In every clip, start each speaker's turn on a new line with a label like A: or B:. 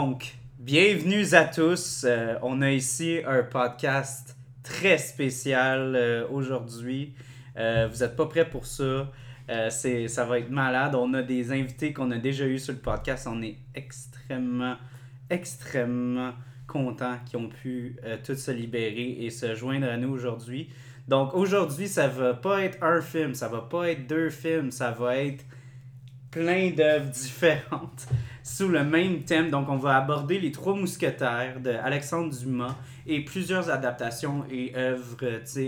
A: Donc, bienvenue à tous. Euh, on a ici un podcast très spécial euh, aujourd'hui. Euh, vous n'êtes pas prêts pour ça. ça va être malade. On a des invités qu'on a déjà eu sur le podcast. On est extrêmement, extrêmement contents qu'ils ont pu tous se libérer et se joindre à nous aujourd'hui. Donc aujourd'hui, ça va pas être un film, ça va pas être deux films, ça va être plein d'œuvres différentes sous le même thème. Donc, on va aborder les trois mousquetaires de Alexandre Dumas et plusieurs adaptations et œuvres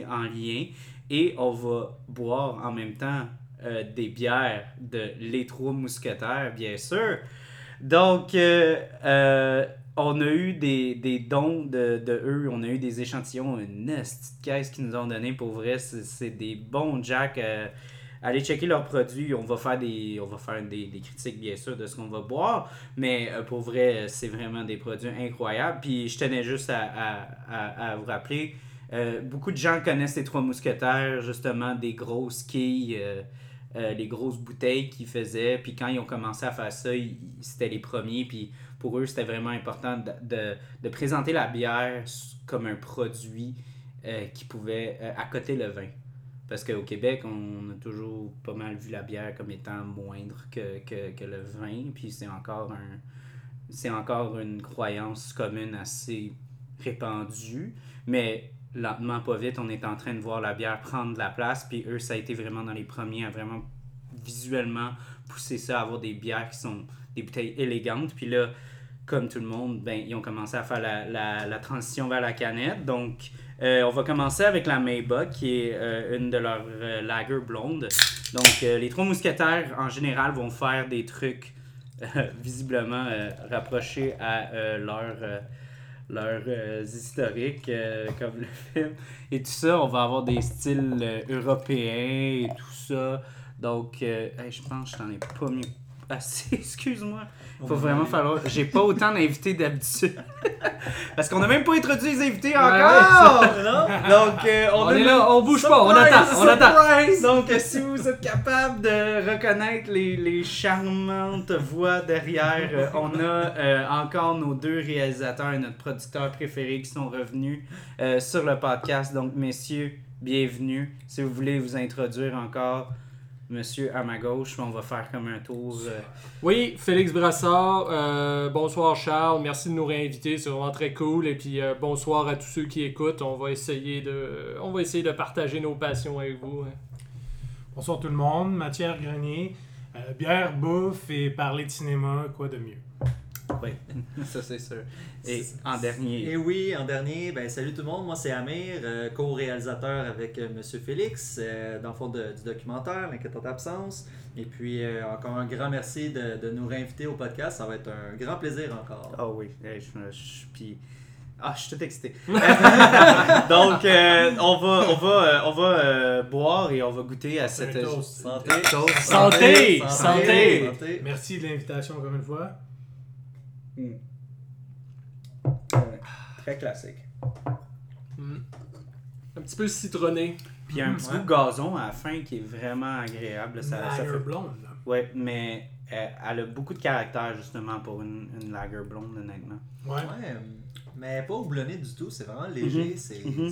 A: en lien. Et on va boire en même temps euh, des bières de Les Trois Mousquetaires, bien sûr. Donc, euh, euh, on a eu des, des dons de, de, eux, on a eu des échantillons, une petite caisse qu'ils nous ont donné pour vrai. C'est des bons Jack allez checker leurs produits. On va faire des, on va faire des, des critiques, bien sûr, de ce qu'on va boire. Mais euh, pour vrai, c'est vraiment des produits incroyables. Puis je tenais juste à, à, vous rappeler, euh, beaucoup de gens connaissent les Trois Mousquetaires, justement, des grosses quilles. Euh, les grosses bouteilles qu'ils faisaient. Puis quand ils ont commencé à faire ça, c'était les premiers. Puis pour eux, c'était vraiment important de, de, présenter la bière comme un produit qui pouvait accoter le vin. Parce qu'au Québec, on a toujours pas mal vu la bière comme étant moindre que, que, que le vin. Puis c'est encore un c'est encore une croyance commune assez répandue. Mais lentement, pas vite, on est en train de voir la bière prendre la place. Puis eux, ça a été vraiment dans les premiers à vraiment visuellement pousser ça, à avoir des bières qui sont des bouteilles élégantes. Puis là, comme tout le monde, ben, ils ont commencé à faire la, la, la transition vers la canette. Donc, euh, on va commencer avec la Mayba, qui est euh, une de leurs euh, lager blondes. Donc, les trois mousquetaires, en général, vont faire des trucs visiblement rapprochés à leurs leurs historiques, comme le film. Et tout ça, on va avoir des styles européens et tout ça. Donc, je pense que je ai pas mis assez, excuse-moi. Il faut vraiment falloir. J'ai pas autant d'invités d'habitude. Parce qu'on a même pas introduit les invités encore! Donc, euh,
B: on, est là, on bouge pas, on attend, on attend.
A: Donc, si vous êtes capable de reconnaître les, les charmantes voix derrière, euh, on a euh, encore nos deux réalisateurs et notre producteur préféré qui sont revenus sur le podcast. Donc, messieurs, bienvenue. Si vous voulez vous introduire encore monsieur à ma gauche. On va faire comme un tour. Euh.
B: Oui, Félix Brassard. Euh, bonsoir Charles. Merci de nous réinviter. C'est vraiment très cool. Et puis euh, bonsoir à tous ceux qui écoutent. On va essayer de, on va essayer de partager nos passions avec vous. Hein.
C: Bonsoir tout le monde. Mathieu Grenier. bière, bouffe et parler de cinéma, quoi de mieux.
A: Oui, ça c'est sûr. Et en dernier.
D: Et oui, en dernier, ben, salut tout le monde. Moi c'est Amir, euh, co-réalisateur avec M. Euh, Monsieur Félix, euh, dans le fond du documentaire L'inquiétante absence. Et puis encore un grand merci de, de, nous réinviter au podcast. Ça va être un grand plaisir encore.
A: Ah oh, oui, je, puis. Ah, je suis tout excité. Donc, on va, on va, on va boire et on va goûter à cette.
D: Santé.
B: Santé. Santé.
C: Santé. Merci de l'invitation encore une fois.
A: Hmm. très classique.
B: Hmm. Un petit peu citronné.
A: Puis il y a un petit goût de gazon à la fin qui est vraiment agréable.
C: Ça, lager blonde. Là.
A: Ouais, mais elle, a beaucoup de caractère justement pour une, une lager blonde, honnêtement.
D: Ouais. ouais mais pas houblonné du tout. C'est vraiment léger. Mhm. C'est. Mhm.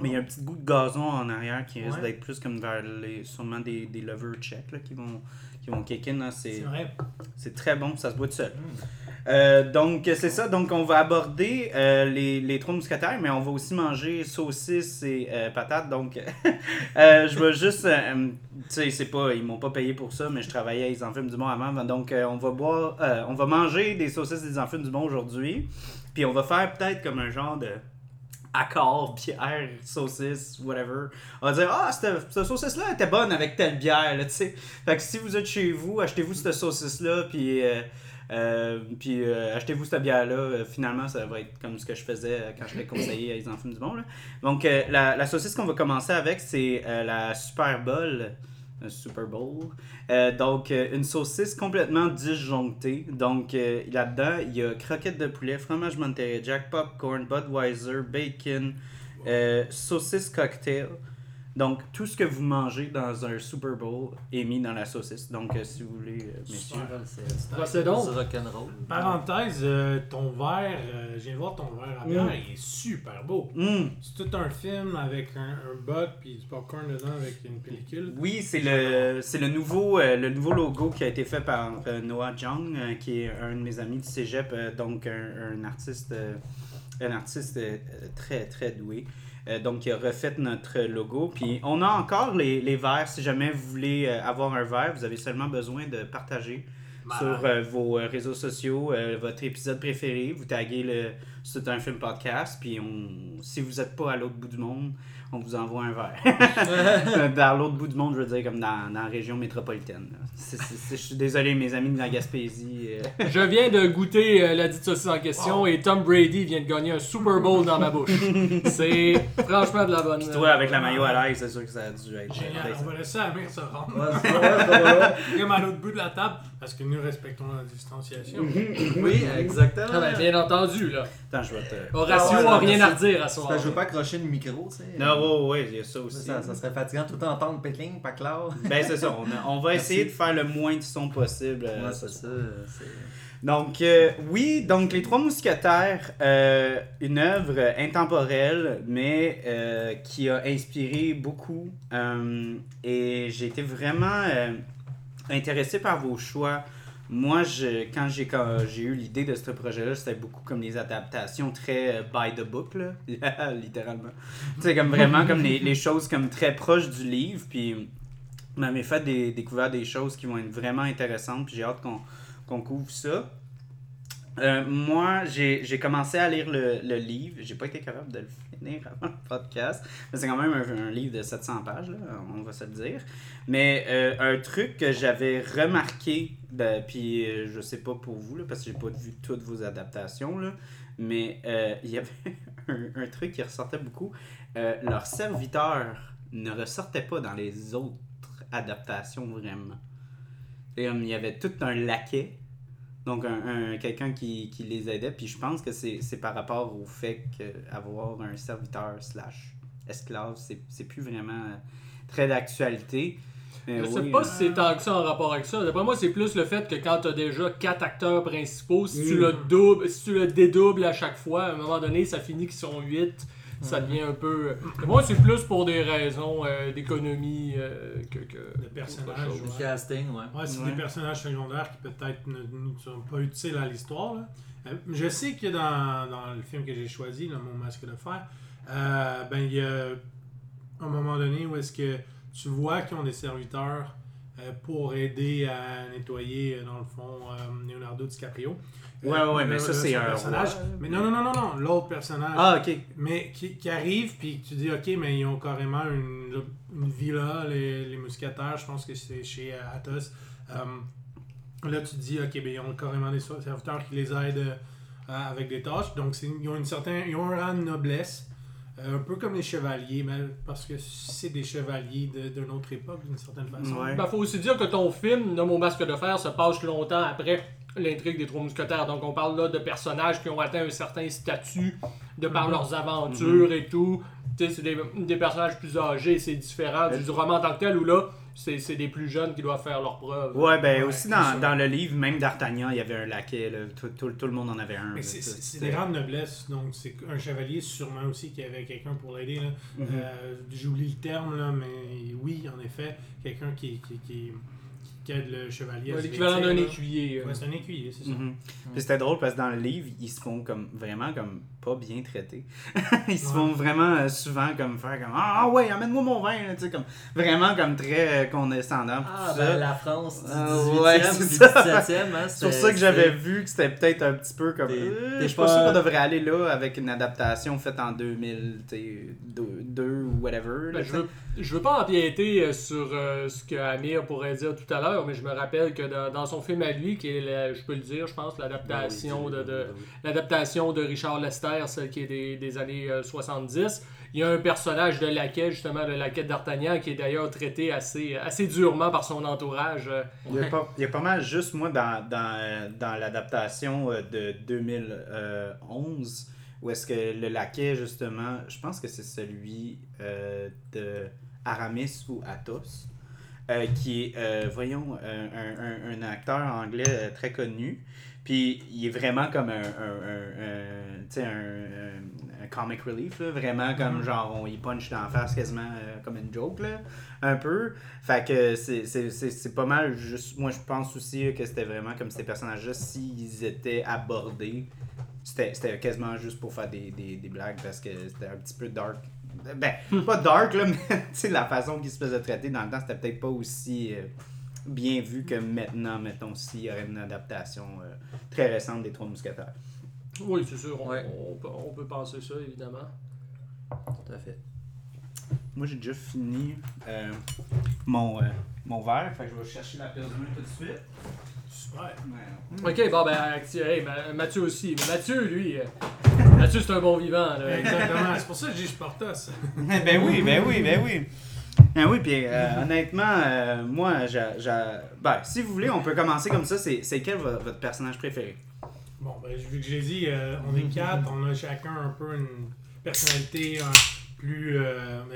A: Mais il y a un petit goût de gazon en arrière qui risque d'être plus comme vers les, sûrement des, des lover checks là, qui vont qui vont kick in. C'est C'est très bon, ça se boit tout seul. Hmm. Euh, donc, c'est ça. Donc, on va aborder euh, les, les trois mousquetaires, mais on va aussi manger saucisses et euh, patates. Donc, je vais juste. tu sais, c'est pas. Ils m'ont pas payé pour ça, mais je travaillais à Les Enfants du Bon avant. Donc, on va boire. on va manger des saucisses des Enfants du Bon aujourd'hui. Puis, on va faire peut-être comme un genre de accord, bière, saucisse, whatever. On va dire Ah, cette, saucisse-là était bonne avec telle bière, tu sais. Fait que si vous êtes chez vous, achetez-vous cette saucisse-là, puis. Euh, euh, puis euh, achetez-vous cette bière-là. finalement, ça va être comme ce que je faisais quand je l'ai conseillé à les enfants du bon. Donc, la, la, saucisse qu'on va commencer avec, c'est la Super Bowl Super Bowl. Euh, donc, euh, une saucisse complètement disjonctée. Donc, euh, là-dedans, il y a croquettes de poulet, fromage Monterey Jack, popcorn, Budweiser, bacon, saucisse cocktail. Donc, tout ce que vous mangez dans un Super Bowl est mis dans la saucisse. Donc, si vous voulez, messieurs,
D: C'est rock'n'roll.
C: Parenthèse, euh, ton verre, euh, je viens de voir ton verre à bière,
A: Mm.
C: il est super beau.
A: Hum.
C: C'est tout un film avec un, un bug puis du popcorn dedans avec une pellicule.
A: Oui, c'est le, c'est le, nouveau, euh, le nouveau logo qui a été fait par euh, Noah Jung, euh, qui est un de mes amis du cégep, euh, donc un, un artiste, euh, un artiste euh, très, très doué. Euh, donc, il a refait notre logo. Puis, on a encore les, les verres. Si jamais vous voulez euh, avoir un verre, vous avez seulement besoin de partager sur euh, vos réseaux sociaux euh, votre épisode préféré. Vous taguez le C'est un film podcast. Puis, on, si vous n'êtes pas à l'autre bout du monde, on vous envoie un verre. dans l'autre bout du monde, je veux dire, comme dans, dans la région métropolitaine. Je suis désolé, mes amis de la Gaspésie. euh,
B: Je viens de goûter euh, la dite saucisse en question et Tom Brady vient de gagner un Super Bowl dans ma bouche. C'est franchement de la bonne.
A: Puis toi, avec la maillot à l'ail, c'est sûr que ça a dû être.
C: Génial, on va laisser Amir se rendre. Comme à l'autre bout de la table, parce que nous respectons la distanciation.
D: Oui, exactement.
B: Ah ben, bien entendu, là.
A: Attends, je vais te.
B: Horatio
D: Ah ouais,
B: a rien à redire à
D: C'est
B: soir.
D: je veux pas accrocher le micro, tu sais.
A: Non, ouais, ouais, il y a ça aussi.
D: Ça, ça serait fatigant tout le temps entendre pétling, pas clair.
A: Ben, c'est ça. On, a- on va essayer de faire le moins de son possible. euh,
D: Ouais,
A: ce
D: c'est ça.
A: Donc, euh, oui, donc Les Trois Mousquetaires, euh, une œuvre intemporelle, mais euh, qui a inspiré beaucoup. euh, et j'ai été vraiment euh, intéressé par vos choix. Moi, je, quand j'ai j'ai eu l'idée de ce projet-là, c'était beaucoup comme les adaptations très euh, by the book, là, littéralement. Sais, comme vraiment comme les, choses comme très proches du livre. Puis, on m'avait fait des, découvert des choses qui vont être vraiment intéressantes. Puis j'ai hâte qu'on couvre ça. Euh, moi, j'ai commencé à lire le, le livre. J'ai pas été capable de le finir avant le podcast. Mais c'est quand même un, livre de 700 pages, on va se le dire. Mais euh, un truc que j'avais remarqué, ben, puis euh, je sais pas pour vous, parce que j'ai pas vu toutes vos adaptations, mais euh, il y avait un, truc qui ressortait beaucoup. Leur serviteur ne ressortait pas dans les autres adaptations vraiment. Euh, il y avait tout un laquais donc, un, un- quelqu'un qui, qui les aidait. Puis je pense que c'est par rapport au fait qu'avoir un serviteur slash esclave, c'est plus vraiment euh, très d'actualité.
B: Je sais
A: oui,
B: pas
A: euh,
B: si c'est tant que ça en rapport avec ça. D'après moi, c'est plus le fait que quand t'as déjà quatre acteurs principaux, si tu
C: Mm.
B: le doubles, si tu le dédoubles à chaque fois, à un moment donné, ça finit qu'ils sont huit. Ça devient un peu. Mais moi, c'est plus pour des raisons euh, d'économie euh, que, que.
C: De personnages,
D: casting, ouais.
C: Ouais, c'est
A: Ouais.
C: des personnages secondaires qui peut-être ne, ne sont pas utiles à l'histoire. Euh, je sais que dans, dans le film que j'ai choisi, là, Mon masque de fer, euh, ben il y a un moment donné où est-ce que tu vois qu'ils ont des serviteurs euh, pour aider à nettoyer, euh, dans le fond, euh, Leonardo DiCaprio.
A: Ouais, ouais, ouais, mais ça, c'est un
C: personnage. Mais non, non, non, non, non, l'autre personnage.
A: Ah, ok.
C: Mais qui, qui arrive, puis tu dis, OK, mais ils ont carrément une, une villa, les, les mousquetaires, je pense que c'est chez Athos. Euh, là, tu te dis, OK, ben, ils ont carrément des serviteurs qui les aident euh, avec des tâches. Donc, c'est- ils ont, une certaine, ils ont un rang de noblesse, euh, un peu comme les chevaliers, mais parce que c'est des chevaliers de- d'une autre époque, d'une certaine façon.
A: Ouais.
B: Ben, faut aussi dire que ton film, Nomme au masque de fer, se passe longtemps après l'intrigue des Trois Mousquetaires. Donc, on parle là de personnages qui ont atteint un certain statut de par
C: Mhm.
B: leurs aventures et tout. Tu sais, c'est des, des personnages plus âgés, c'est différent du, du roman en tant que tel où là, c'est c'est des plus jeunes qui doivent faire leurs preuves.
A: Ouais, ben
C: Ouais,
A: aussi dans, dans le livre, même d'Artagnan, il y avait un laquet. Là. Tout, tout- tout le monde en avait un.
C: Mais
A: là,
C: c'est- des rangs de noblesse, donc c'est un chevalier sûrement aussi qui avait quelqu'un pour l'aider. là.
A: Mhm.
C: Euh, J'oublie le terme, là, mais oui, en effet, quelqu'un qui, qui, qui, qui aide le chevalier.
B: Ouais, L'équivalent d'un écuyer. euh.
C: Ouais, c'est un écuyer, c'est ça.
A: Mhm. Puis c'était drôle parce que dans le livre, ils se font comme vraiment comme pas bien traités. ils se
C: Ouais.
A: font vraiment euh, souvent comme faire comme Ah ouais, amène-moi mon vin, là, tu sais, comme vraiment comme très euh, condescendant.
D: Ah, ben
A: ça.
D: la France du
A: Ah,
D: 18e,
A: ouais,
D: du
A: c'est ça.
D: 17e. Hein,
A: C'est pour ça que j'avais vu que c'était peut-être un petit peu comme. Euh, je suis pas
D: pas-
A: sûr qu'on devrait aller là avec une adaptation faite en 2002 ou whatever. là,
B: Ben, je, veux, je veux pas empiéter euh, sur euh, ce que Amir pourrait dire tout à l'heure, mais je me rappelle que dans, dans son film à lui, qui est, la- je peux le dire, je pense, l'adaptation
D: Ben oui,
B: de, de-
D: ben oui.
B: l'adaptation de Richard Lester, celle qui est des, des années euh, 70. Il y a un personnage de laquais, justement, le laquais d'Artagnan, qui est d'ailleurs traité assez, assez durement par son entourage. euh.
A: Il y, a pas, il y a pas mal juste moi dans, dans, euh, dans l'adaptation euh, de 2011 où est-ce que le laquais justement, je pense que c'est celui euh, de Aramis ou Athos. euh, qui est, euh, voyons, un, un- un- acteur anglais euh, très connu. Puis il est vraiment comme un, un, un- comic relief, là, vraiment comme
C: Mhm.
A: genre on y punch la face quasiment euh, comme une joke, là, un peu. Fait que c'est pas mal juste. Moi je pense aussi que c'était vraiment comme ces personnages-là, s'ils étaient abordés, c'était c'était quasiment juste pour faire des, des, des blagues parce que c'était un petit peu dark. Ben, pas dark, là, mais tu sais, la façon qu'ils se faisaient traiter dans le temps, c'était peut-être pas aussi euh, bien vu que maintenant, mettons, s'il y aurait une adaptation euh, très récente des Trois Mousquetaires.
B: Oui, c'est sûr. On,
D: Ouais.
B: on peut, on peut penser ça, évidemment.
D: Tout à fait.
A: Moi, j'ai déjà fini euh, mon, euh, mon verre, fait que je vais chercher la Pilsner tout de suite.
C: Super.
B: Ok, bon, ben, hey, Ma- Mathieu aussi. Mais Mathieu, lui, euh, Mathieu, c'est un bon vivant. là.
C: Exactement. C'est pour ça que j'ai Portos.
A: ben oui, ben oui, ben oui. Ben oui, puis euh, honnêtement, euh, moi, j'ai, j'ai- ben, si vous voulez, on peut commencer comme ça. C'est, c'est quel vo- votre personnage préféré?
C: Bon, ben, vu que j'ai dit, euh, on est quatre, on a chacun un peu une personnalité plus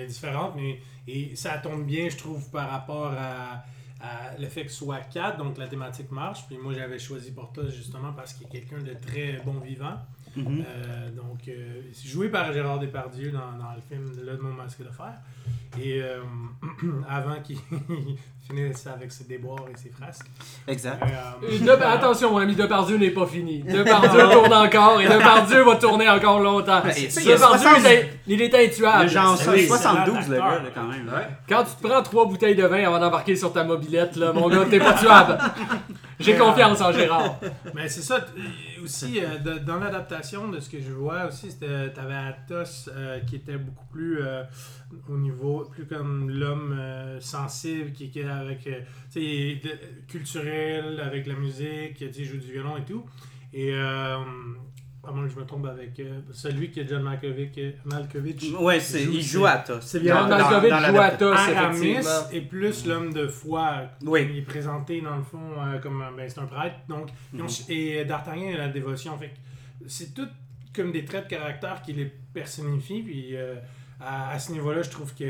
C: différente, mais et ça tombe bien, je trouve, par rapport à, à le fait que ce soit quatre, donc la thématique marche. Puis moi, j'avais choisi Portos justement parce qu'il est quelqu'un de très bon vivant.
A: Mhm.
C: Euh, donc, euh, joué par Gérard Depardieu dans, dans le film Le de mon masque de fer. Et euh, avant qu'il finisse avec ses déboires et ses frasques.
A: Exact.
C: Euh,
B: De- attention, mon ami, Depardieu n'est pas fini. Depardieu tourne encore et Depardieu va tourner encore longtemps.
A: Ben,
B: Depardieu,
A: 60
B: il est- intuable.
A: Le genre
C: c'est- oui,
A: 72,
C: c'est
A: le gars, quand même.
D: Ouais.
B: Quand tu te prends trois bouteilles de vin avant d'embarquer sur ta mobilette, là, mon gars, t'es pas tuable. J'ai confiance en Gérard.
C: Mais c'est ça, euh, aussi, euh, de- dans l'adaptation de ce que je vois aussi, c'était- t'avais Athos euh, qui était beaucoup plus euh, au niveau, plus comme l'homme euh, sensible, qui qui est avec, euh, tu sais, de- culturel, avec la musique, il joue du violon et tout. Et, euh, à moins que je me trompe avec euh, celui que John Malkovich, Malkovich
A: Ouais, c'est, il joue à toi.
C: C'est bien.
B: John Malkovich joue à. Tos,
C: Aramis est plus l'homme de foi.
A: Oui.
C: Il est présenté dans le fond euh, comme un- ben, c'est un prêtre. Donc, ont- et euh, D'Artagnan a la dévotion. Fait que c'est tout comme des traits de caractère qui les personnifient. Puis euh, à, à ce niveau-là, je trouve que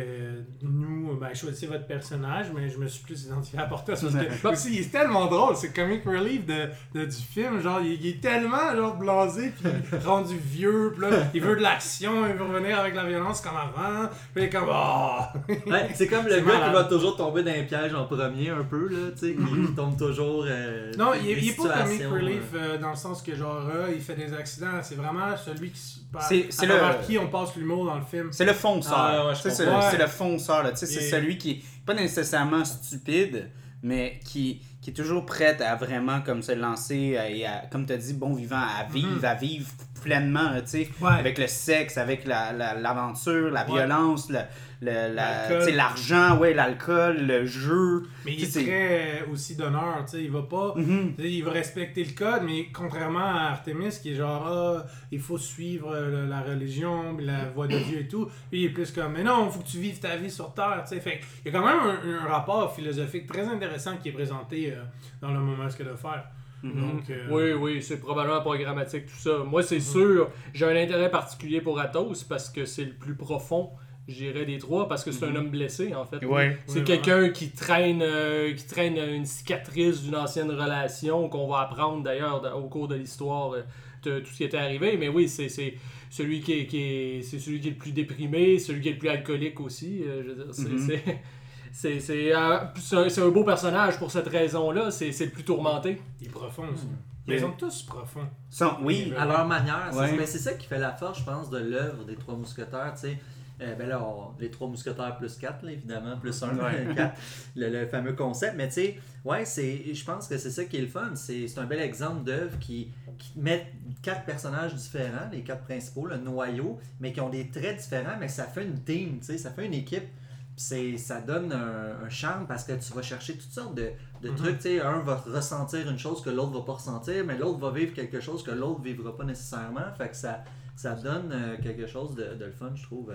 C: nous, ben, choisissez votre personnage, mais je me suis plus identifié à Portos parce que aussi, il est tellement drôle. C'est comic relief de, de- du film. Genre, il, il est tellement genre blasé puis rendu vieux. Puis là, il veut de l'action, il veut revenir avec la violence comme avant. Puis il est comme ah.
D: Ouais, c'est comme le gars
C: malade.
D: qui va toujours tomber dans les pièges en premier, un peu, là, tu sais, qui tombe toujours. euh,
C: Non, il, est- il pas comic
D: situations,
C: relief
D: euh,
C: euh, dans le sens que genre euh, il fait des accidents. C'est vraiment celui qui
A: C'est- le-
C: qui on passe l'humour dans le film.
A: C'est le fonceur.
D: Ah, ouais,
A: Tu sais, c'est, c'est le fonceur. Là. C'est
C: Et-
A: celui qui est pas nécessairement stupide, mais qui, qui est toujours prêt à vraiment comme se lancer et à, comme tu as dit, bon vivant, à vivre,
C: Mhm.
A: à vivre pleinement. là, tu sais,
C: Ouais.
A: Avec le sexe, avec la, la- l'aventure, la
C: Ouais.
A: violence, le, l'argent, ouais, l'alcool, le jeu.
C: Mais il est très euh, aussi d'honneur, tu sais, il va pas.
A: Mhm.
C: Il va respecter le code, mais contrairement à Artemis qui est genre, ah, il faut suivre euh, la religion, la voie de Dieu et tout. Lui, il est plus comme, mais non, il faut que tu vives ta vie sur Terre, tu sais. Fait il y a quand même un, un rapport philosophique très intéressant qui est présenté euh, dans le moment ce que de faire.
A: Mhm.
C: Donc, euh,
B: Oui, oui, c'est probablement programmatique, tout ça. Moi, c'est sûr, j'ai un intérêt particulier pour Athos parce que c'est le plus profond, j'irais, des trois, parce que c'est un homme blessé, en fait.
A: Ouais.
B: C'est
C: Oui,
B: quelqu'un qui traîne euh, qui traîne une cicatrice d'une ancienne relation qu'on va apprendre d'ailleurs au cours de l'histoire euh, de tout ce qui était arrivé. Mais oui, c'est c'est celui qui est, qui est- c'est celui qui est le plus déprimé, celui qui est le plus alcoolique aussi. euh, je veux dire, c'est-
A: Mhm.
B: c'est- c'est c'est euh, c'est un, beau personnage pour cette raison-là. C'est c'est le plus tourmenté.
C: Il est profond aussi.
A: Mais-
C: Ils sont tous profonds.
A: Sont- oui.
D: À leur manière.
A: Ouais.
D: mais c'est ça qui fait la force, je pense, de l'œuvre des Trois Mousquetaires, tu sais. Euh, ben là, on- les Trois Mousquetaires plus 4, évidemment, plus 1,
A: Ouais.
D: 4, le, le fameux concept. Mais tu sais, ouais, c'est, je pense que c'est ça qui est le fun. C'est, un bel exemple d'œuvre qui, qui met quatre personnages différents, les quatre principaux, le noyau, mais qui ont des traits différents, mais ça fait une team, tu sais, ça fait une équipe. C'est, ça donne un, un charme parce que tu vas chercher toutes sortes de, de
C: Mhm.
D: trucs. Tu sais, un va ressentir une chose que l'autre va pas ressentir, mais l'autre va vivre quelque chose que l'autre vivra pas nécessairement. Fait que ça, ça donne euh, quelque chose de, de le fun, je trouve.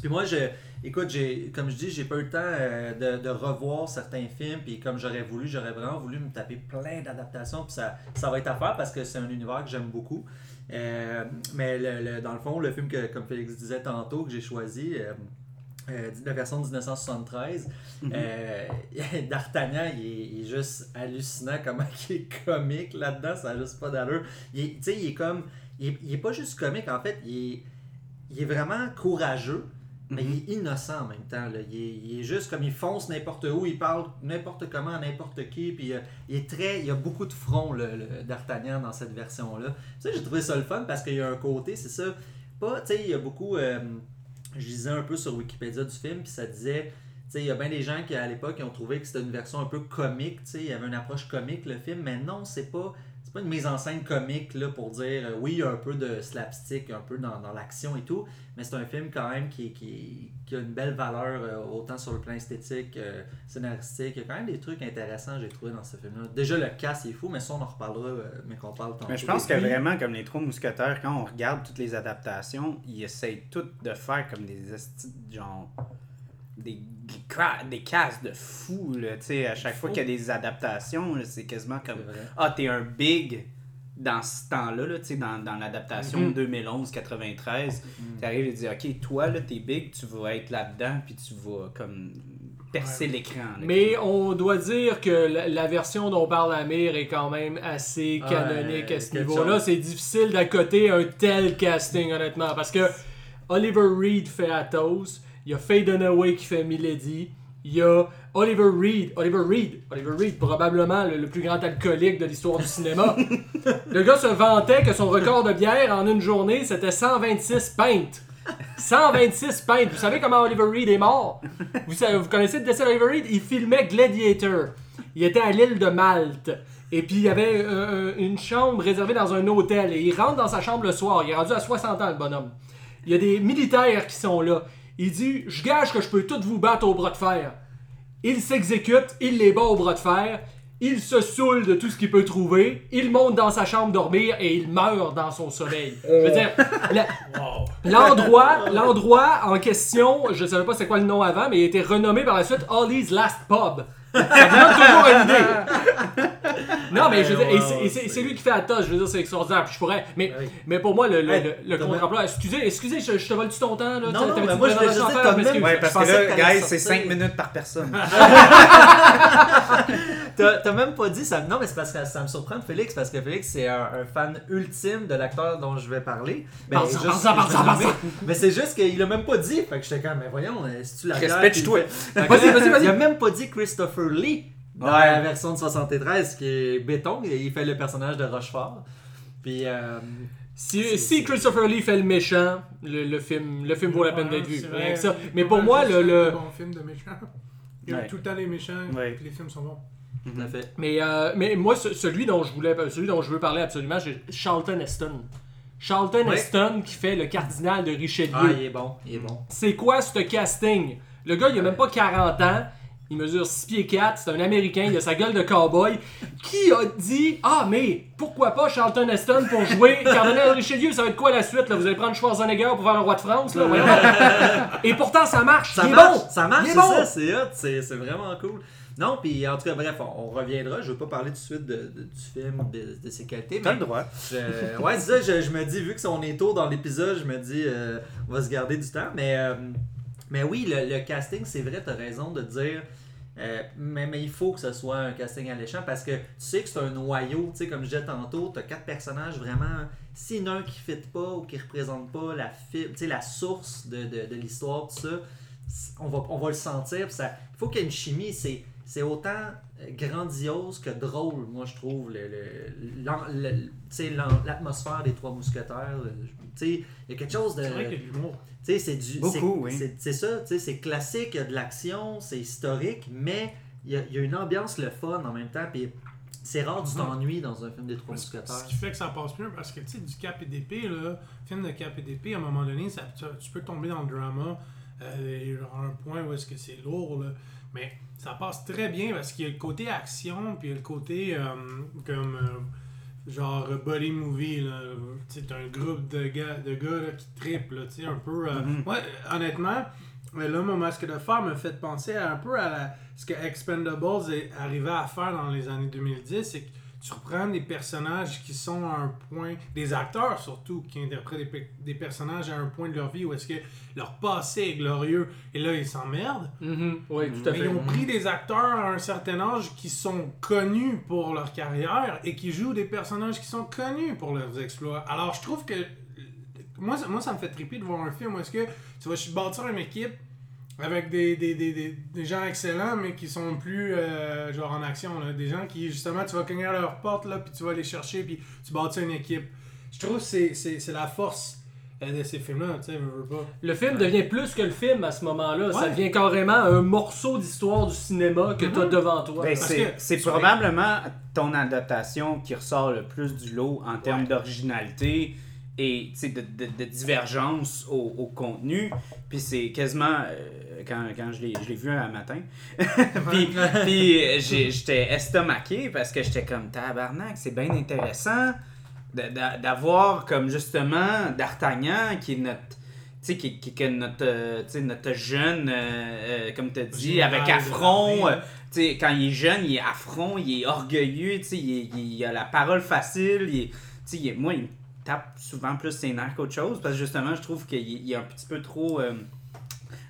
D: Puis moi, je, écoute, j'ai, comme je dis, j'ai pas eu le temps euh, de, de revoir certains films. Puis comme j'aurais voulu, j'aurais vraiment voulu me taper plein d'adaptations. Puis ça, ça va être à faire parce que c'est un univers que j'aime beaucoup. Euh, mais le- le- dans le fond, le film que, comme Félix disait tantôt, que j'ai choisi, euh, euh, la version de 1973.
A: Mhm.
D: Euh, D'Artagnan, il, est- il est juste hallucinant comment il est comique là-dedans, ça n'a juste pas d'allure. Il est- Tu sais, il est comme. Il est, il est pas juste comique, en fait, il est, il est vraiment courageux, mais
A: Mhm.
D: il est innocent en même temps. là. Il, est, il est juste comme il fonce n'importe où, il parle n'importe comment à n'importe qui, puis euh, il est très. Il y a beaucoup de front, le, le- d'Artagnan, dans cette version-là. Sais, j'ai trouvé ça le fun parce qu'il y a un côté, c'est ça. Pas, tu sais, il y a beaucoup. euh, je lisais un peu sur Wikipédia du film, puis ça disait. Tu sais, il y a bien des gens qui, à l'époque, ont trouvé que c'était une version un peu comique, tu sais, il y avait une approche comique, le film, mais non, c'est pas. C'est pas une mise en scène comique là, pour dire euh, oui, il y a un peu de slapstick, un peu dans, dans l'action et tout, mais c'est un film quand même qui, qui, qui a une belle valeur euh, autant sur le plan esthétique, euh, scénaristique. Il y a quand même des trucs intéressants, j'ai trouvé dans ce film-là. Déjà, le cast est fou, mais ça, on en reparlera, mais qu'on parle tantôt.
A: Mais je pense que vraiment, comme les Trois Mousquetaires, quand on regarde toutes les adaptations, ils essayent toutes de faire comme des esti- genre des, des, cases de fous. Là, tu sais, à chaque fois qu'il y a des adaptations, c'est quasiment comme. Ah, t'es un big dans ce temps-là, là, tu sais, dans, dans l'adaptation
B: Mhm.
A: 2011-93. Tu arrives et dis Ok, toi, là, t'es big, tu vas être là-dedans, puis tu vas comme percer
C: Ouais.
A: l'écran.
B: Mais on doit dire que la, la version dont parle Amir est quand même assez canonique à ce niveau-là. C'est difficile d'accoter un tel casting, honnêtement, parce que Oliver Reed fait Athos, il y a Faye Dunaway qui fait Milady, il y a Oliver Reed, Oliver Reed, Oliver Reed, probablement le, le plus grand alcoolique de l'histoire du cinéma. le gars se vantait que son record de bière en une journée, c'était 126 pintes. 126 pintes. Vous savez comment Oliver Reed est mort? Vous, savez- vous connaissez le décès d'Oliver Reed? Il filmait Gladiator. Il était à l'île de Malte. Et puis il y avait euh, une chambre réservée dans un hôtel. Et il rentre dans sa chambre le soir. Il est rendu à 60 ans, le bonhomme. Il y a des militaires qui sont là. Il dit Je gage que je peux tous vous battre au bras de fer. Il s'exécute, il les bat au bras de fer. Il se saoule de tout ce qu'il peut trouver. Il monte dans sa chambre dormir et il meurt dans son sommeil. Je veux dire, la- L'endroit, l'endroit en question, je ne savais pas c'est quoi le nom avant, mais il a été renommé par la suite Ollie's Last Pub. Ça toujours une idée. Non, mais je veux dire, et c'est- et c'est c'est lui qui fait la tâche, je veux dire, c'est extraordinaire. Puis je pourrais, mais,
D: Oui.
B: mais pour moi, le, le,
D: Hey,
B: le, le
D: t'as
B: contre-emploi, excusez, excusez, je, je te vole-tu ton temps, là?
D: Non, non, mais moi, je voulais juste dire,
B: faire?
D: t'as
B: Je
A: parce que
D: pensais que
A: là,
D: t'allais
A: guys, c'est
D: sortir.
A: 5 minutes par personne.
D: T'as t'as même pas dit ça. Non, mais c'est parce que ça me surprend de Félix, parce que Félix, c'est un, un fan ultime de l'acteur dont je vais parler. Mais,
B: Parle-en,
D: juste-
B: parle-en, parle-en, parle-en.
D: mais c'est juste qu'il l'a même pas dit. Fait que j'étais comme, mais voyons, euh, si tu la
A: Respecte-toi.
D: fait-
B: Vas-y, vas-y, vas-y.
D: Il a même pas dit Christopher Lee dans
A: Ouais.
D: la version de 73, qui est béton. et Il fait le personnage de Rochefort. Puis, euh,
B: Si, Christopher Lee fait le méchant, le, le film, le film vaut la peine d'être vu.
C: vrai.
B: que ça. Mais pour moi, le, le-
C: un bon film de méchant. Il y a
A: Ouais.
C: tout le temps les méchants,
A: Ouais.
C: puis les films sont bons.
D: tout à fait.
B: Mais, euh, mais moi, ce- celui dont je voulais, celui dont je veux parler absolument, c'est Charlton Heston. Charlton
D: Ouais.
B: Heston qui fait le cardinal de Richelieu.
D: Ah, il est bon, il est bon.
B: C'est quoi ce casting? Le gars, il a même pas 40 ans. Il mesure 6 pieds 4, c'est un Américain, il a sa gueule de cowboy. Qui a dit Ah, mais pourquoi pas Charlton Heston pour jouer? Cardinal Richelieu Ça va être quoi la suite là? Vous allez prendre Schwarzenegger pour faire le roi de France là? Voyons. Et pourtant, ça marche.
D: Ça
B: il est
D: marche,
B: bon.
D: ça marche, c'est
B: bon.
D: ça, c'est hot, c'est c'est vraiment cool. Non, puis en tout cas, bref, on, on reviendra. Je veux pas parler tout de suite de, de- du film, de, de ses qualités.
A: T'as
D: Mais
A: le droit.
D: je- ouais, c'est ça, je, je me dis, vu que on est tôt dans l'épisode, je me dis, euh, on va se garder du temps. Mais, euh, mais oui, le, le casting, c'est vrai, t'as raison de dire. Euh, mais, mais il faut que ce soit un casting alléchant parce que tu sais que c'est un noyau, tu sais, comme je disais tantôt, t'as quatre personnages vraiment. S'il y un qui ne fit pas ou qui représente pas la, tu la source de, de, l'histoire, tout ça, on va, on va le sentir. Il faut qu'il y ait une chimie. C'est, autant grandiose que drôle, moi, je trouve. L'atmosphère des Trois Mousquetaires. le- tu sais, Il y a quelque chose de.
C: C'est vrai qu'il y a de l'humour.
D: Tu sais, c'est du.
A: Beaucoup,
D: c'est-
A: oui.
D: c'est- C'est ça, tu sais, c'est classique, il y a de l'action, c'est historique, mais il y, a, il y a une ambiance le fun en même temps. Puis c'est rare du
C: Mhm.
D: t'ennuies dans un film des Trois Mousquetaires.
C: ce qui fait que ça passe mieux, parce que tu sais, du cap et d'épée, là, film de cap et d'épée, à un moment donné, ça, tu, tu peux tomber dans le drama, euh, genre un point où est-ce que c'est lourd, là. mais ça passe très bien parce qu'il y a le côté action, puis il y a le côté euh, comme euh, genre body movie, t'as un groupe de gars, de gars là, qui tu sais, un peu. euh,
A: Mhm.
C: ouais, honnêtement, euh, là, mon masque de fer me fait penser un peu à la- ce que Expendables est arrivé à faire dans les années 2010, c'est que tu reprends des personnages qui sont à un point, des acteurs surtout, qui interprètent des, des personnages à un point de leur vie où est-ce que leur passé est glorieux et là ils s'emmerdent.
B: Mhm. Oui, tout à
C: Mais
B: fait.
C: ils ont pris des acteurs à un certain âge qui sont connus pour leur carrière et qui jouent des personnages qui sont connus pour leurs exploits. Alors je trouve que moi, ça- moi ça me fait triper de voir un film où est-ce que tu vas bâtir une équipe avec des, des, des, des, des gens excellents mais qui sont plus euh, genre en action. Là. Des gens qui justement tu vas cogner à leur porte là, puis tu vas les chercher puis tu bâtis une équipe. Je trouve que c'est, c'est, c'est la force euh, de ces films-là, tu sais, veux, veux pas.
B: Le film devient plus que le film à ce moment-là. Ça devient carrément un morceau d'histoire du cinéma que tu as devant toi.
A: Ben, c'est probablement ton adaptation qui ressort le plus du lot en termes
C: Ouais.
A: d'originalité et de, de- de divergence au, au contenu. Puis c'est quasiment, euh, quand, quand je l'ai vu un matin, puis, puis j'ai- j'étais estomaqué parce que j'étais comme tabarnak, c'est bien intéressant d'avoir comme justement D'Artagnan qui est notre. Tu sais, qui, qui, notre, euh, notre jeune, euh, euh, comme tu
C: Général
A: avec affront, euh, tu sais, quand il est jeune, il est affront, il est orgueilleux, tu sais, il, il a la parole facile, il est- tu sais, il est- moi, il me tape souvent plus ses nerfs qu'autre chose, parce que justement, je trouve qu'il est- un petit peu trop... euh,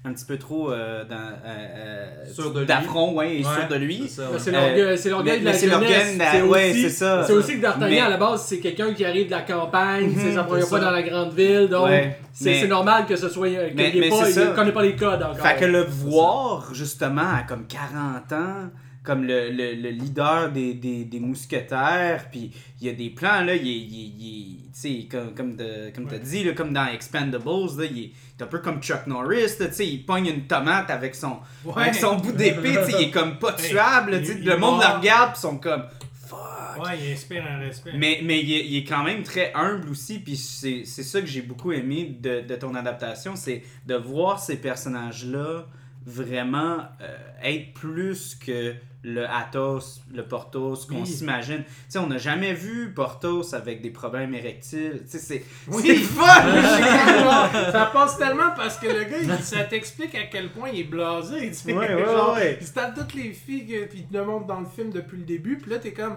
A: un petit peu trop euh, dans, euh, euh,
D: Sûr de lui.
A: d'affront, ouais, et sûr de lui.
D: C'est.
B: C'est
A: Euh,
B: l'orgueil c'est de la
A: c'est
B: jeunesse.
A: de la-
B: C'est
A: ouais,
B: aussi-
A: c'est ça.
B: C'est aussi que D'Artagnan,
A: Mais-
B: à la base, c'est quelqu'un qui arrive de la campagne, c'est
A: Mhm,
B: sa première
C: c'est
B: fois
C: ça.
B: dans la grande ville, donc
A: Ouais,
B: c'est
A: mais-
B: c'est normal que ce soit. qu'il
A: Mais-
B: pas,
A: c'est
B: il connaît pas les codes encore.
A: Fait que le voir, justement, à comme 40 ans, comme le, le, le leader des, des, des mousquetaires, puis il y a des plans, là, il il il comme, comme, de- comme dit, là, comme dans Expendables, là, il est, un peu comme Chuck Norris, là, il pogne une tomate avec son,
C: Ouais.
A: avec son bout d'épée, il est comme pas tuable,
C: il-
A: le monde le regarde, puis ils sont comme « fuck ».
C: Ouais, il inspire un respect.
A: Mais, mais il, est, il est quand même très humble aussi, puis c'est c'est ça que j'ai beaucoup aimé de, de ton adaptation, c'est de voir ces personnages-là vraiment euh, être plus que le Athos, le Porthos qu'on
C: Oui.
A: s'imagine. Tu sais, on n'a jamais vu Porthos avec des problèmes érectiles. Tu sais, c'est
C: Oui.
A: fun!
C: ça passe tellement parce que le gars, il- ça t'explique à quel point il est blasé.
A: Ouais, ouais,
C: genre,
A: ouais.
C: Il se tape toutes les filles puis il te le montre dans le film depuis le début. Puis là, t'es comme.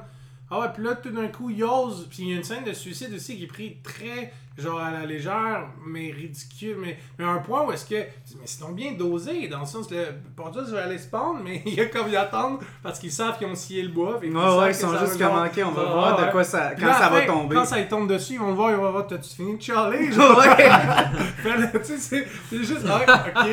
C: Ah ouais, puis là, tout d'un coup, il ose. Puis il y a une scène de suicide aussi qui est prise très, genre, à la légère, mais ridicule. Mais, mais un point où est-ce que. Mais c'est donc bien dosé, dans le sens que le Portus va aller spawn, mais il y a comme ils attendent parce qu'ils savent qu'ils ont scié le bois. fait
A: Ouais,
C: savent
A: ouais, ils sont juste comme, ok, on va
C: Ah,
A: voir de quoi ça, quand
C: là,
A: ça va tomber.
C: Quand ça il tombe dessus, ils vont le voir, ils vont voir, t'as-tu fini de chialer? Genre, tu sais, c'est juste, ouais, ok.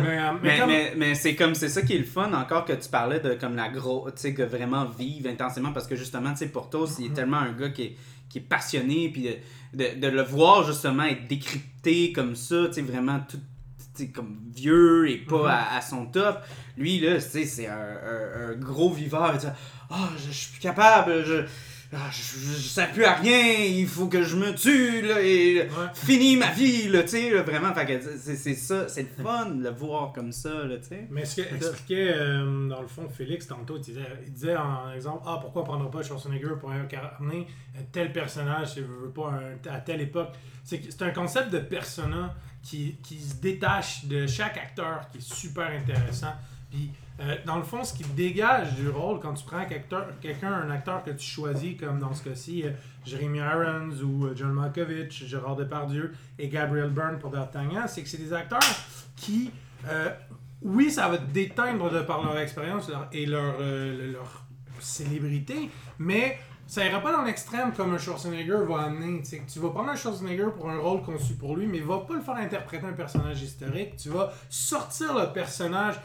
C: Mais, euh, mais
A: Mais,
C: comme-
A: mais, mais c'est comme c'est ça qui est le fun encore que tu parlais de comme la gros tu sais vraiment vivre intensément parce que justement tu sais Portos il est tellement un gars qui est, qui est passionné puis de, de, le voir justement être décrypté comme ça tu sais vraiment tout tu sais, comme vieux et pas
C: Mhm.
A: à, à son top lui là tu sais c'est un, un, un gros viveur il dit ah je, je suis plus capable je ah, je, je, sers plus à rien, il faut que je me tue, là, et
C: Ouais.
A: finis ma vie, là, tu sais, là, vraiment. Que c'est ça, c'est le fun de le voir comme ça, là, tu sais.
C: Mais ce qu'expliquait euh, dans le fond Félix tantôt, il disait, il disait en exemple Ah, pourquoi on prendra pas Schwarzenegger pour incarner tel personnage, si vous pas, un- à telle époque C'est que- c'est un concept de persona qui, qui se détache de chaque acteur qui est super intéressant. Puis, euh, dans le fond, ce qui dégage du rôle quand tu prends quelqu'un, un acteur que tu choisis, comme dans ce cas-ci, euh, Jeremy Irons ou euh, John Malkovich, Gérard Depardieu et Gabriel Byrne pour D'Artagnan, c'est que c'est des acteurs qui, euh, oui, ça va te déteindre de par leur expérience et leur, leur célébrité, mais ça ira pas dans l'extrême comme un Schwarzenegger va amener. tu vas prendre un Schwarzenegger pour un rôle conçu pour lui, mais va pas le faire interpréter un personnage historique. Tu vas sortir le personnage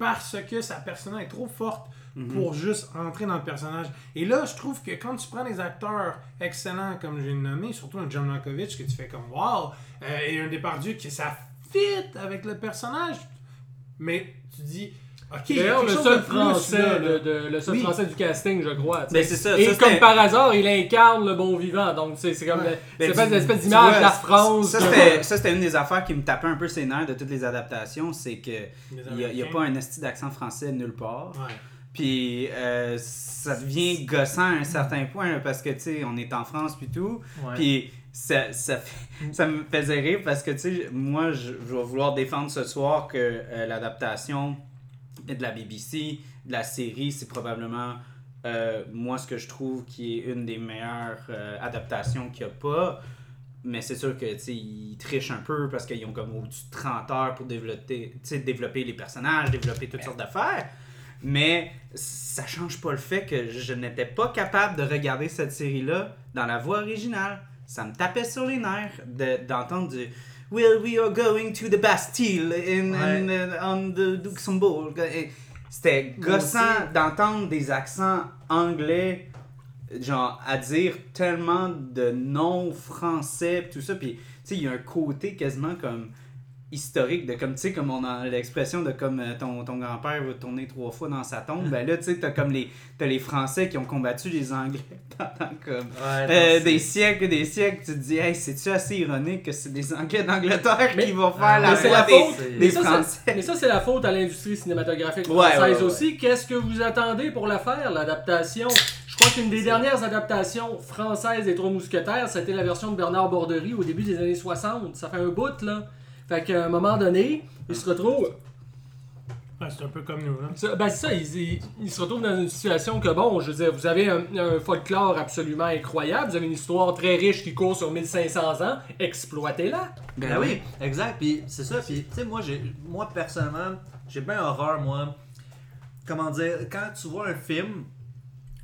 C: parce que sa personnage est trop forte pour juste entrer dans le personnage. Et là, je trouve que quand tu prends des acteurs excellents comme j'ai nommé, surtout un John Malkovich que tu fais comme wow, euh, et un Depardieu que ça fit avec le personnage, mais tu dis
B: D'ailleurs, le seul français, de, de- le seul
C: Oui.
B: français du casting, je crois.
A: Ben,
B: sais.
A: c'est ça,
B: Et
A: ça,
B: comme par hasard, il incarne le bon vivant. Donc, c'est comme
C: Ouais.
B: le-
A: Ben,
B: c'est
A: tu-
B: une espèce d'image
A: vois,
B: de la France.
A: Ça, c'était- ça, c'était une des affaires qui me tapait un peu ses nerfs de toutes les adaptations, c'est que
C: Les
A: il n'y a, pas un esti d'accent français nulle part.
C: Ouais.
A: Puis euh, ça devient gossant à un certain point parce que tu sais, on est en France puis tout.
D: Ouais.
A: Puis ça, ça, fait- ça me faisait rire parce que tu sais, moi je, je vais vouloir défendre ce soir que euh, l'adaptation de la BBC, de la série, c'est probablement euh, moi, ce que je trouve qui est une des meilleures euh, adaptations qu'il n'y a pas, mais c'est sûr que ils trichent un peu parce qu'ils ont comme au-dessus de 30 heures pour développer, les personnages, développer toutes sortes d'affaires. Mais ça change pas le fait que je n'étais pas capable de regarder cette série-là dans la voix originale. Ça me tapait sur les nerfs de- d'entendre du Well, we are going to the Bastille in, in, uh, on the Luxembourg. C'était gossant d'entendre des accents anglais, genre à dire tellement de noms français tout ça. Puis, tu sais, il y a un côté quasiment comme historique de comme tu sais comme on a l'expression de comme euh, ton, ton grand-père va tourner trois fois dans sa tombe ben là tu sais t'as comme les t'as les français qui ont combattu les anglais pendant comme
D: Ouais,
A: euh, des
D: c'est-
A: siècles des siècles tu te dis hey c'est-tu assez ironique que c'est des anglais d'Angleterre
B: Mais-
A: qui vont faire
D: Ah,
A: la
B: mais c'est la faute.
A: des
B: Mais ça,
A: français?
B: c'est- Mais ça, c'est la faute à l'industrie cinématographique française
A: ouais, ouais.
B: aussi. Qu'est-ce que vous attendez pour la faire, l'adaptation? Je crois qu'une des dernières adaptations françaises des Trois Mousquetaires, c'était la version de Bernard Borderie au début des années 60. Ça fait un bout, là. Fait qu'à un moment donné, il se retrouve.
C: Ouais, c'est un peu comme nous. Hein.
B: Ça- Ben c'est ça, il, il- il se retrouve dans une situation que, bon, je veux dire, vous avez un, un folklore absolument incroyable, vous avez une histoire très riche qui court sur 1500 ans, exploitez-la.
D: Ben oui, exact. Puis c'est ça. Puis tu sais, moi, j'ai, moi personnellement, j'ai bien horreur, moi. Comment dire, quand tu vois un film,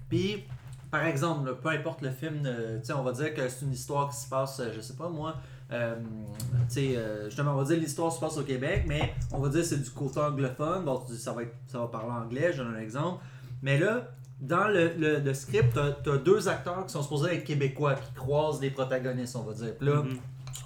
D: puis par exemple, là, peu importe le film, euh, tu sais, on va dire que c'est une histoire qui se passe, euh, je sais pas moi, euh, tu euh, justement, on va dire l'histoire se passe au Québec, mais on va dire c'est du côté anglophone. Bon, tu dis ça va, être, ça va parler anglais, je donne un exemple. Mais là, dans le, le, le script, t'as, as deux acteurs qui sont supposés être québécois, qui croisent les protagonistes, on va dire. Puis là,
A: Mhm.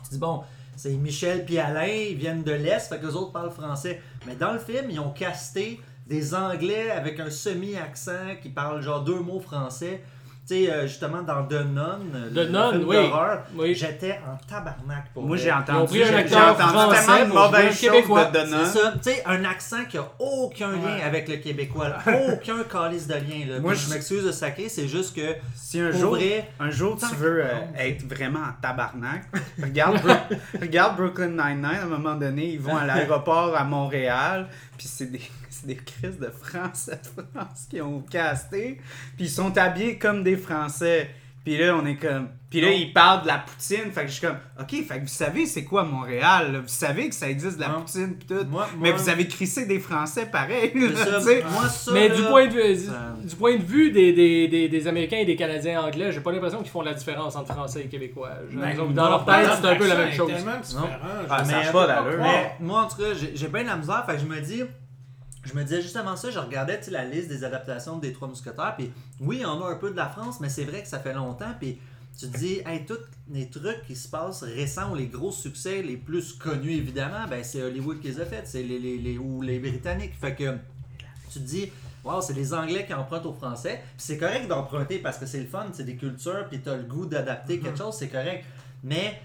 D: tu dis bon, c'est Michel puis Alain, ils viennent de l'Est, fait que les autres parlent français. Mais dans le film, ils ont casté des Anglais avec un semi-accent qui parlent genre deux mots français. Tu sais, euh, justement, dans The Nun,
B: The
D: le
B: Nun,
D: film
B: oui.
D: d'horreur,
B: Oui.
D: j'étais en tabarnak pour
A: moi j'ai entendu j'ai entendu tellement de mauvaises choses de
D: C'est ça, tu sais, un accent qui a aucun lien
C: Ouais.
D: avec le québécois, là. aucun calice de lien. Là.
A: Moi,
D: Puis je
A: je-
D: m'excuse de sacrer, c'est juste que
A: si un jour
D: vrai,
A: un jour tu veux euh, être vraiment en tabarnak, regarde, Bro- regarde Brooklyn Nine-Nine, à un moment donné, ils vont à l'aéroport à Montréal, puis c'est des, c'est des crises de Français de France qui ont casté, puis ils sont habillés comme des Français. Puis là, on est comme. Puis là,
D: Non.
A: ils parlent de la poutine. Fait que je suis comme, OK, fait que vous savez c'est quoi Montréal. là? Vous savez que ça existe de la
D: Non.
A: poutine pis tout.
D: moi,
A: Mais
D: moi-
A: vous avez crissé des Français pareil.
D: c'est
A: là,
D: ça,
A: tu sais.
D: moi, ça,
B: Mais
D: là,
B: du point, de vue,
D: ça-
B: du point de vue des, des, des, des Américains et des Canadiens anglais, j'ai pas l'impression qu'ils font la différence entre Français et Québécois.
C: Ben, non,
B: dans leur tête, c'est un peu la même chose.
C: tellement différent,
A: Ah, ça
C: mais
A: pas d'allure.
D: moi, en tout cas, j'ai j'ai bien de la misère. Fait que je me dis, je me disais justement ça. Je regardais la liste des adaptations des Trois Mousquetaires. Puis oui, en a un peu de la France, mais c'est vrai que ça fait longtemps. Puis tu te dis, hey, tous les trucs qui se passent récents ou les gros succès les plus connus, évidemment, ben c'est Hollywood qui les a fait. C'est les, les, les- ou les Britanniques. Fait que tu te dis, Wow, c'est les Anglais qui empruntent aux Français. Puis c'est correct d'emprunter parce que c'est le fun, c'est des cultures, puis t'as le goût d'adapter quelque chose, c'est correct. Mais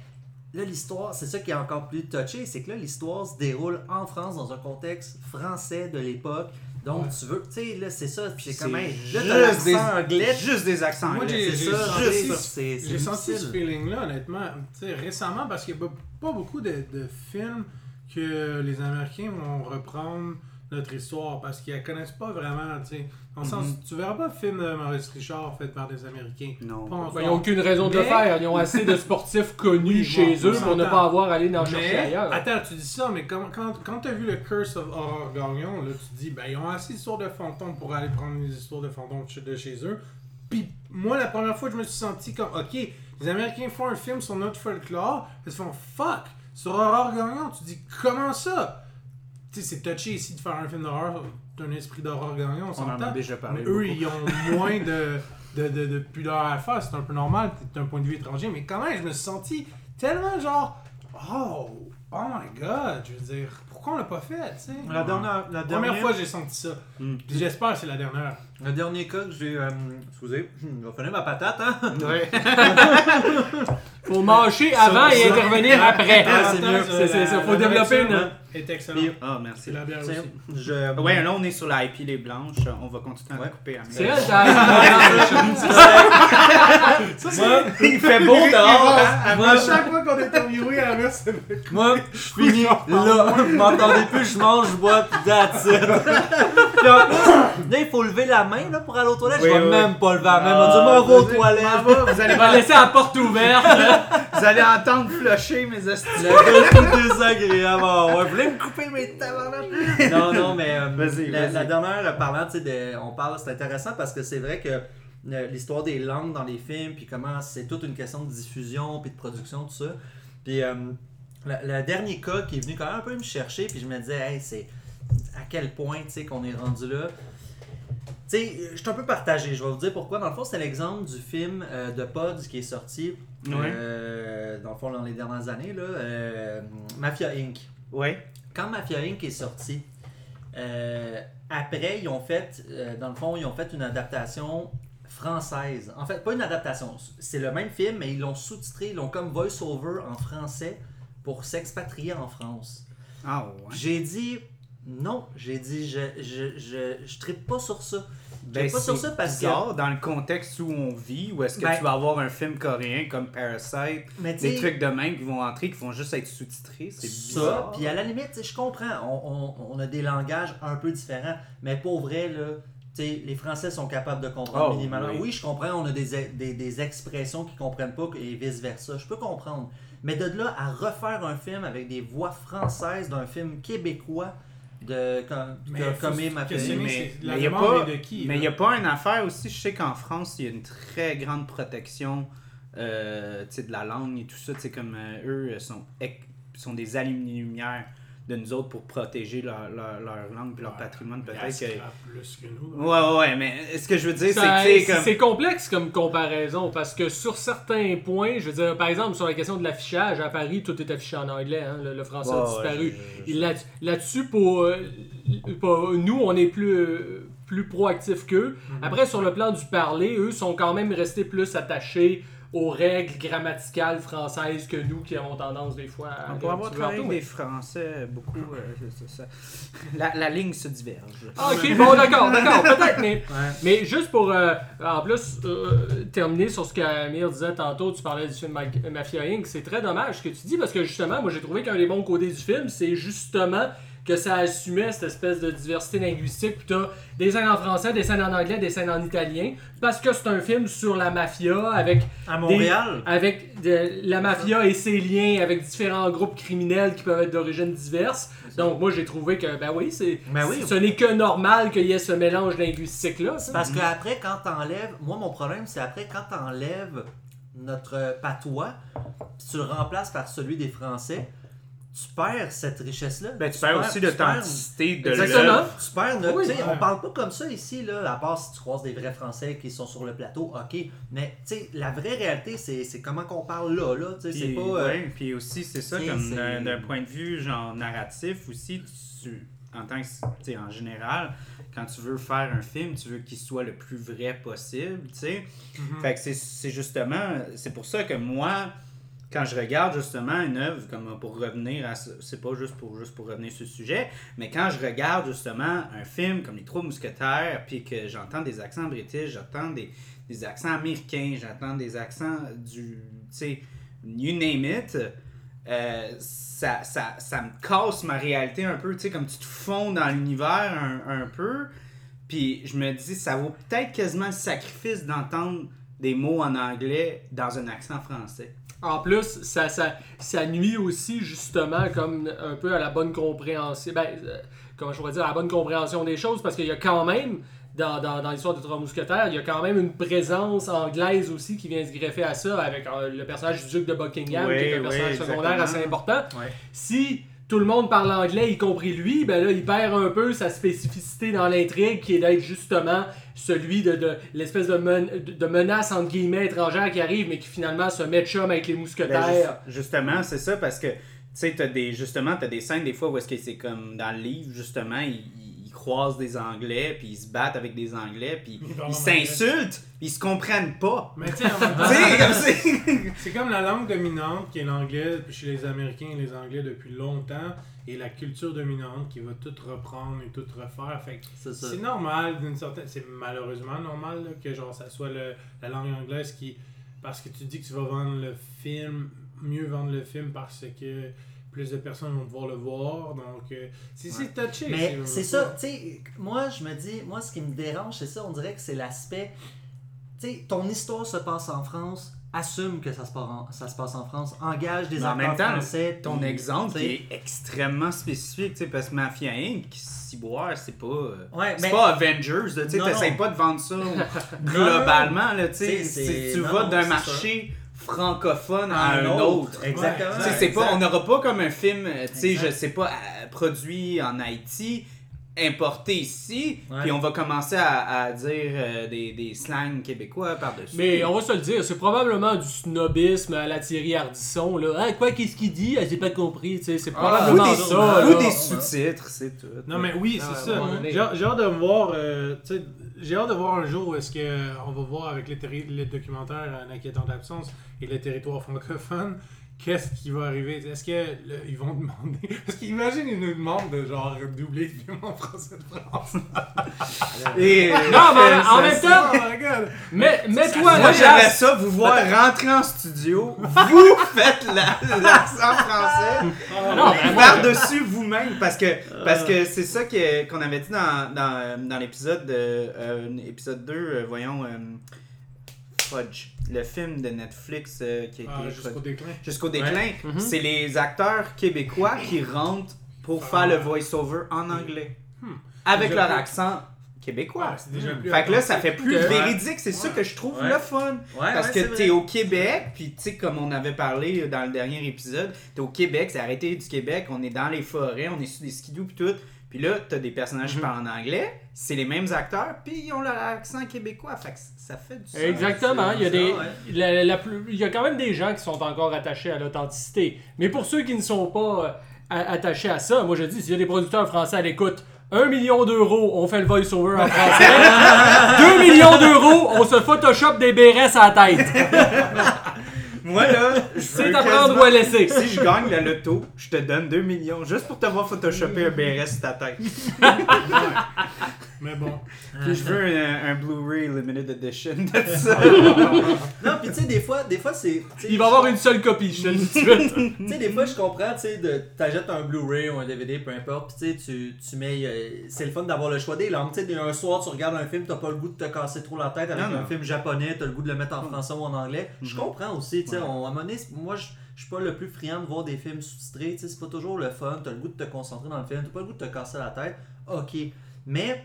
D: là, l'histoire, c'est ça qui est encore plus touché, c'est que là, l'histoire se déroule en France dans un contexte français de l'époque. Donc,
C: Ouais.
D: tu veux, tu sais, là, c'est ça, c'est
A: C'est
D: comme, hey, là,
A: juste
D: t'as l'accent
A: des-
D: anglais.
A: Juste des accents
C: Moi,
A: anglais.
C: j'ai-
D: C'est
C: j'ai
D: ça,
C: senti-
D: juste ça, c'est c'est
C: J'ai senti ce feeling-là, honnêtement, tu sais, récemment, parce qu'il n'y a pas, pas beaucoup de, de films que les Américains vont reprendre notre histoire, parce qu'ils la connaissent pas vraiment. Dans sens, tu verras pas de film de Maurice Richard fait par des Américains.
A: Non.
B: Ben, ils n'ont aucune raison de le faire. Ils ont assez de sportifs connus
C: Oui,
B: chez
C: bon,
B: eux pour ne pas avoir à aller en chercher ailleurs.
C: attends, tu dis ça, mais quand, quand, quand tu as vu le Curse of Aurore Gagnon, là, tu dis, ben, ils ont assez d'histoires de fantômes pour aller prendre les histoires de fantômes de chez- eux. Puis, moi, la première fois, je me suis senti comme, ok, les Américains font un film sur notre folklore, ils se font fuck, sur Aurore Gagnon. Tu dis, comment ça? Tu sais, c'est touché ici de faire un film d'horreur d'un esprit d'horreur Gagnon, on
A: On en
C: s'entend.
A: a déjà parlé.
C: Mais eux, ils ont moins de, de, de, de pudeur à faire. C'est un peu normal, c'est un point de vue étranger. Mais quand même, je me suis senti tellement genre, oh, oh my god, je veux dire, pourquoi on l'a pas fait, tu sais?
D: La dernière, la dernière
C: première fois, j'ai senti ça.
A: Mm.
C: Puis J'espère que c'est la dernière.
D: Le dernier cas que j'ai. euh, excusez, je vais finir ma patate, hein?
A: Ouais.
B: Faut mâcher avant et
C: ça-
B: intervenir après.
D: Ah, c'est mieux.
B: C'est- ça, faut développer une-
C: est excellente.
D: Puis-
A: Ah, merci.
C: C'est la bière aussi.
D: je.
A: Ouais, là, on est sur la IP les blanches. On va continuer à
D: Ouais.
A: la couper.
B: C'est
A: Amir.
B: elle, t'as-
A: Il fait beau dehors. hein?
C: À chaque fois qu'on est interviewé à la c'est
D: Moi, je finis là. Vous m'entendez plus, je mange, je bois, pis that's it. Là, il faut lever la main là, pour aller aux toilettes.
A: Oui,
D: je vais
A: oui.
D: même pas lever la main. On va aux
A: vas-y,
D: toilettes.
A: Vous allez,
B: va laisser la porte ouverte.
A: vous allez entendre flusher mes hosties.
D: Le désagréable. Ah Ouais, vous voulez me couper mes tabarnak? Non, non, mais euh,
A: Vas-y,
D: la,
A: vas-y.
D: la dernière, parlant, tu sais, de- on parle, c'est intéressant parce que c'est vrai que euh, l'histoire des langues dans les films, puis comment c'est toute une question de diffusion, puis de production, tout ça. Puis euh, le, le dernier cas qui est venu quand même un peu me chercher, puis je me disais, hey, c'est à quel point, tu sais, qu'on est rendu là. Tu sais, je suis un peu partagé. Je vais vous dire pourquoi. Dans le fond, c'est l'exemple du film euh, de Pods qui est sorti, euh, dans le fond, dans les dernières années, là, euh, Mafia Inc.
A: Ouais.
D: Quand Mafia Inc. est sorti, après, ils ont fait, dans le fond, ils ont fait une adaptation française. En fait, pas une adaptation, c'est le même film, mais ils l'ont sous-titré, ils l'ont comme voice-over en français pour s'expatrier en France.
A: Ah ouais.
D: J'ai dit non, j'ai dit je je je, je trippe pas sur ça. Je
A: Ben,
D: pas sur ça parce que
A: bizarre dans le contexte où on vit, où est-ce que
D: Ben-
A: tu vas avoir un film coréen comme Parasite, des trucs de même qui vont entrer, qui vont juste être sous-titrés, c'est
D: ça,
A: bizarre.
D: puis à la limite, je comprends, on, on- on a des langages un peu différents, mais pour vrai, là, les Français sont capables de comprendre
A: Oh,
D: minimalement.
A: oui.
D: Oui. je comprends, on a des, des, des expressions qu'ils comprennent pas et vice-versa, je peux comprendre. Mais de là à refaire un film avec des voix françaises d'un film québécois de ma
C: questionner,
A: mais
C: c'est- la
A: mais y a pas,
C: de qui,
A: mais
C: là?
A: il n'y a pas une affaire aussi, je sais qu'en France, il y a une très grande protection euh, tu sais, de la langue et tout ça, comme euh, eux euh, sont, sont des allumes-lumière de nous autres pour protéger leur, leur, leur langue et leur
C: Ouais.
A: patrimoine, peut-être que...
C: plus que nous.
A: Ouais, ouais, ouais, mais ce que je veux dire, c'est que, sais,
B: C'est
A: comme...
B: c'est complexe comme comparaison parce que sur certains points, je veux dire, par exemple, sur la question de l'affichage, à Paris, tout est affiché en anglais, hein, le, le français a disparu.
A: ouais, je- je-
B: Et là- Là-dessus, pour, euh, pour nous, on est plus, euh, plus proactifs qu'eux.
A: Mhm.
B: Après, sur le plan du parler, eux sont quand même restés plus attachés aux règles grammaticales françaises que nous qui avons tendance des fois à.
A: On pourrait avoir travaillé avec des Français beaucoup. euh, c'est ça. La, la ligne se diverge.
B: Ah, ok, bon, d'accord, d'accord, peut-être, mais,
D: Ouais.
B: mais juste pour, euh, en plus, euh, terminer sur ce qu'Amir disait tantôt, tu parlais du film Ma- Mafia Inc., c'est très dommage ce que tu dis, parce que justement, moi j'ai trouvé qu'un des bons côtés du film, c'est justement que ça assumait cette espèce de diversité linguistique, puis t'as des scènes en français, des scènes en anglais, des scènes en italien, parce que c'est un film sur la mafia, avec
D: À Montréal,
B: avec de- la mafia et ses liens avec différents groupes criminels qui peuvent être d'origine diverses. Donc moi j'ai trouvé que ben oui, c'est
D: Ben oui.
B: ce n'est que normal qu'il y ait ce mélange linguistique là.
D: Parce qu'après, quand t'enlèves. Moi, mon problème, c'est après, quand t'enlèves notre patois, tu le remplaces par celui des Français, tu perds cette richesse-là.
A: Ben, tu perds aussi l'authenticité de
B: Exactement.
A: l'œuvre.
D: Tu perds notre.
B: Oui.
D: tu. On parle pas comme ça ici, là, à part si tu croises des vrais Français qui sont sur le plateau, ok. Mais tu sais, la vraie réalité, c'est c'est comment qu'on parle là, là. Tu sais, c'est
A: Puis,
D: pas. euh,
A: ouais, puis aussi, c'est ça,
D: tu
A: comme d'un point de vue genre narratif aussi, tu, en tant que, tu sais, en général, quand tu veux faire un film, tu veux qu'il soit le plus vrai possible, tu sais.
C: Mhm.
A: Fait que c'est- c'est justement, c'est pour ça que moi, quand je regarde justement une œuvre, comme pour revenir à c'est pas juste pour, juste pour revenir sur le sujet, mais quand je regarde justement un film comme Les Trois Mousquetaires, puis que j'entends des accents british, j'entends des, des accents américains, j'entends des accents du, tu sais, you name it, euh, ça, ça, ça me casse ma réalité un peu, tu sais, comme tu te fonds dans l'univers un, un peu, puis je me dis, ça vaut peut-être quasiment le sacrifice d'entendre des mots en anglais dans un accent français.
B: En plus, ça, ça, ça nuit aussi justement comme un peu à la bonne compréhension. Ben, euh, comment je pourrais dire, à la bonne compréhension des choses, parce qu'il y a quand même, dans, dans, dans l'histoire de Trois Mousquetaires, il y a quand même une présence anglaise aussi qui vient se greffer à ça avec euh, le personnage du duc de Buckingham,
A: Oui,
B: qui est un
A: oui,
B: personnage secondaire assez important. Si tout le monde parle anglais, y compris lui, ben là, il perd un peu sa spécificité dans l'intrigue, qui est d'être justement celui de, de l'espèce de, men- de- menace entre guillemets étrangère qui arrive, mais qui finalement se met de chum avec les
A: Ben,
B: mousquetaires.
A: juste- justement, c'est ça parce que tu sais, t'as des justement, t'as des scènes des fois où est-ce que c'est comme dans le livre justement, croisent des Anglais puis ils se battent avec des Anglais puis
C: Ils
A: s'insultent puis ils se comprennent pas.
C: Mais tu sais,
A: c'est.
C: c'est comme la langue dominante qui est l'anglais chez les Américains et les Anglais depuis longtemps et la culture dominante qui va tout reprendre et tout refaire. Fait que
D: C'est
C: normal d'une certaine c'est malheureusement normal là, que genre ça soit le- la langue anglaise qui parce que tu dis que tu vas vendre le film mieux vendre le film parce que plus de personnes vont pouvoir le voir. Donc, euh, c'est c'est touché.
D: Mais
C: c'est-
D: ça, tu sais, moi je me dis, moi ce qui me dérange, c'est ça, on dirait que c'est l'aspect, tu sais, ton histoire se passe en France, assume que ça se passe en, ça se passe en France, engage des acteurs
A: même temps,
D: français.
A: Ton
D: puis,
A: exemple qui est extrêmement spécifique, tu sais, parce que Mafia Inc., Ciboire, c'est pas. euh,
D: Ouais,
A: C'est
D: mais
A: pas Avengers, tu sais, t'essayes pas de vendre ça globalement, là, tu sais,
D: Tu sais, c'est-
A: si tu
D: non,
A: vas d'un marché francophone à un autre.
D: Exactement.
A: Pas, on n'aura pas comme un film, euh, tu sais, je sais pas, euh, produit en Haïti, importé ici, puis on va commencer à, à dire euh, des, des slangs québécois par-dessus.
B: Mais on va se le dire, c'est probablement du snobisme à la Thierry Ardisson. Là. Ah, quoi, qu'est-ce qu'il dit? Ah, j'ai pas compris. tu sais, C'est
A: Ah,
B: probablement
A: ou des,
B: ça.
A: ou
B: là.
A: des sous-titres, c'est tout.
C: Non, mais oui,
B: Ah,
C: c'est ça. J'ai j'ai hâte de voir. euh, tu sais, j'ai hâte de voir un jour où est-ce que euh, on va voir avec le, terri- le documentaire En inquiétant d'absence et le territoire francophone. Qu'est-ce qui va arriver? Est-ce qu'ils vont demander. Parce qu'imagine, ils nous demandent de genre doubler le film en français de France.
A: Et,
B: Non, mais en même temps,
C: Oh
B: mais, mets-toi à
A: Moi, j'aimerais ça vous voir rentrer en studio. Vous faites la- l'accent français.
B: Ah non,
A: Par-dessus vous-même. Parce que parce que c'est ça qu'on avait dit dans, dans, dans l'épisode de, euh, épisode 2, euh, voyons, euh, Fudge. Le film de Netflix euh, qui a été
C: Ah, jusqu'au déclin.
A: jusqu'au déclin.
B: Mhm.
A: C'est les acteurs québécois qui rentrent pour
C: Ah.
A: faire le voice-over en anglais.
C: Hmm.
A: Avec
C: Déjà
A: leur
C: plus-
A: accent québécois.
C: C'est déjà plus
A: Fait que là, ça fait plus véridique. C'est ça que je trouve
D: Ouais.
A: le fun.
D: Ouais,
A: Parce
D: ouais,
A: que t'es
D: vrai.
A: au Québec, puis tu sais, comme on avait parlé dans le dernier épisode, t'es au Québec, c'est arrêté du Québec, on est dans les forêts, on est sur des skidoo puis tout. Puis là, t'as des personnages qui
B: Mhm.
A: parlent en anglais, c'est les mêmes acteurs, puis ils ont leur accent québécois. Fait que ça fait du sens.
B: Exactement. Il y, a des,
D: ouais.
B: la- la plus- il y a quand même des gens qui sont encore attachés à l'authenticité. Mais pour ceux qui ne sont pas euh, attachés à ça, moi je dis, s'il y a des producteurs français à l'écoute, 1 million d'euros, on fait le voice-over en français. 2 millions d'euros, on se photoshop des bérets à la tête.
A: Moi, là, je
B: C'est
A: veux
B: à prendre ou à laisser.
A: Si je gagne la loto, je te donne 2 millions juste pour te voir photoshopper un BRS sur ta tête.
C: Mais bon.
A: Puis je veux un, un Blu-ray Limited Edition de ça.
D: Non, puis tu sais, des fois, des fois c'est. tu sais,
B: Il va y avoir une seule copie, je te le dis tout de suite.
D: Tu sais, des fois, je comprends, tu sais, de- t'achètes un Blu-ray ou un DVD, peu importe, puis tu sais, tu, tu mets. euh, c'est le fun d'avoir le choix des langues. Tu sais, un soir, tu regardes un film, t'as pas le goût de te casser trop la tête avec
A: Non,
D: un
A: non.
D: film japonais, t'as le goût de le mettre en français ou en anglais. Je
A: Mhm.
D: comprends aussi, tu sais, On- à un moment donné, c'est- moi, je. Je suis pas le plus friand de voir des films sous-titrés, c'est pas toujours le fun, t'as le goût de te concentrer dans le film, t'as pas le goût de te casser la tête, ok. Mais,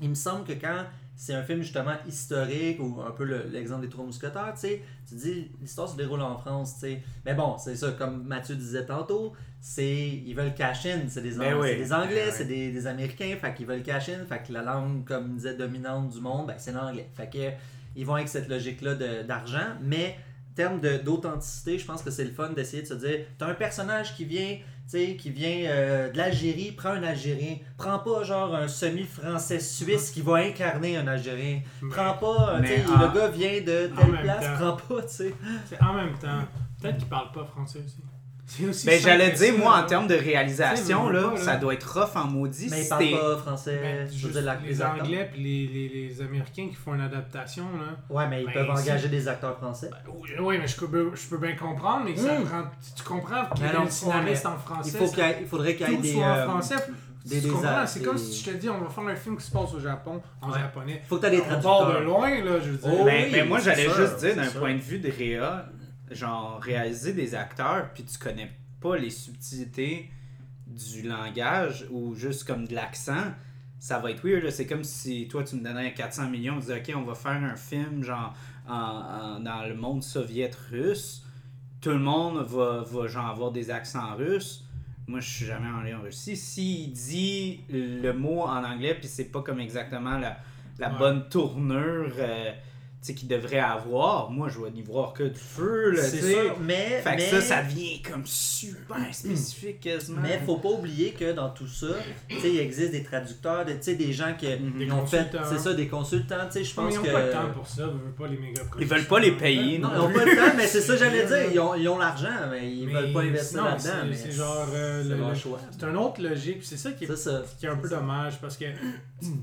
D: il me semble que quand c'est un film justement historique ou un peu le- l'exemple des Trois Mousquetaires, tu sais, tu dis l'histoire se déroule en France, tu sais. Mais bon, c'est ça, comme Mathieu disait tantôt, c'est ils veulent cash in, c'est des,
A: Ben
D: Ang-
A: oui.
D: c'est des Anglais,
A: Ben oui.
D: c'est des, des Américains, fait qu'ils veulent cash in, fait que la langue, comme disait, dominante du monde, ben, c'est l'anglais. Fait que ils vont avec cette logique-là d'argent, mais en termes de- d'authenticité, je pense que c'est le fun d'essayer de se dire, t'as un personnage qui vient qui vient euh, de l'Algérie, prends un Algérien. Prends pas genre un semi-français suisse qui va incarner un Algérien. Prends pas, euh,
A: Mais en-
D: le gars vient de telle place,
C: temps.
D: prends pas, tu sais.
C: En même temps. Peut-être qu'ils parlent pas français aussi.
A: Ben, j'allais dire,
C: ça,
A: moi, en termes de réalisation, là,
C: veux pas, là.
A: ça doit être rough en maudit.
D: Mais ils parlent pas français.
C: Ben,
D: je veux
C: juste
D: dire, la-
C: les. Anglais puis les, les, les Américains qui font une adaptation, là.
D: Ouais, mais ils
C: Ben,
D: peuvent engager des acteurs français.
C: Oui, oui, mais je peux, je peux bien comprendre, mais ça
D: Mm.
C: prend, tu, tu comprends qu'il y
D: Mais
C: a un scénariste
D: ouais,
C: en français.
D: Il, faut qu'il y ait- il faudrait qu'il y ait des.
C: soit en
D: euh,
C: français.
D: des-
C: tu
D: des
C: comprends?
D: a-
C: C'est
D: des-
C: comme si je te dis, on va faire un film qui se passe au Japon, en
D: Ouais.
C: japonais.
D: Faut que tu aies des
C: On part de
D: traducteurs.
C: loin, là, je veux dire.
D: Oh,
A: Ben, ben, moi, j'allais juste dire, d'un point de vue de réa, genre, réaliser des acteurs, puis tu connais pas les subtilités du langage ou juste comme de l'accent, ça va être weird. C'est comme si toi, tu me donnais 400 millions, tu disais, OK, on va faire un film, genre, en, en- dans le monde soviète-russe. Tout le monde va, va, genre, avoir des accents russes. Moi, je suis jamais allé en Russie. S'il dit le mot en anglais, puis c'est pas comme exactement la, la
C: Ouais.
A: bonne tournure euh, qu'il devrait avoir, moi, je vais n'y voir que du feu. Là,
D: C'est
A: tu sais.
D: sûr, mais.
A: Fait que ça, ça devient comme super spécifique quasiment.
D: Mais faut pas oublier que dans tout ça, tu sais, il existe des traducteurs, des, tu sais, des gens qui
A: Mhm.
D: ont fait,
C: consultants.
D: c'est ça, des consultants, tu sais, je
C: Mais
D: pense
C: ils n'ont
D: que...
C: pas le temps pour ça, ils veulent pas les méga
A: Ils veulent pas les payer,
D: Non,
A: non.
D: ils ont pas le temps, mais c'est ça que j'allais dire, ils ont, ils ont l'argent, mais ils
C: Mais
D: veulent pas investir
C: non,
D: là-dedans.
C: c'est-
D: mais
C: c'est genre, euh,
D: c'est
C: le-
D: leur choix.
C: C'est une autre logique, c'est ça qui est,
D: C'est ça.
C: qui est un peu dommage parce que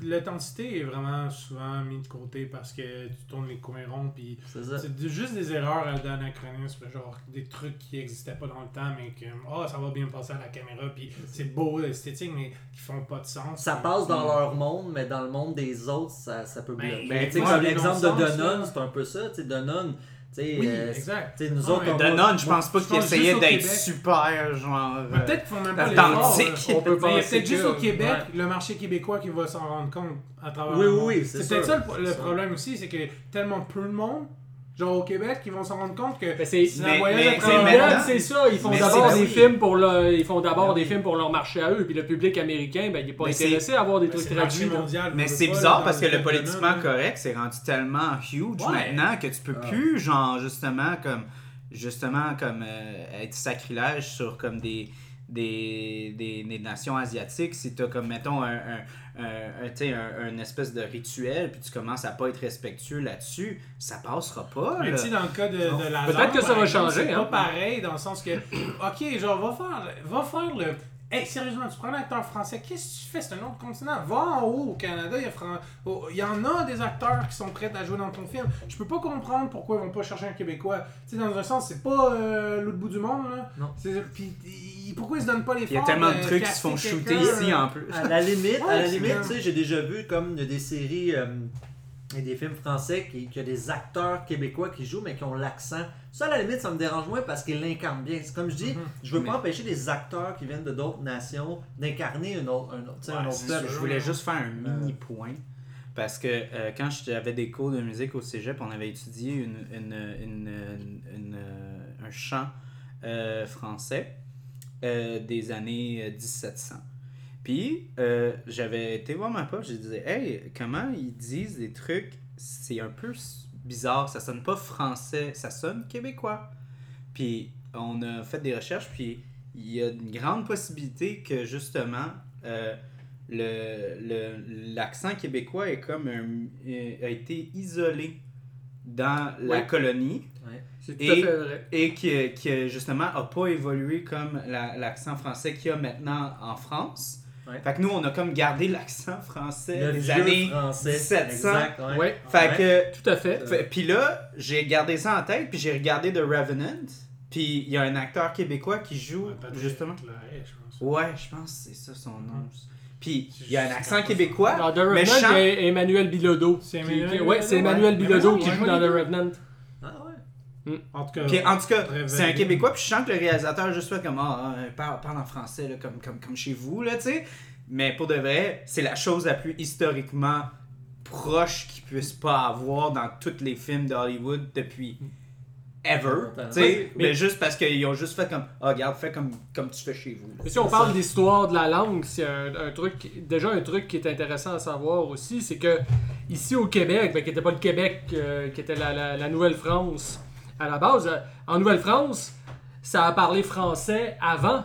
C: l'authenticité est vraiment souvent mise de côté parce que ton les coins puis
D: C'est
C: juste des erreurs d'anachronisme, genre des trucs qui n'existaient pas dans le temps, mais que oh, ça va bien passer à la caméra, puis c'est beau, esthétique, mais qui font pas de sens.
D: Ça passe dans leur monde, mais dans le monde des autres, ça, ça peut
C: Ben,
D: bloquer.
A: ben,
D: Tu sais, comme l'exemple de
C: là.
D: c'est un peu ça. Tu sais,
C: Oui,
D: euh,
C: exact.
D: nous
C: Ah,
D: autres,
A: je pense pas
C: je
A: qu'il
C: pense
A: essayait
C: juste au
A: d'être super, genre. Euh,
C: Peut-être qu'ils font même pas
A: authentique.
B: On peut penser
C: peut-être juste au Québec,
D: ouais.
C: le marché québécois qui va s'en rendre compte à travers
D: Oui,
C: le
D: oui,
C: monde.
D: oui, c'est
C: C'est peut-être ça le, le problème aussi, c'est que tellement peu de monde, genre au Québec, qui vont s'en rendre compte que
B: Ben, c'est-
C: un voyage
A: mais-
C: à
A: c'est
C: travers
B: ça, ils font d'abord
A: c'est-
B: des
A: oui.
B: films pour le, ils font d'abord des films pour leur marché à eux, puis le public américain, ben, il est pas
A: Mais
B: intéressé à avoir des trucs traduits.
C: mondial,
A: Mais c'est bizarre parce que le politiquement correct, c'est rendu tellement huge
C: Ouais.
A: maintenant que tu peux
D: Ah.
A: plus, genre, justement, comme, justement, comme, euh, être sacrilège sur, comme, des, des, des, des nations asiatiques. Si t'as, comme, mettons, un, un, un, un, tu sais, un, un espèce de rituel, puis tu commences à pas être respectueux là-dessus, ça passera pas,
C: Mais
A: là.
C: tu dans le cas de, la
B: Peut-être que ça va
C: exemple,
B: changer,
C: C'est
B: hein.
C: pas pareil dans le sens que, ok, genre, va faire, va faire le. Hey, sérieusement, tu prends un acteur français, qu'est-ce que tu fais C'est un autre continent? Va en haut au Canada, il y, a Fran- oh, il y en a des acteurs qui sont prêts à jouer dans ton film. Je peux pas comprendre pourquoi ils vont pas chercher un Québécois. Tu sais, dans un sens, c'est pas euh, l'autre bout du monde, là.
D: Non.
C: Puis, il- pourquoi ils se donnent pas les
A: Il y a tellement de trucs qui se font shooter ici en plus.
D: À la limite, à la limite, tu sais, j'ai déjà vu comme des séries euh, et des films français qui, qui a des acteurs québécois qui jouent mais qui ont l'accent. Ça, à la limite, ça me dérange moins parce qu'ils l'incarnent bien. C'est comme je dis,
C: Mhm.
D: je veux
A: Mais-
D: pas empêcher des acteurs qui viennent de d'autres nations d'incarner un autre, un autre, un peuple.
A: Je voulais juste faire un mini point. Parce que euh, quand j'avais des cours de musique au cégep, on avait étudié une, une, une- euh, un chant euh, français euh, des années euh, 1700. Puis euh, j'avais été voir ma pote, je disais Hey, comment ils disent des trucs C'est un peu bizarre, ça sonne pas français, ça sonne québécois. Puis on a fait des recherches, puis il y a une grande possibilité que justement euh, le- le- l'accent québécois est comme un- euh, a été isolé dans la
B: Ouais.
A: colonie
B: C'est tout
A: Et-
B: à fait vrai.
A: et qui, qui justement a pas évolué comme la- l'accent français qu'il y a maintenant en France.
D: Ouais.
A: Fait que nous, on a comme gardé l'accent français
D: Le
A: des
D: vieux
A: années
D: français.
A: 1700.
D: Exact, ouais.
B: Ouais,
A: Fait
D: Ouais.
A: que
B: tout à fait.
A: fait- Puis là, j'ai gardé ça en tête, puis j'ai regardé The Revenant. Puis il y a un acteur québécois qui joue justement.
C: Lahaye, je pense.
A: Ouais, je pense que c'est ça son nom. Puis
C: C'est
A: il y a un accent québécois.
B: Dans The
A: mais
B: Revenant,
A: chante-
B: il y a Emmanuel Bilodeau.
C: C'est Emmanuel
B: qui- Ouais, c'est
C: Bilodeau,
B: Emmanuel
C: ouais.
B: Bilodeau qui joue dans The Revenant.
D: Ouais.
C: En tout cas,
A: Puis en tout cas, c'est un. Québécois, puis je sens que le réalisateur a juste fait comme ah, euh, parle, parle en français là, comme, comme, comme chez vous, là, tu sais. Mais pour de vrai, c'est la chose la plus historiquement proche qu'il puisse pas avoir dans tous les films d'Hollywood depuis ever. Mais,
B: mais-
A: juste parce qu'ils ont juste fait comme ah, regarde, fais comme, comme tu fais chez vous.
B: Mais si on parle d'histoire de la langue, c'est un, un truc, déjà un truc qui est intéressant à savoir aussi, c'est que ici au Québec, ben, qui n'était pas le Québec, euh, qui était la, la- la Nouvelle-France à la base, euh, en Nouvelle-France, ça a parlé français avant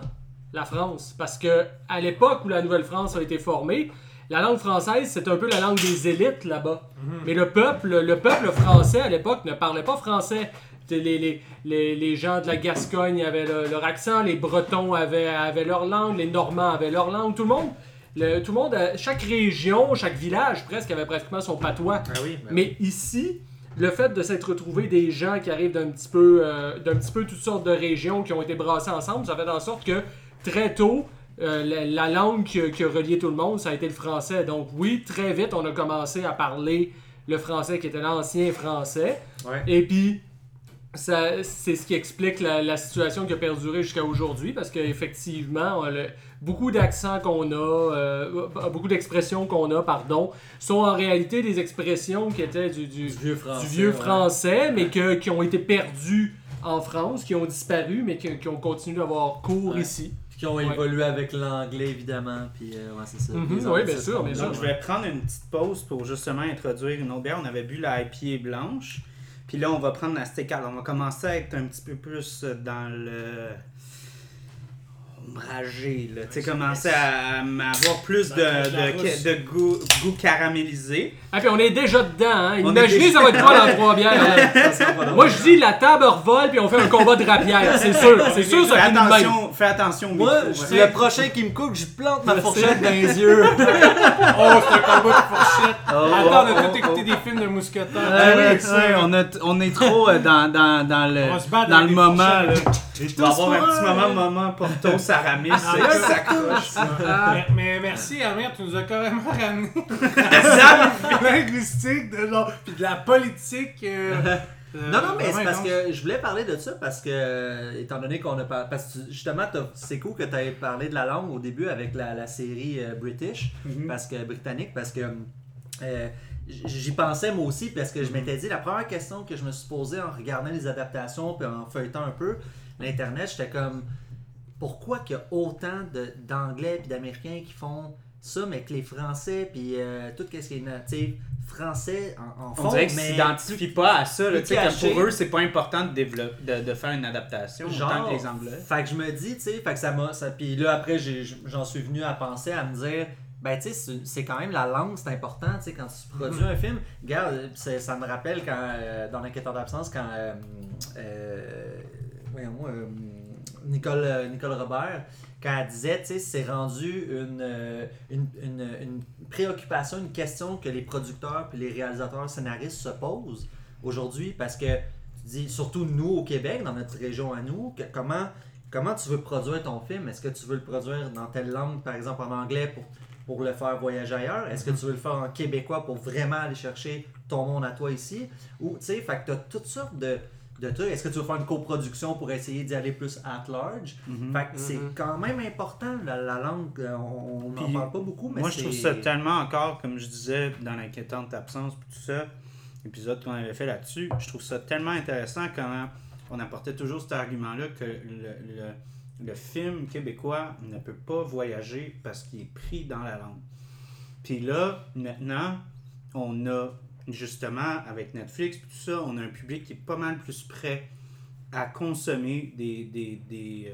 B: la France, parce que à l'époque où la Nouvelle-France a été formée, la langue française c'est un peu la langue des élites là-bas. Mais le peuple, le peuple français à l'époque ne parlait pas français. Les, les, les, les gens de la Gascogne avaient le- leur accent, les Bretons avaient, avaient leur langue, les Normands avaient leur langue, tout le monde. le- tout le monde, euh, chaque région, chaque village presque avait pratiquement son patois.
D: Ah oui. ben
B: Mais ici, le fait de s'être retrouvé des gens qui arrivent d'un petit peu, euh, d'un petit peu toutes sortes de régions qui ont été brassées ensemble, ça fait en sorte que très tôt, euh, la, la langue qui a, relié tout le monde, ça a été le français. Donc oui, très vite, on a commencé à parler le français qui était l'ancien français.
D: Ouais.
B: Et puis, ça, c'est ce qui explique la, la situation qui a perduré jusqu'à aujourd'hui, parce qu'effectivement, le- beaucoup d'accents qu'on a, euh, beaucoup d'expressions qu'on a, pardon, sont en réalité des expressions qui étaient du, du,
D: Du vieux français.
B: du vieux
D: ouais.
B: français, mais que, qui ont été perdues en France, qui ont disparu, mais qui, qui ont continué d'avoir cours
D: Ouais.
B: ici.
D: Puis qui ont
B: Ouais.
D: évolué avec l'anglais, évidemment. Puis, euh, ouais, c'est ça.
B: Mhm, oui, bien sûr.
A: Donc, je vais prendre une petite pause pour justement introduire une autre bière. On avait bu la IPA blanche. Puis là, on va prendre la stécale. On va commencer à être un petit peu plus dans le. Ombragé, là. Tu sais, commencer à avoir plus de, de, de goût, goût caramélisé.
B: Ah, puis on est déjà dedans, hein.
A: On
B: Imaginez,
A: est déjà-
B: ça va être quoi dans trois bières. hein. Moi, je dis, la table revole, puis on fait un combat de rapière. C'est sûr, c'est sûr, ça même.
A: attention, fais attention
D: Moi, je- le prochain qui me coupe, je plante ma fourchette dans les yeux.
C: Oh, c'est un combat de fourchette.
A: Oh,
C: Attends, on a
A: oh,
C: tout écouté
A: oh.
C: des films de mousquetaires.
A: Ah oui, on, a, on est trop euh, dans, dans, dans le, dans le moment. Là. On va avoir un petit
C: un.
A: moment, moment Porto Saramis
C: Ah,
A: qui s'accroche.
B: Ah.
C: Mais, mais merci Amir, tu nous as carrément ramené la linguistique de genre, puis de la politique. euh, euh,
D: Non, non, mais c'est parce que je voulais parler de ça parce que, euh, étant donné qu'on a parlé. Parce que justement, t'as- c'est cool que tu aies parlé de la langue au début avec la, la série euh, British,
A: Mhm.
D: parce que britannique, parce que euh, j'y pensais moi aussi, parce que je m'étais dit, la première question que je me suis posée en regardant les adaptations puis en feuilletant un peu l'Internet, j'étais comme, pourquoi qu'il y a autant de- d'Anglais puis d'Américains qui font ça, mais que les Français puis euh, tout ce qui est natif français en, en font,
A: On dirait qu'ils
D: mais
A: s'identifient pas à ça. là, comme pour eux, c'est pas important de, développer, de, de faire une adaptation autant que les Anglais.
D: Fait que je me dis, tu sais, fait que ça m'a. ça- Puis là, après, j'en suis venu à penser, à me dire, ben, tu sais, c'est- quand même la langue, c'est important, tu sais, quand tu produis un film. Regarde, ça me rappelle quand, euh, dans l'enquêteur d'absence, quand. Euh, voyons, euh, Nicole, euh, Nicole Robert, quand elle disait, tu sais, c'est rendu une, euh, une, une, une préoccupation, une question que les producteurs puis les réalisateurs scénaristes se posent aujourd'hui parce que tu dis, surtout nous au Québec, dans notre région à nous, que- comment, comment tu veux produire ton film? Est-ce que tu veux le produire dans telle langue, par exemple en anglais, pour, pour le faire voyager ailleurs? Est-ce que tu veux le faire en québécois pour vraiment aller chercher ton monde à toi ici? Ou, tu sais, fait que tu as toutes sortes de, de trucs. Est-ce que tu veux faire une coproduction pour essayer d'y aller plus at large?
A: Mhm.
D: Fait que c'est
B: Mhm.
D: quand même important, la, la langue. euh, On n'en parle pas beaucoup, mais
A: Moi, je trouve ça tellement encore, comme je disais, dans l'inquiétante absence, puis tout ça, épisode qu'on avait fait là-dessus, je trouve ça tellement intéressant comment on apportait toujours cet argument-là que le, le- le film québécois ne peut pas voyager parce qu'il est pris dans la langue. Puis là, maintenant, on a justement, avec Netflix, puis tout ça, on a un public qui est pas mal plus prêt à consommer des, des, des,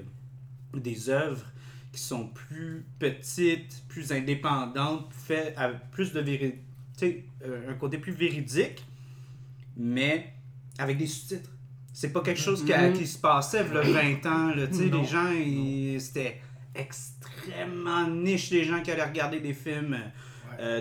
A: euh, des œuvres qui sont plus petites, plus indépendantes, fait avec plus de vérité, un côté plus véridique, mais avec des sous-titres. C'est pas quelque chose qui, a-
B: Mhm.
A: qui se passait il y a 20 ans. Là, les gens, c'était extrêmement niche, les gens qui allaient regarder des films euh,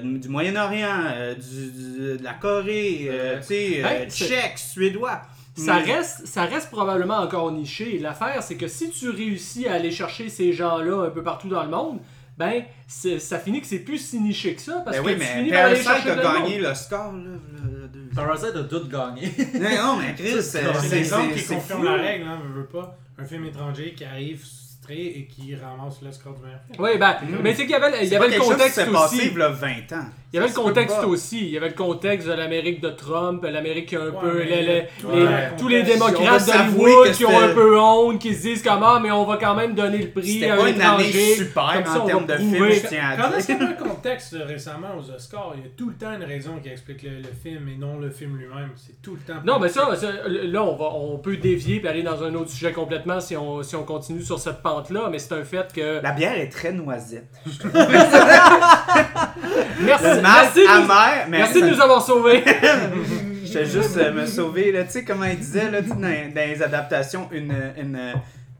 A: du du Moyen-Orient, euh, du, du- de la Corée, euh, tu sais, euh,
B: Hey,
A: tchèque, suédois.
B: Ça
A: Mais-
B: reste, ça reste probablement encore niché. L'affaire, c'est que si tu réussis à aller chercher ces gens-là un peu partout dans le monde, ben, ça finit que c'est plus si niché que ça. Parce
A: Ben
B: que
A: oui,
B: tu
A: mais
B: finis par aller
A: Parasite
B: chercher
A: a gagné le score. Là,
D: Parasite a tout gagné.
A: non, non, mais Chris,
D: C'est-
C: l'exemple qui confirme la règle, hein, veut pas. Un film étranger qui arrive et qui ramasse le score du meilleur film.
B: Oui, ben,
A: Mhm.
B: mais c'est qu'il y avait, il y
A: C'est
B: avait le contexte
A: s'est passé
B: aussi.
A: il y a 20 ans.
B: Il y avait le contexte aussi. Il y avait le contexte de l'Amérique de Trump, l'Amérique qui a un
C: Ouais,
B: peu. les- les- tous les démocrates d'Hollywood qui ont un peu honte, qui se disent comment, mais on va quand même donner le prix
A: C'était
B: à
A: pas
B: un
A: une année
B: étranger.
A: super
B: Comme ça,
A: en termes de film, je tiens à
C: Quand est-ce qu'il y a un contexte euh, récemment aux Oscars, il y a tout le temps une raison qui explique le, le film et non le film lui-même. C'est tout le temps.
B: Non, mais ça, là, on, va, on peut dévier et aller dans un autre sujet complètement si on, si on continue sur cette pente-là, mais c'est un fait que.
A: La bière est très noisette.
B: Merci,
A: Le mal
B: merci, de nous-
A: amer, mais
B: merci de nous avoir sauvés.
A: je vais juste euh, me sauver. là. Tu sais comment il disait là, dans, dans les adaptations, une, une,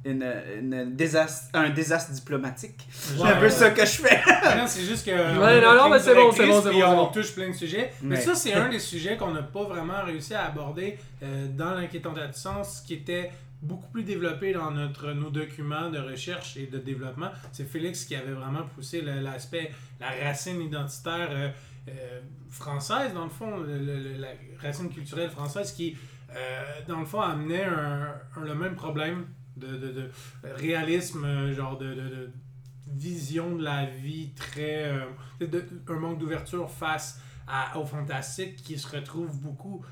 A: une, une désastre, un désastre diplomatique. C'est un
C: Ouais,
A: peu
C: ouais.
A: ça que je fais.
C: Non, c'est juste que. on
B: Ouais, non, non, mais c'est bon, c'est bon, c'est bon,
C: On touche plein de sujets. Mais
A: Ouais.
C: ça, c'est un des sujets qu'on n'a pas vraiment réussi à aborder euh, dans l'inquiétante absence, qui était beaucoup plus développé dans notre, nos documents de recherche et de développement. C'est Félix qui avait vraiment poussé l'aspect, la racine identitaire euh, euh, française, dans le fond, la racine culturelle française qui, euh, dans le fond, amenait un, le même problème de, de- réalisme, genre de, de- vision de la vie très... un manque d'ouverture face au fantastique qui se retrouve beaucoup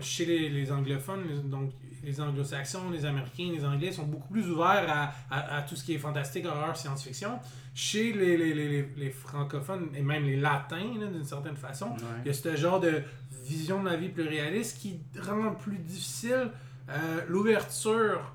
C: chez les, anglophones, donc les anglo-saxons, les américains, les anglais sont beaucoup plus ouverts à, à- à tout ce qui est fantastique, horreur, science-fiction. Chez les, les- les- les- les francophones et même les latins, d'une certaine façon, il y a ce genre de vision de la vie plus réaliste qui rend plus difficile euh, l'ouverture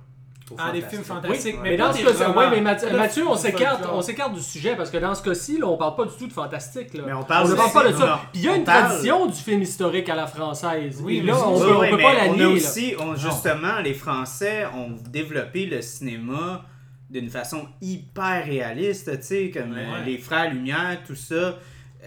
C: Ah, des films
B: Oui,
C: fantastiques.
B: mais,
C: mais
B: dans ce cas-ci, ouais, mais Mathieu, on s'écarte, on s'écarte du sujet parce que dans ce cas-ci, là, on parle pas du tout de fantastique. Là.
A: Mais on parle
B: on ne
A: aussi-
B: parle pas de
A: non,
B: ça. Puis il y a
A: on
B: une
A: parle-
B: tradition du film historique à la française.
C: Oui,
B: Et là, on
A: Ouais,
B: peut, on pas la
A: on
B: nier.
A: a
B: là.
A: aussi, on- justement, les Français ont développé le cinéma d'une façon hyper réaliste, tu sais, comme euh,
C: Ouais.
A: les frères Lumière, tout ça.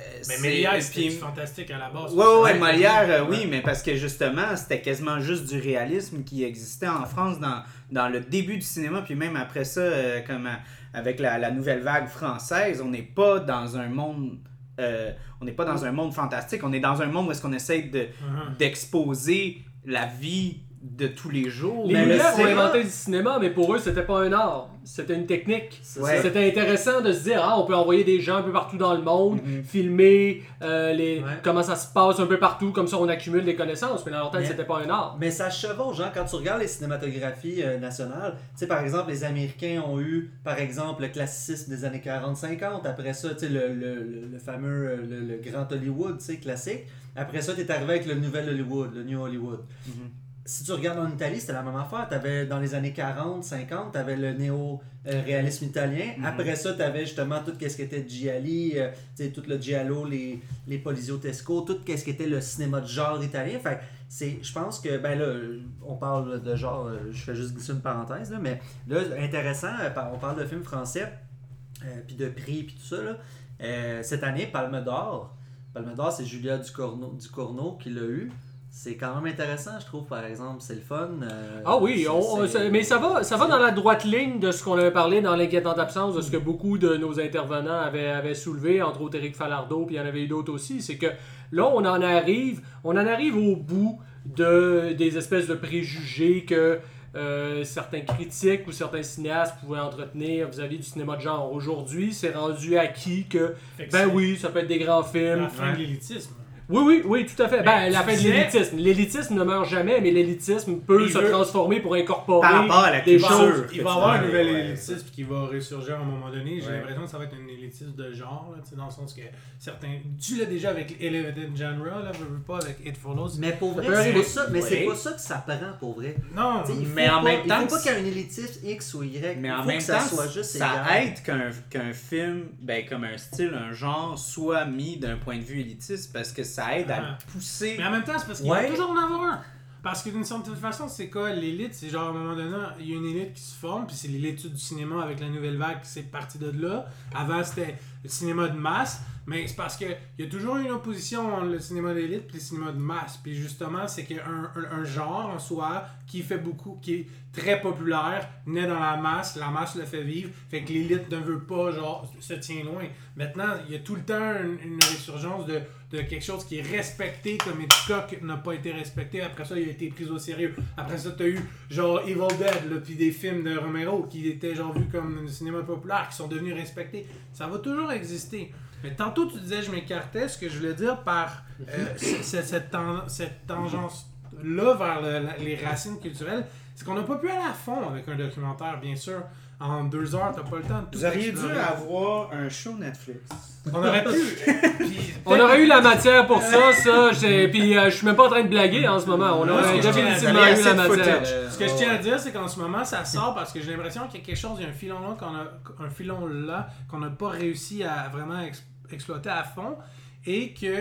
A: Euh,
C: Mais
A: c'est-
C: Méliès,
A: puis-
C: c'était fantastique à la base.
A: Ouais, ouais, ouais. Molière, euh, oui, mais parce que justement, c'était quasiment juste du réalisme qui existait en France dans, dans le début du cinéma, puis même après ça, euh, comme euh, avec la, la nouvelle vague française, on n'est pas dans un monde. euh, on n'est pas dans un monde fantastique, on est dans un monde où est-ce qu'on essaie de,
C: Mhm.
A: d'exposer la vie de tous les jours.
B: Les
D: Mais le
B: Lumières ont inventé du cinéma, mais pour eux, c'était pas un art. C'était une technique.
A: Ouais.
B: C'était intéressant de se dire, ah, on peut envoyer des gens un peu partout dans le monde,
A: Mhm.
B: filmer euh, les,
D: Ouais.
B: comment ça se passe un peu partout, comme ça on accumule des connaissances, mais dans leur tête,
D: Mais-
B: c'était pas un art.
D: Mais ça chevauche, hein, quand tu regardes les cinématographies euh, nationales. Tu sais, par exemple, les Américains ont eu, par exemple, le classicisme des années 40-50. Après ça, tu sais, le, le, le- le fameux, euh, le, le grand Hollywood, tu sais, classique. Après ça, tu es arrivé avec le nouvel Hollywood, le New Hollywood.
A: Mhm.
D: Si tu regardes en Italie, c'était la même affaire. T'avais, dans les années 40-50, tu avais le néo-réalisme italien.
A: Mhm.
D: Après ça, tu avais justement tout ce qui était Gialli, euh, tout le Giallo, les, les Polizio-Tesco, tout ce qui était le cinéma de genre italien. Fait que c'est, je pense que, ben là, on parle de genre, euh, je fais juste glisser une parenthèse, là, mais là, intéressant, euh, on parle de films français, euh, puis de prix, puis tout ça. Là. Euh, cette année, Palme d'Or, Palme d'Or, c'est Julia Ducournau, Ducournau qui l'a eu. C'est quand même intéressant, je trouve, par exemple. C'est le fun. euh,
B: Ah oui, on- mais ça va, ça va dans la droite ligne de ce qu'on avait parlé dans l'inquiétante absence, de ce que beaucoup de nos intervenants avaient, avaient soulevé, entre autres Éric Falardeau, puis il y en avait eu d'autres aussi. C'est que là, on en arrive, on en arrive au bout de, des espèces de préjugés que euh, certains critiques ou certains cinéastes pouvaient entretenir vis-à-vis du cinéma de genre. Aujourd'hui, c'est rendu acquis que, ben oui, ça peut être des grands films.
C: La fin de l'élitisme.
B: Oui, oui, oui, tout à fait. Ben, la fin de l'élitisme. L'élitisme ne meurt jamais, mais l'élitisme peut se transformer pour incorporer
A: Par rapport à la
B: des
A: culture.
B: choses.
C: Il va y avoir un nouvel élitisme qui va ressurgir à un moment donné. J'ai l'impression que ça va être un élitisme de genre, dans le sens que certains. Tu l'as déjà avec Elevated Genre, là, veux, veux pas avec It Follows.
D: Mais pour vrai, c'est
B: arriver.
D: pas ça, mais c'est pas ça que ça prend pour vrai.
C: Non,
A: Mais en même temps
D: il faut pas qu'il y ait un élitisme X ou Y.
A: Mais en même temps, ça aide qu'un qu'un film, ben, comme un style, un genre, soit mis d'un point de vue élitiste parce que ça aide à
C: Ah.
A: le pousser.
C: Mais en même temps, c'est parce qu'il
D: Ouais.
C: va toujours en avoir un. Parce que d'une certaine façon, c'est quoi l'élite? C'est genre à un moment donné, il y a une élite qui se forme, puis c'est l'élite du cinéma avec la nouvelle vague, c'est parti de là. Avant, c'était le cinéma de masse, mais c'est parce qu'il y a toujours une opposition entre le cinéma d'élite et le cinéma de masse. Puis justement, c'est qu'il y a un, un- un genre en soi qui fait beaucoup, qui est très populaire, naît dans la masse, la masse le fait vivre, fait que l'élite ne veut pas, genre, se tient loin. Maintenant, il y a tout le temps une, une résurgence de, de quelque chose qui est respecté comme Hitchcock n'a pas été respecté. Après ça, il a été pris au sérieux. Après ça, t'as eu genre Evil Dead, là, puis des films de Romero qui étaient genre vus comme le cinéma populaire, qui sont devenus respectés. Ça va toujours exister. Mais tantôt, tu disais, je m'écartais. Ce que je voulais dire par euh, cette, ten- cette tangence-là vers le- la- les racines culturelles, c'est qu'on n'a pas pu aller à fond avec un documentaire, bien sûr. En deux heures, t'as pas le temps de tout
A: Vous auriez dû
C: explorer.
A: avoir un show Netflix.
C: On aurait pu. Puis,
B: On aurait eu la matière pour ça, ça. j'ai- Puis euh, je suis même pas en train de blaguer en ce moment. On
C: Moi, ce
B: aurait
C: que je tiens à
B: définitivement eu la
A: de
B: matière.
A: footage.
B: Euh,
C: Ce que je tiens à dire, c'est qu'en ce moment, ça sort parce que j'ai l'impression qu'il y a quelque chose, il y a un filon là qu'on a, un filon là qu'on n'a pas réussi à vraiment ex- exploiter à fond et que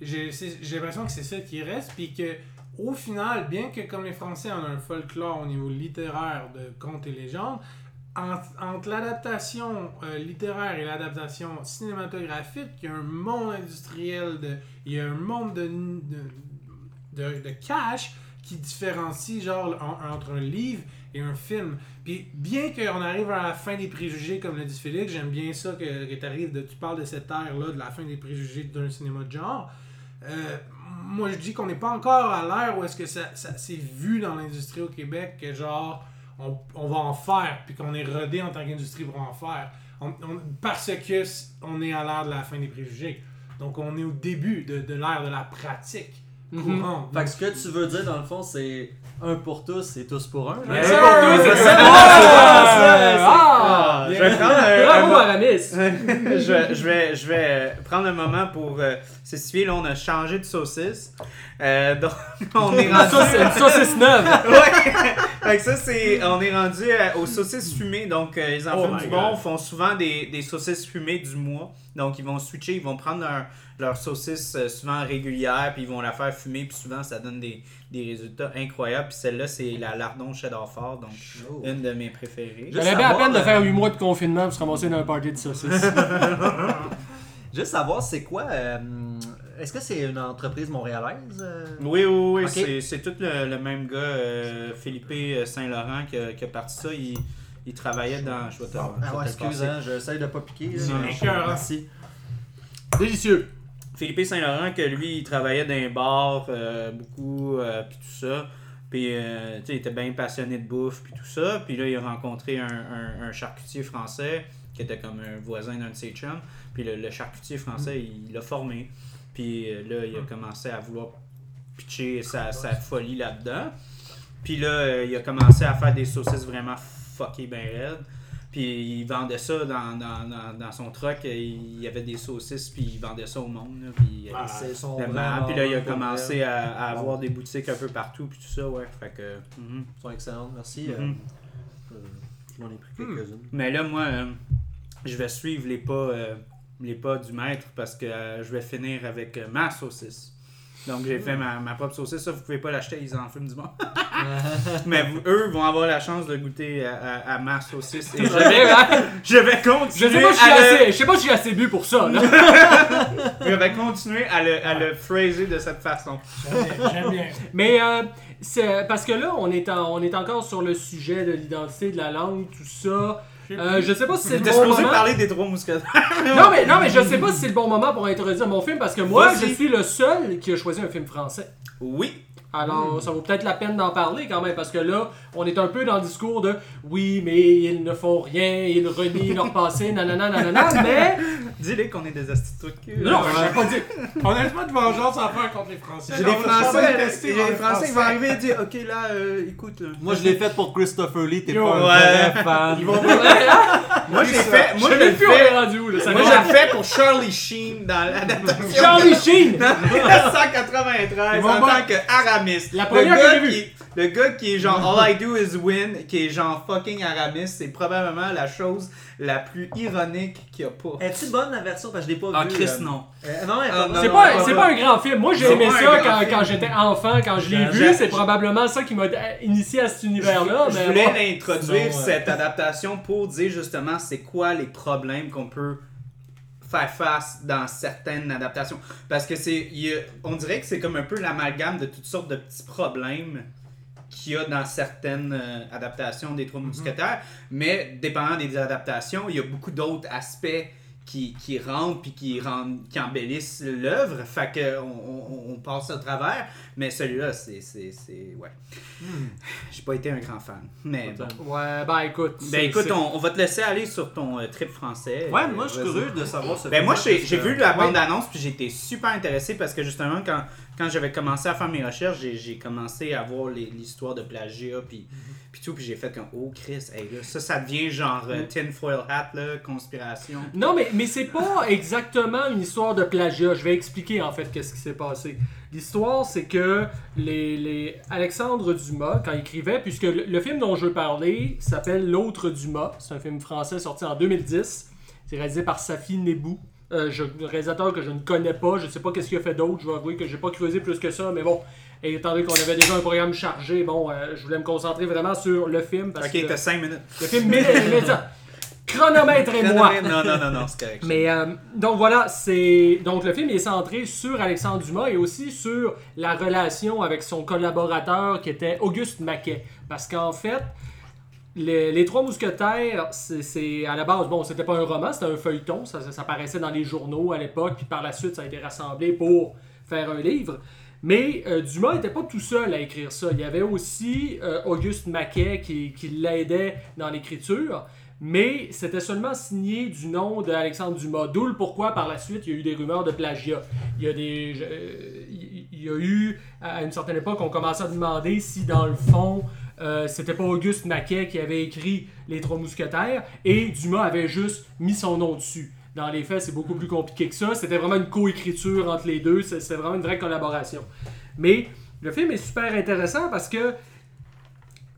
C: j'ai c'est- j'ai l'impression que c'est ça qui reste puis que au final, bien que comme les Français on a un folklore au niveau littéraire de contes et légendes, entre, l'adaptation euh, littéraire et l'adaptation cinématographique, il y a un monde industriel, il y a un monde de, de, cash qui différencie genre en- entre un livre et un film. Puis bien qu'on arrive à la fin des préjugés, comme l'a dit Félix, j'aime bien ça que, que t'arrives de, tu parles de cette ère-là, de la fin des préjugés d'un cinéma de genre. Euh, moi, je dis qu'on n'est pas encore à l'ère où est-ce que ça, ça s'est vu dans l'industrie au Québec que genre on, on va en faire, puis qu'on est rodé en tant qu'industrie pour en faire. On- on- parce que on est à l'ère de la fin des préjugés. Donc on est au début de, de l'ère de la pratique
B: Mhm.
C: courante.
D: Fait que ce que tu veux dire, dans le fond, c'est un pour tous et tous pour un.
C: Yes,
B: pour tous,
C: c'est
B: c'est
C: ça!
A: Je vais prendre un,
B: Bravo,
A: un-
B: Aramis!
A: je, vais, je, prendre un moment pour euh, s'essuyer. Là, on a changé de saucisse. Euh, donc, on est
B: Une
A: rendu.
B: une saucisse neuve!
A: Ouais. Fait que ça, c'est. On est rendu à- aux saucisses fumées. Donc, euh, les enfants
B: Oh
A: du bon
B: God.
A: font souvent des, des saucisses fumées du mois. Donc, ils vont switcher, ils vont prendre leur, leur saucisse euh, souvent régulière, puis ils vont la faire fumer, puis souvent, ça donne des, des résultats incroyables. Puis celle-là, c'est la lardon cheddar fort, donc
D: Oh.
A: une de mes préférées.
B: J'avais bien
D: savoir,
B: peine de
D: euh,
B: faire 8 mois de confinement pour se ramasser dans un party de saucisses.
D: Juste savoir, c'est quoi euh, Est-ce que c'est une entreprise montréalaise euh?
A: Oui, oui, oui, c'est- tout le, le même gars, euh, Philippe Saint-Laurent, qui, a- qui a parti ça. Il, il travaillait dans. Je vais te, je vais
D: Ah
A: te
D: excuse, hein, j'essaye de pas piquer. Merci.
B: Délicieux.
A: Philippe Saint-Laurent, que lui, il travaillait dans un bar, euh, beaucoup, euh, puis tout ça. Puis, euh, tu sais, il était bien passionné de bouffe, puis tout ça. Puis là, il a rencontré un, un- un charcutier français, qui était comme un voisin d'un de ses chums. Puis le, le charcutier français, il l'a formé. Puis euh, là, il a commencé à vouloir pitcher sa, sa folie là-dedans. Puis là, euh, il a commencé à faire des saucisses vraiment fuckées bien raides. Puis il vendait ça dans, dans, dans, dans son truck. Il y avait des saucisses, puis il vendait ça au monde. là, puis, euh,
C: Ah,
D: C'est son
A: Vraiment.
D: vraiment
A: Puis là, il a commencé à, à avoir des boutiques un peu partout, puis tout ça, ouais. Fait que. mhm.
D: Ils sont excellents, merci. euh, je m'en ai pris quelques-unes.
A: Mais là, moi, euh, je vais suivre les pas, euh, les pas du maître parce que euh, je vais finir avec euh, ma saucisse. Donc, j'ai fait ma, ma propre saucisse. Ça, vous pouvez pas l'acheter, ils en fument du monde. Mais vous- eux vont avoir la chance de goûter à, à- à ma saucisse. Et je, vais,
B: hein,
A: je vais
B: Je
A: continuer,
B: sais pas si je suis
A: à, le,
B: assez, je sais pas si je suis assez bu pour ça. là.
A: je vais continuer à le, à le phraser de cette façon.
C: J'aime bien, J'aime bien.
B: Mais euh, c'est parce que là, on est, en- on est encore sur le sujet de l'identité, de la langue, tout ça. Euh, je sais pas si c'est le bon
A: supposé
B: moment.
A: parler des trois mousquetaires.
B: Non mais, non, mais je sais pas si c'est le bon moment pour introduire mon film parce que moi,
A: Vas-y.
B: je suis le seul qui a choisi un film français.
A: Oui.
B: Alors, ça vaut peut-être la peine d'en parler quand même, parce que là, on est un peu dans le discours de oui, mais ils ne font rien, ils renient leur passé, nanana, nanana, mais.
A: Dis-les qu'on est des astuces de cul.
B: Non, je vais pas dire.
C: Honnêtement, de vengeance à faire contre les Français.
A: J'ai des
C: On va pas
A: Français, j'ai
C: les
A: des Français qui vont arriver et dire Ok, là, euh, écoute. là.
D: Moi, je l'ai fait pour Christopher Lee, t'es pas un
A: ouais.
D: vrai fan.
C: Ils vont
A: Moi, j'ai fait.
B: Je
A: Moi, je
B: même plus où on
A: fais.
B: est rendu où, là? Ça
A: Moi, je le fais pour Charlie Sheen dans l'adaptation.
B: Charlie Sheen!
A: 193
C: Ils vont
A: en
C: pas-
A: tant que Aramis.
B: La
A: le
B: que
A: gars
B: vue.
A: qui le gars qui est genre All I do is win, qui est genre fucking Aramis, c'est probablement la chose la plus ironique qu'il y a pas.
D: Es-tu bonne la version? Parce que je l'ai pas
A: Ah,
D: vue.
A: Chris,
D: euh,
A: non.
D: euh, non, elle est
A: Ah,
D: pas
A: non,
D: bonne.
B: C'est
A: non,
B: pas, c'est
A: non.
B: pas un grand film. Moi, j'ai aimé
A: pas
B: ça quand, quand j'étais enfant, quand je l'ai vu. C'est probablement ça qui m'a initié à cet univers-là.
A: Je voulais introduire
D: euh,
A: cette adaptation pour dire justement c'est quoi les problèmes qu'on peut faire face dans certaines adaptations. Parce que c'est. On dirait que c'est comme un peu l'amalgame de toutes sortes de petits problèmes qu'il y a dans certaines euh, adaptations des Trois Mousquetaires. Mais dépendant des adaptations, il y a beaucoup d'autres aspects qui, qui rentrent puis qui, rendent, qui embellissent l'œuvre. Fait que on, passe au travers. Mais celui-là, c'est. c'est, c'est- Ouais. J'ai pas été un grand fan. Mais bon.
B: Ouais, ben écoute.
A: Ben écoute, on, on va te laisser aller sur ton euh, trip français.
D: Ouais,
A: Euh,
D: moi, je suis curieux de savoir ce
A: Ben moi, j'ai j'ai vu la bande-annonce puis j'ai été super intéressé parce que justement, quand, quand j'avais commencé à faire mes recherches, j'ai- commencé à voir l'histoire de plagiat puis, puis tout, puis j'ai fait comme « Oh Chris, hey, là, ça, ça devient genre euh, tinfoil hat, là, conspiration.
B: Non, mais, mais c'est pas exactement une histoire de plagiat. Je vais expliquer en fait qu'est-ce qui s'est passé. L'histoire, c'est que les, les Alexandre Dumas, quand il écrivait, puisque le, le film dont je veux parler s'appelle L'autre Dumas, c'est un film français sorti en 2010. C'est réalisé par Safi Nebou, euh, je- réalisateur que je ne connais pas. Je sais pas qu'est-ce qu'il a fait d'autre. Je vais avouer que j'ai pas creusé plus que ça, mais bon. Et étant donné qu'on avait déjà un programme chargé, bon, euh, je voulais me concentrer vraiment sur le film parce
A: Ok, t'as 5 minutes.
B: le film mé- immédiat. Chronomètre et moi.
A: Non, non, non, non, c'est correct.
B: Mais euh, donc voilà, c'est donc le film est centré sur Alexandre Dumas et aussi sur la relation avec son collaborateur qui était Auguste Maquet. Parce qu'en fait, les, Trois Mousquetaires, c'est- à la base, bon, c'était pas un roman, c'était un feuilleton, ça, ça, paraissait dans les journaux à l'époque, puis par la suite, ça a été rassemblé pour faire un livre. Mais euh, Dumas n'était pas tout seul à écrire ça. Il y avait aussi euh, Auguste Maquet qui, l'aidait dans l'écriture, mais c'était seulement signé du nom d'Alexandre Dumas. D'où le pourquoi par la suite il y a eu des rumeurs de plagiat. Il y a euh, il y a eu à une certaine époque on commençait à demander si dans le fond euh, c'était pas Auguste Maquet qui avait écrit Les Trois Mousquetaires et Dumas avait juste mis son nom dessus. Dans les faits, c'est beaucoup plus compliqué que ça. C'était vraiment une coécriture entre les deux. C'est c'est vraiment une vraie collaboration. Mais le film est super intéressant parce que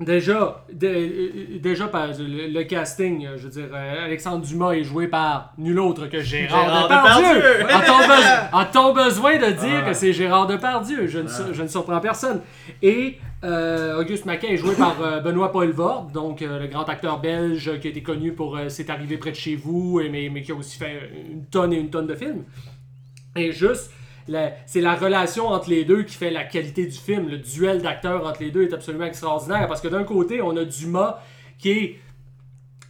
B: Déjà, dé- déjà par le, le casting, euh, je veux dire, euh, Alexandre Dumas est joué par nul autre que Gérard,
A: Gérard
B: Depardieu. A-t-on besoin- de dire
A: Ah.
B: que c'est Gérard Depardieu? Je ne,
A: Ah.
B: je ne surprends personne. Et euh, Auguste Maquet est joué par euh, Benoît Poelvoorde, donc euh, le grand acteur belge qui a été connu pour C'est arrivé près de chez vous, et, mais, mais qui a aussi fait une tonne et une tonne de films. Et juste, c'est la relation entre les deux qui fait la qualité du film. Le duel d'acteurs entre les deux est absolument extraordinaire parce que d'un côté, on a Dumas qui est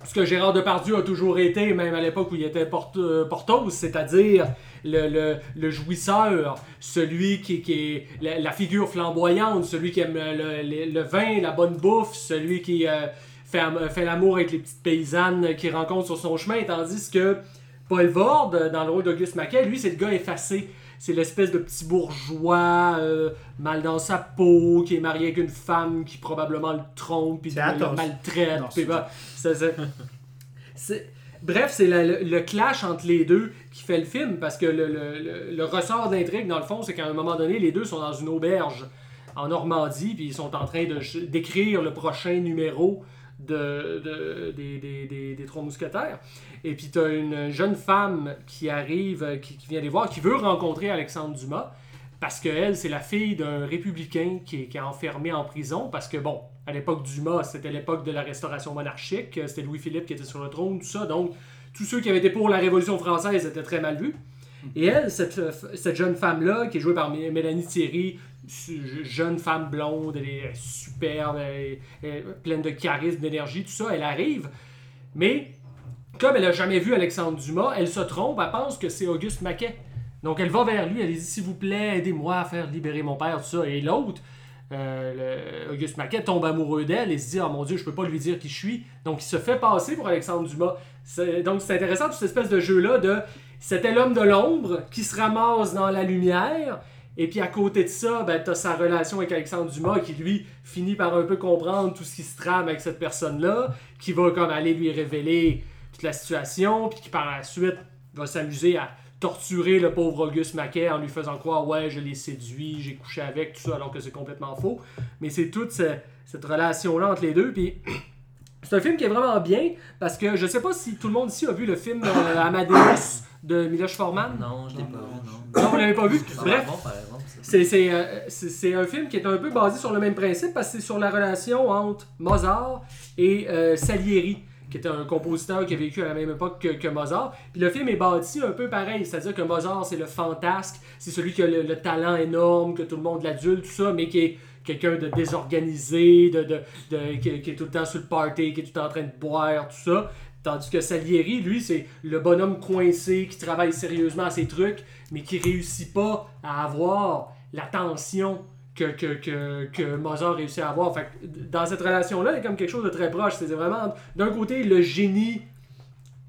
B: ce que Gérard Depardieu a toujours été, même à l'époque où il était porte, euh, Portos, c'est-à-dire le, jouisseur, celui qui, est la, figure flamboyante, celui qui aime le, vin, la bonne bouffe, celui qui euh, fait l'amour avec les petites paysannes qu'il rencontre sur son chemin, tandis que Paul Vord, dans le rôle d'Auguste Maquet, lui, c'est le gars effacé. C'est l'espèce de petit bourgeois euh, mal dans sa peau, qui est marié avec une femme qui probablement le trompe, puis le maltraite.
A: Non,
B: bah, ça- ça- c'est- Bref, c'est le, clash entre les deux qui fait le film, parce que le, le- ressort d'intrigue, dans le fond, c'est qu'à un moment donné, les deux sont dans une auberge en Normandie, puis ils sont en train d'écrire le prochain numéro de, de- des, des- des- des Trois Mousquetaires. Et puis, tu as une jeune femme qui arrive, euh, qui, vient les voir, qui veut rencontrer Alexandre Dumas, parce qu'elle, c'est la fille d'un républicain qui est, qui est enfermé en prison, parce que, bon, à l'époque Dumas, c'était l'époque de la restauration monarchique, c'était Louis-Philippe qui était sur le trône, tout ça, donc tous ceux qui avaient été pour la Révolution française étaient très mal vus. Et elle, cette, euh, cette jeune femme-là, qui est jouée par Mé- Mélanie Thierry, jeune femme blonde, elle est superbe, elle est- pleine de charisme, d'énergie, tout ça, elle arrive, mais comme elle a jamais vu Alexandre Dumas, elle se trompe, elle pense que c'est Auguste Maquet. Donc elle va vers lui, elle dit s'il vous plaît, aidez-moi à faire libérer mon père, tout ça. Et l'autre, euh, Auguste Maquet tombe amoureux d'elle et se dit oh mon dieu, je peux pas lui dire qui je suis. Donc il se fait passer pour Alexandre Dumas. Donc c'est intéressant toute cette espèce de jeu là de c'était l'homme de l'ombre qui se ramasse dans la lumière. Et puis à côté de ça, ben, tu sa relation avec Alexandre Dumas qui lui finit par un peu comprendre tout ce qui se trame avec cette personne-là, qui va comme aller lui révéler toute la situation, puis qui par la suite va s'amuser à torturer le pauvre Auguste Maquet en lui faisant croire ouais je l'ai séduit, j'ai couché avec, tout ça alors que c'est complètement faux. Mais c'est toute ce- cette relation-là entre les deux. Puis c'est un film qui est vraiment bien parce que je sais pas si tout le monde ici a vu le film euh, Amadeus de Miloš Forman.
D: Non, je l'ai
C: Non,
D: pas
C: non,
D: vu, non.
B: Non, vous l'avez pas vu? Bref, c'est, c'est, euh, c'est- c'est un film qui est un peu basé sur le même principe parce que c'est sur la relation entre Mozart et euh, Salieri, qui était un compositeur qui a vécu à la même époque que, que Mozart. Puis le film est bâti un peu pareil, c'est-à-dire que Mozart, c'est le fantasque, c'est celui qui a le, le talent énorme, que tout le monde l'adulte, tout ça, mais qui est quelqu'un de désorganisé, de, de, de- qui, est tout le temps sur le party, qui est tout le temps en train de boire, tout ça. Tandis que Salieri, lui, c'est le bonhomme coincé qui travaille sérieusement à ses trucs, mais qui réussit pas à avoir l'attention que, que, que, que Mozart réussit à avoir. Fait que dans cette relation-là, il y a comme quelque chose de très proche. C'est vraiment, d'un côté, le génie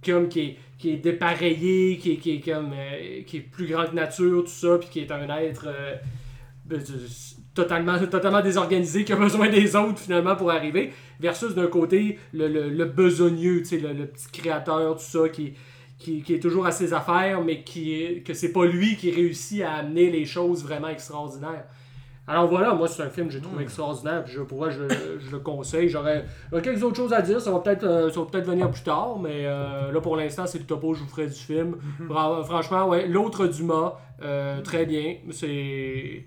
B: comme qui est, qui est dépareillé, qui est, qui est comme euh, qui est plus grand que nature, tout ça, puis qui est un être euh, ben, totalement, totalement désorganisé, qui a besoin des autres finalement pour arriver, versus d'un côté le, le, le besogneux, le, le petit créateur, tout ça, qui, qui, qui est toujours à ses affaires, mais qui que c'est pas lui qui réussit à amener les choses vraiment extraordinaires. Alors voilà, moi c'est un film que j'ai trouvé extraordinaire, puis je pourrais je, je le conseille. J'aurais quelques autres choses à dire, ça va peut-être euh, peut-être venir plus tard, mais euh, là pour l'instant c'est le topo je vous ferai du film. Bra- Franchement, ouais, l'autre Dumas, euh, très bien. C'est-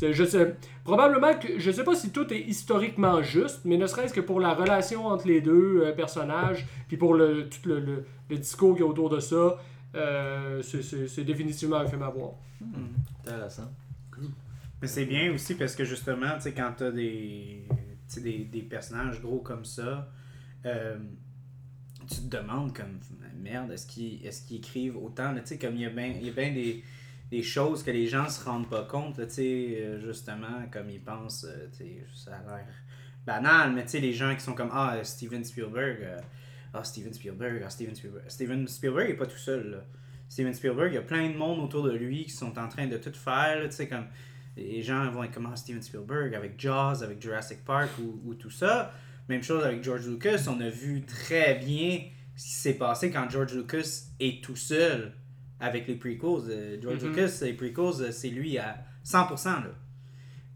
B: je sais, probablement que je sais pas si tout est historiquement juste, mais ne serait-ce que pour la relation entre les deux euh, personnages, puis pour le, tout le, le- le discours qui est autour de ça, euh, c'est- c'est c'est définitivement un film à voir.
D: Intéressant.
A: Mais c'est bien aussi parce que justement, tu sais, quand t'as des, tu sais, des, des personnages gros comme ça, euh, tu te demandes comme merde, est-ce qu'ils est qu'ils écrivent autant Tu sais, comme il y a bien il y a bien des, des choses que les gens se rendent pas compte, tu sais, euh, justement, comme ils pensent, euh, tu sais, ça a l'air banal, mais tu sais, les gens qui sont comme Ah, Steven Spielberg, euh, ah, Steven Spielberg, ah, Steven Spielberg. Steven Spielberg est pas tout seul, là. Steven Spielberg, il y a plein de monde autour de lui qui sont en train de tout faire, tu sais, comme les gens vont être comme Ah, Steven Spielberg avec Jaws, avec Jurassic Park ou tout ça. Même chose avec George Lucas, on a vu très bien ce qui s'est passé quand George Lucas est tout seul avec les prequels. George
B: Mhm.
A: Lucas, les prequels, euh, c'est lui à 100%. Là.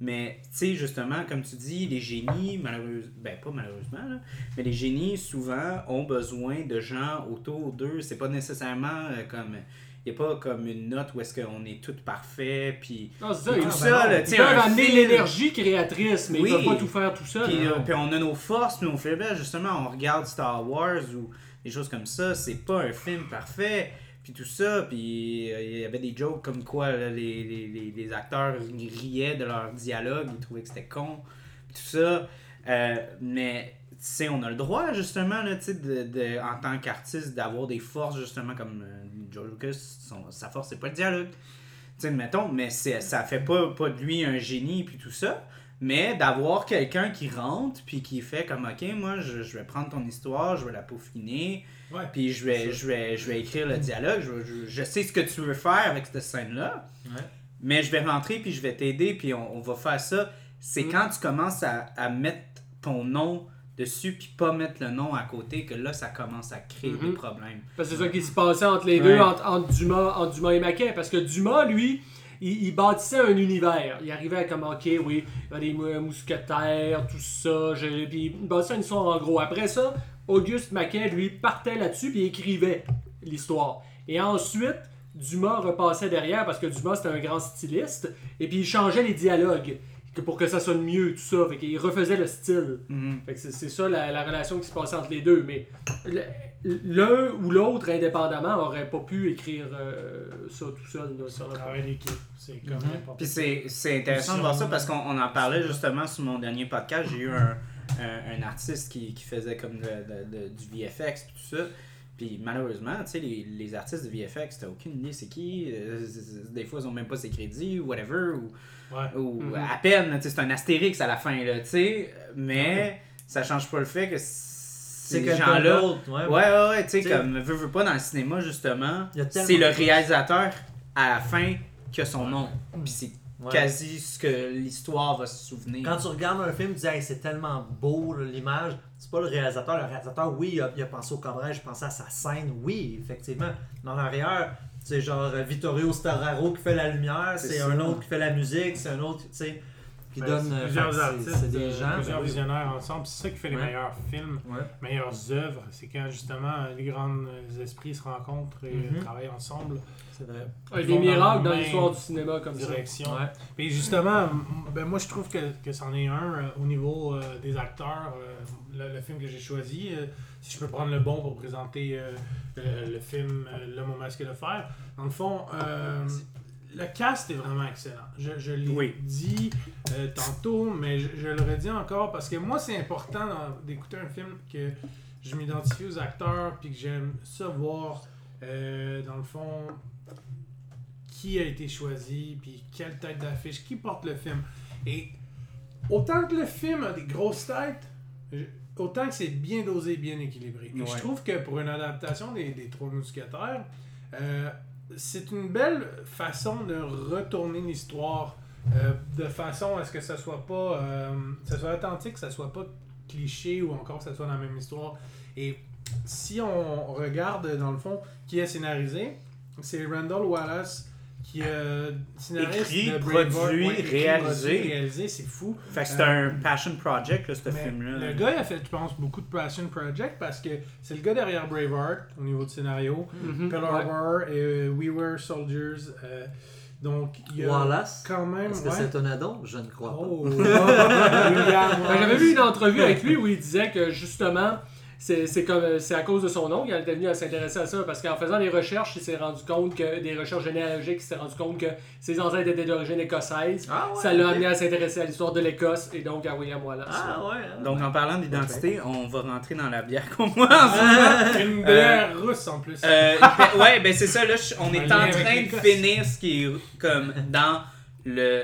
A: Mais, tu sais, justement, comme tu dis, les génies, malheureusement, ben pas malheureusement, là, mais les génies, souvent, ont besoin de gens autour d'eux. C'est pas nécessairement euh, comme. Il n'y a pas comme une note où est-ce qu'on est tout parfait, puis
B: Non, c'est ça.
A: tout
B: Ils,
A: ça,
B: ils peuvent amener l'énergie créatrice, mais
A: Oui.
B: ils peuvent pas tout faire tout seul.
A: Puis, euh, puis on a nos forces, nos faiblesses. Justement, on regarde Star Wars ou des choses comme ça. C'est pas un film parfait. Tout ça. Puis euh, il y avait des jokes comme quoi les, acteurs riaient de leur dialogue. Ils trouvaient que c'était con. Tout ça. Euh, mais tu on a le droit justement, là, de, de, en tant qu'artiste, d'avoir des forces justement comme euh, George Lucas. sa force, c'est pas le dialogue. Tu sais, mettons, mais ça fait pas, pas de lui un génie puis tout ça. Mais d'avoir quelqu'un qui rentre puis qui fait comme ok moi je, je vais prendre ton histoire, je vais la peaufiner,
C: Ouais.
A: puis je vais, je vais, je vais écrire le dialogue, je, je, je sais ce que tu veux faire avec cette scène là,
D: Ouais.
A: mais je vais rentrer puis je vais t'aider puis on, on va faire ça. C'est
B: Mm.
A: quand tu commences à, à mettre ton nom dessus puis pas mettre le nom à côté que là ça commence à créer des
B: Mhm.
A: problèmes.
B: Parce que c'est ça qui se passait entre les
A: Ouais.
B: deux, entre, entre Dumas, entre Dumas et Maquet. Parce que Dumas, lui, il, il bâtissait un univers. Il arrivait à comme, ok, oui, il y a des mou- mousquetaires, tout ça. puis il bâtissait une histoire en gros. Après ça, Auguste Maquet, lui, partait là-dessus puis écrivait l'histoire. Et ensuite, Dumas repassait derrière parce que Dumas, c'était un grand styliste. Et puis il changeait les dialogues pour que ça sonne mieux, tout ça. Fait qu'il refaisait le style.
A: Mhm.
B: Fait que c'est ça la, la relation qui se passait entre les deux. Mais l'un ou l'autre, indépendamment, aurait pas pu écrire euh, ça tout seul.
C: Le
B: le-
C: travail d'équipe. C'est comme n'importe
A: Puis c'est, c'est intéressant de voir ça parce qu'on on en parlait justement sur mon dernier podcast. J'ai eu un, un, un artiste qui, qui faisait comme le- le- le- du VFX et tout ça. Puis malheureusement, tu sais, les, les artistes de VFX, t'as aucune idée c'est qui. Euh, c'est- c'est- Des fois, ils ont même pas ses crédits ou whatever. Ou,
C: Ouais.
A: ou
B: Mhm.
A: à peine, tu sais, c'est un astérix à la fin, là, tu sais. Mais ça change pas le fait que
D: C'est
A: ces gens-là.
D: Ouais,
A: Ouais, ouais, ouais, tu sais, comme veux, veux pas dans le cinéma, justement, c'est le réalisateur à la fin qui a son nom. Puis c'est
D: Ouais.
A: quasi ce que l'histoire va se souvenir.
D: Quand tu regardes un film, tu dis Hey, c'est tellement beau l'image. C'est pas le réalisateur. Le réalisateur, oui, il a, il a pensé au cadrage, il a pensé à sa scène, oui, effectivement. Mais en arrière, c'est genre euh, Vittorio Storaro qui fait la lumière,
A: C'est
D: un autre qui fait la musique, c'est un autre, tu sais, qui
C: Ben,
D: donne.
C: c'est
D: euh,
C: plusieurs
D: fait
C: artistes,
D: C'est des
C: euh,
D: gens.
C: plusieurs visionnaires ensemble. C'est ça qui fait les
D: Ouais.
C: meilleurs films,
D: Ouais.
C: meilleures œuvres. C'est quand justement les grands esprits se rencontrent et
D: Mhm.
C: travaillent ensemble.
D: C'est vrai.
B: Ouais, des miracles dans l'histoire du cinéma comme ça.
C: Direction.
D: Ouais.
C: Et justement, ben moi je trouve que, que c'en est un euh, au niveau euh, des acteurs. euh, le, le film que j'ai choisi, euh, si je peux prendre le bon pour présenter euh, le, le film euh, L'homme au masque de fer. Dans le fond, euh, le cast est vraiment excellent. Je, je l'ai
A: Oui.
C: dit euh, tantôt, mais je, je le redis encore parce que moi c'est important d'écouter un film que je m'identifie aux acteurs puis que j'aime ça voir euh, dans le fond qui a été choisi, puis quelle tête d'affiche, qui porte le film. Et autant que le film a des grosses têtes, je- autant que c'est bien dosé, bien équilibré. Et
A: Ouais.
C: je trouve que pour une adaptation des, des Trois Mousquetaires, euh, c'est une belle façon de retourner l'histoire euh, de façon à ce que ça soit pas euh, ça soit authentique, que ça soit pas cliché ou encore que ça soit la même histoire. Et si on regarde dans le fond qui est scénarisé, c'est Randall Wallace qui est scénariste
A: Écrit,
C: de Braveheart.
A: produit,
C: écrit,
A: réalisé.
C: produit, réalisé, c'est fou.
A: Fait que c'est
C: Euh,
A: un passion project, là, ce film-là.
C: Le gars, il a fait, je pense, beaucoup de Passion Project parce que c'est le gars derrière Braveheart au niveau du scénario. Pearl
B: Ouais.
C: Harbor et euh, We Were Soldiers. euh, donc, il y a
D: Wallace?
C: quand même.
D: Est-ce que c'est un ado? Je ne crois
C: Oh,
D: pas.
B: J'avais vu une entrevue avec lui où il disait que justement, c'est c'est comme c'est à cause de son oncle, il était venu à s'intéresser à ça parce qu'en faisant des recherches, il s'est rendu compte que des recherches généalogiques, il s'est rendu compte que ses ancêtres étaient d'origine écossaise.
D: Ah ouais,
B: ça l'a amené à s'intéresser à l'histoire de l'Écosse et donc à William Wallace.
D: Ah ouais. hein.
A: Donc, en parlant d'identité, on va rentrer dans la bière qu'on boit en ce moment.
C: Une bière russe en plus.
A: Euh, ben, ouais, ben c'est ça, là, je- on est en train de finir ce qui est comme dans le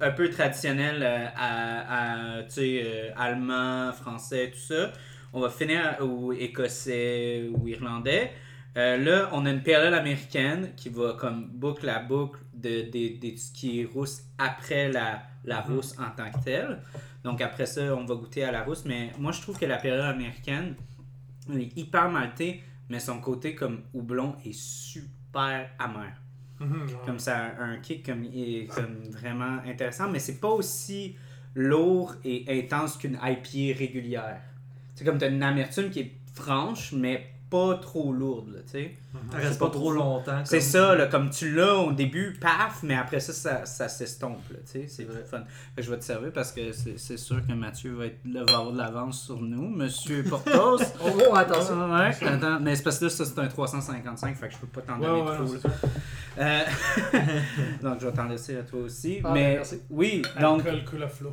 A: un peu traditionnel euh, à, à, tu sais, euh, allemand, français, tout ça. On va finir au écossais ou irlandais. Euh, là, on a une période américaine qui va comme boucle à boucle de, de, de ce qui est rousse après la, la rousse en tant que telle. Donc après ça, on va goûter à la rousse. Mais moi, je trouve que la période américaine elle est hyper maltée, mais son côté comme houblon est super amer.
C: Mhm, ouais.
A: Comme ça, un kick comme, est comme vraiment intéressant, mais c'est pas aussi lourd et intense qu'une IPA régulière. C'est comme t'as une amertume qui est franche, mais pas trop lourde, là, tu sais.
D: Ça reste pas trop longtemps.
A: C'est ça, là, comme tu l'as au début, paf, mais après ça, ça, ça s'estompe, là, tu sais, c'est
D: Ouais.
A: fun. Je vais te servir parce que c'est c'est sûr que Mathieu va, être, là, va avoir de l'avance sur nous, Monsieur Portos.
B: Oh, oh, attention.
A: Ouais, attends, mais c'est parce que là, ça c'est un 355, fait que je peux pas t'en
C: Ouais,
A: donner
C: ouais,
A: trop.
C: non.
A: Euh, donc, je vais t'en laisser à toi aussi.
B: Ah,
A: mais
B: merci.
A: oui, donc,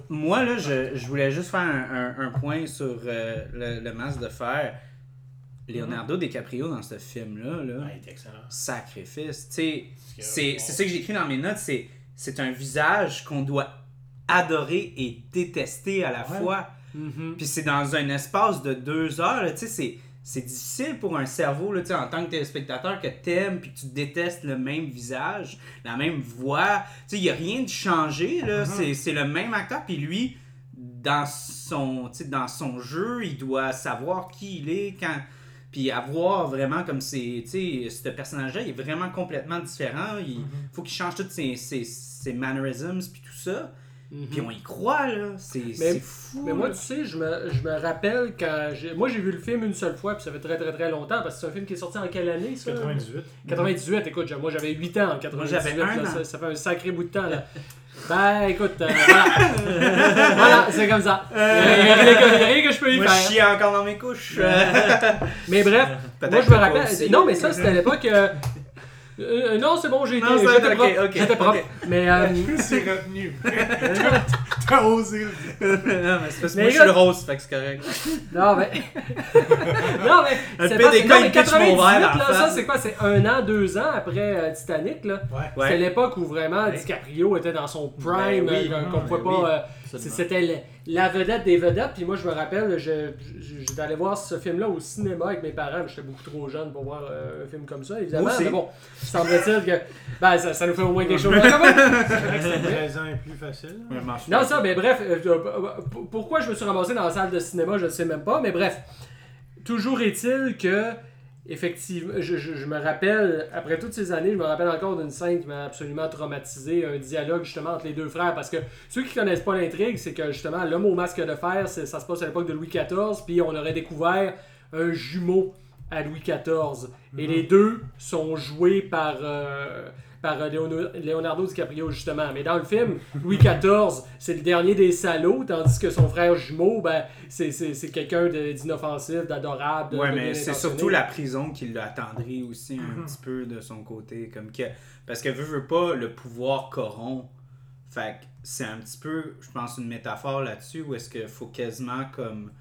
A: moi, là, je, je voulais juste faire un, un- un point sur euh, le, le masque de fer. Leonardo DiCaprio dans ce film-là, là,
C: Ouais, il est excellent.
A: sacrifice. C'est c'est ça que j'ai écrit dans mes notes. C'est c'est un visage qu'on doit adorer et détester à la
C: Ouais.
A: fois.
B: Mhm.
A: Puis c'est dans un espace de deux heures, c'est, c'est difficile pour un cerveau, là, en tant que téléspectateur, que t'aimes puis que tu détestes le même visage, la même voix. Il n'y a rien de changé, là. c'est, c'est le même acteur, puis lui, dans son, dans son jeu, il doit savoir qui il est, quand... Puis avoir vraiment comme c'est, tu sais, ce personnage-là, il est vraiment complètement différent. Il faut qu'il change tous ses, ses, ses mannerisms puis tout ça.
B: Mhm.
A: Puis on y croit, là. C'est, c'est fou.
B: Mais moi,
A: là.
B: tu sais, je me, je me rappelle quand j'ai. Moi, j'ai vu le film une seule fois, puis ça fait très très très longtemps, parce que c'est un film qui est sorti en quelle année, ça?
C: 98.
B: 98, écoute, j'ai- moi j'avais 8 ans en 98.
A: j'avais un
B: là,
A: an.
B: Ça, ça fait un sacré bout de temps, là. Ben, écoute, euh, voilà. voilà, c'est comme ça. Il n'y a, rien que- y a rien que je peux y
A: Moi, je
B: faire.
A: chie encore dans mes couches.
B: Mais bref,
A: Peut-être
B: moi je me rappelle.
A: aussi.
B: Non, mais ça, c'était à l'époque. euh, euh, non, c'est bon, j'ai été.
A: Non, c'est
B: J'étais
A: ok,
B: propre.
A: ok,
B: J'étais
A: ok.
B: propre. Mais. euh,
C: C'est retenu. T'as osé. le dire.
A: non, mais c'est parce que
B: Mais
A: moi, je suis le rose, fait que c'est correct.
B: Non, mais. non, mais.
A: Le
B: c'est pas-
A: des
B: non, mais
A: il pitch mon
B: 98,
A: verre
B: là, ça, c'est quoi? C'est un an, deux ans après euh, Titanic, là?
C: Ouais.
A: Ouais.
B: C'était l'époque où vraiment
D: Ouais.
B: DiCaprio était dans son prime,
D: Ben oui,
B: euh, qu'on
D: ben
B: pouvait
D: oui,
B: pas. euh,
D: absolument.
B: c'était le- la vedette des vedettes. Puis moi, je me rappelle, je- je- j'étais allé voir ce film-là au cinéma avec mes parents. mais J'étais beaucoup trop jeune pour voir euh, un film comme ça, évidemment.
A: Moi aussi.
B: Mais bon, semble-t-il que ben, ça, ça nous fait au moins quelque chose.
C: C'est vrai que c'est 13 ans et plus facile.
B: Non, ça, mais bref, euh, euh, pourquoi je me suis ramassé dans la salle de cinéma, je ne sais même pas, mais bref. Toujours est-il que, effectivement, je, je- je me rappelle, après toutes ces années, je me rappelle encore d'une scène qui m'a absolument traumatisé, un dialogue justement entre les deux frères, parce que ceux qui connaissent pas l'intrigue, c'est que justement, l'homme au masque de fer, c'est- ça se passe à l'époque de Louis XIV, puis on aurait découvert un jumeau à Louis XIV. Et les deux sont joués par, euh, par euh, Leonardo DiCaprio, justement. Mais dans le film, Louis XIV, c'est le dernier des salauds, tandis que son frère jumeau, ben, c'est, quelqu'un d'inoffensif, d'adorable.
A: Ouais, mais c'est surtout la prison qui l'a attendri aussi un petit peu de son côté. Comme que, parce que veut, veut pas, le pouvoir corrompt. Fait que c'est un petit peu, je pense, une métaphore là-dessus où est-ce qu'il faut quasiment comme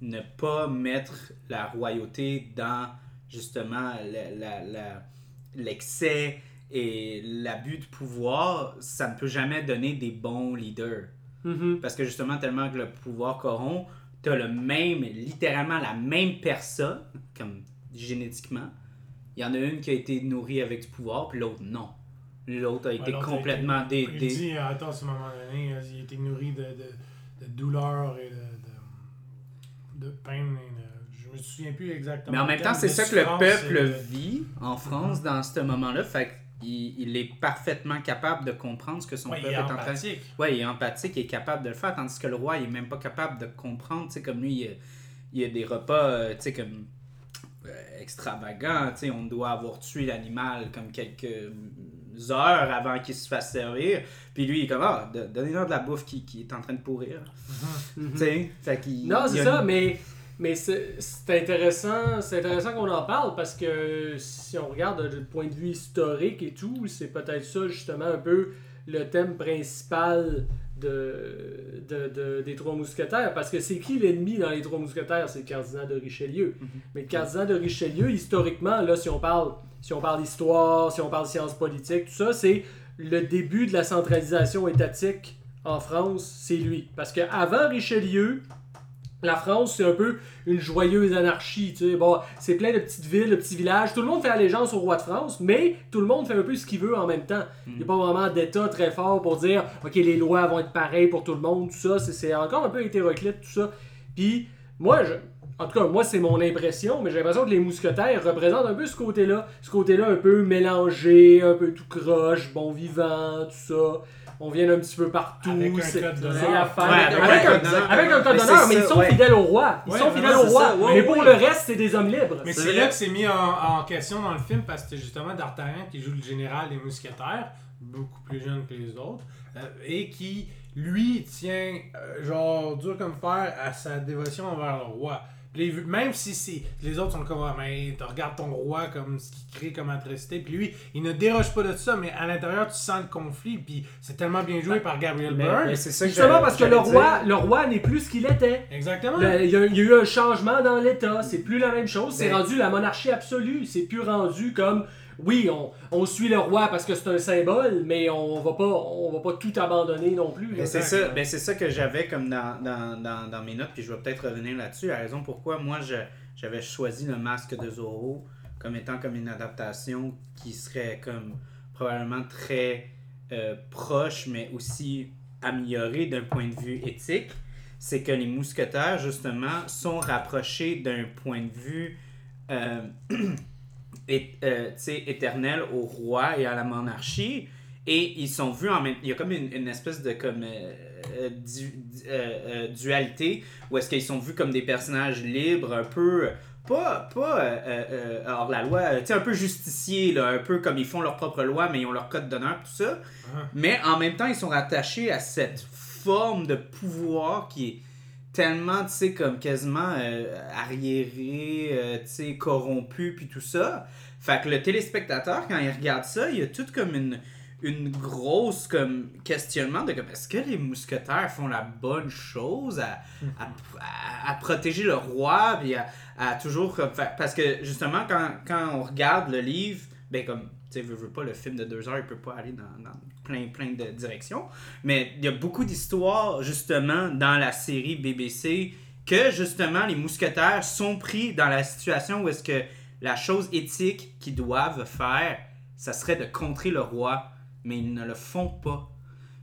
A: ne pas mettre la royauté dans justement l'excès et l'abus de pouvoir. Ça ne peut jamais donner des bons leaders.
B: Mhm.
A: Parce que justement, tellement que le pouvoir corrompt, t'as le même, littéralement la même personne, comme génétiquement. Il y en a une qui a été nourrie avec du pouvoir, puis l'autre non. L'autre a été
C: Ouais, l'autre a
A: complètement
C: été-
A: dé-
C: Il dit, euh, attends, à ce moment donné, euh, il était nourri de, de, de douleur et de, de, peine. Et je me souviens plus exactement.
A: Mais en même temps, c'est ça que le peuple
C: de-
A: vit en France dans ce moment-là. Fait qu'il il est parfaitement capable de comprendre ce que son
C: Ouais, il
A: peuple
C: est
A: est, en train de
C: empathique.
A: Ouais, il est empathique, il est capable de le faire, tandis que le roi, il est même pas capable de comprendre. Tu sais, comme lui, il y a, il y a des repas, euh, tu sais, comme euh, extravagants. Tu sais, on doit avoir tué l'animal comme quelques heures avant qu'il se fasse servir. Puis lui, il est comme, ah, de- donnez-leur de la bouffe qui, qui est en train de pourrir.
B: Mhm.
A: Tu sais, fait qu'il.
B: Non,
A: il
B: c'est ça,
A: une-
B: mais, mais c'est intéressant, c'est intéressant qu'on en parle parce que si on regarde du point de vue historique et tout, c'est peut-être ça justement un peu le thème principal de, de, de- des Trois Mousquetaires. Parce que c'est qui l'ennemi dans les Trois Mousquetaires? C'est le cardinal de Richelieu. Mais le cardinal de Richelieu, historiquement, là, si on parle, si on parle d'histoire, si on parle de sciences politiques, tout ça, c'est le début de la centralisation étatique en France, c'est lui. Parce qu'avant Richelieu, la France, c'est un peu une joyeuse anarchie. Tu sais. Bon, c'est plein de petites villes, de petits villages. Tout le monde fait allégeance au roi de France, mais tout le monde fait un peu ce qu'il veut en même temps. Il n'y a pas vraiment d'État très fort pour dire OK, les lois vont être pareilles pour tout le monde, tout ça. C'est- encore un peu hétéroclite, tout ça. Puis, moi, je, En tout cas, moi, c'est mon impression, mais j'ai l'impression que les mousquetaires représentent un peu ce côté-là. Ce côté-là un peu mélangé, un peu tout croche, bon vivant, tout ça. On vient un petit peu partout.
C: Avec un
B: c'est-.
A: Ouais,
B: avec,
A: avec un code d'honneur.
B: avec un code d'honneur, mais ils sont
A: ouais.
B: fidèles au roi. Ils
C: Ouais,
B: sont fidèles au roi.
D: ça, ouais,
B: mais pour
D: ouais.
B: le reste, c'est des hommes libres.
C: Mais
A: C'est
C: là que c'est mis en, en question dans le film parce que c'est justement D'Artagnan qui joue le général des mousquetaires, beaucoup plus jeune que les autres, euh, et qui, lui, tient, euh, genre, dur comme fer à sa dévotion envers le roi. Puis même si c'est, les autres sont comme, ah, mais tu regardes ton roi comme ce qui crée comme atrocité, puis lui, il ne déroge pas de ça, mais à l'intérieur, tu sens le conflit, puis c'est tellement bien joué par Gabriel
A: Mais-
C: Byrne.
A: mais c'est ça
B: Justement parce que le roi,
A: dire.
B: le roi n'est plus ce qu'il était.
C: Exactement.
B: Le- Il y, a, il y a eu un changement dans l'État, c'est plus la même chose, c'est
A: Ben-
B: rendu la monarchie absolue, c'est plus rendu comme oui, on, on suit le roi parce que c'est un symbole, mais on va pas on va pas tout abandonner non plus.
A: Ben, c'est ça, ben, c'est ça que j'avais comme dans, dans, dans, dans mes notes, puis je vais peut-être revenir là-dessus. La raison pourquoi moi je- j'avais choisi le masque de Zorro comme étant comme une adaptation qui serait comme probablement très euh, proche, mais aussi améliorée d'un point de vue éthique, c'est que les mousquetaires justement sont rapprochés d'un point de vue euh, é- euh, éternel au roi et à la monarchie. Et ils sont vus en même Il y a comme une, une espèce de comme, euh, euh, du- euh, dualité où est-ce qu'ils sont vus comme des personnages libres, un peu. Pas, pas hors la loi, tu sais, un peu justiciers, là, un peu comme ils font leur propre loi, mais ils ont leur code d'honneur, tout ça.
C: Ah.
A: Mais en même temps, ils sont rattachés à cette forme de pouvoir qui est tellement, tu sais, comme quasiment euh, arriéré, euh, tu sais, corrompu, puis tout ça. Fait que le téléspectateur, quand il regarde ça, il y a tout comme une, une grosse comme questionnement de comme est-ce que les mousquetaires font la bonne chose à, à, protéger le roi puis à toujours comme faire- parce que justement quand, quand on regarde le livre ben comme tu sais veux, veux pas le film de deux heures il peut pas aller dans, dans plein plein de directions. Mais il y a beaucoup d'histoires justement dans la série BBC que justement les mousquetaires sont pris dans la situation où est-ce que la chose éthique qu'ils doivent faire ça serait de contrer le roi mais ils ne le font pas.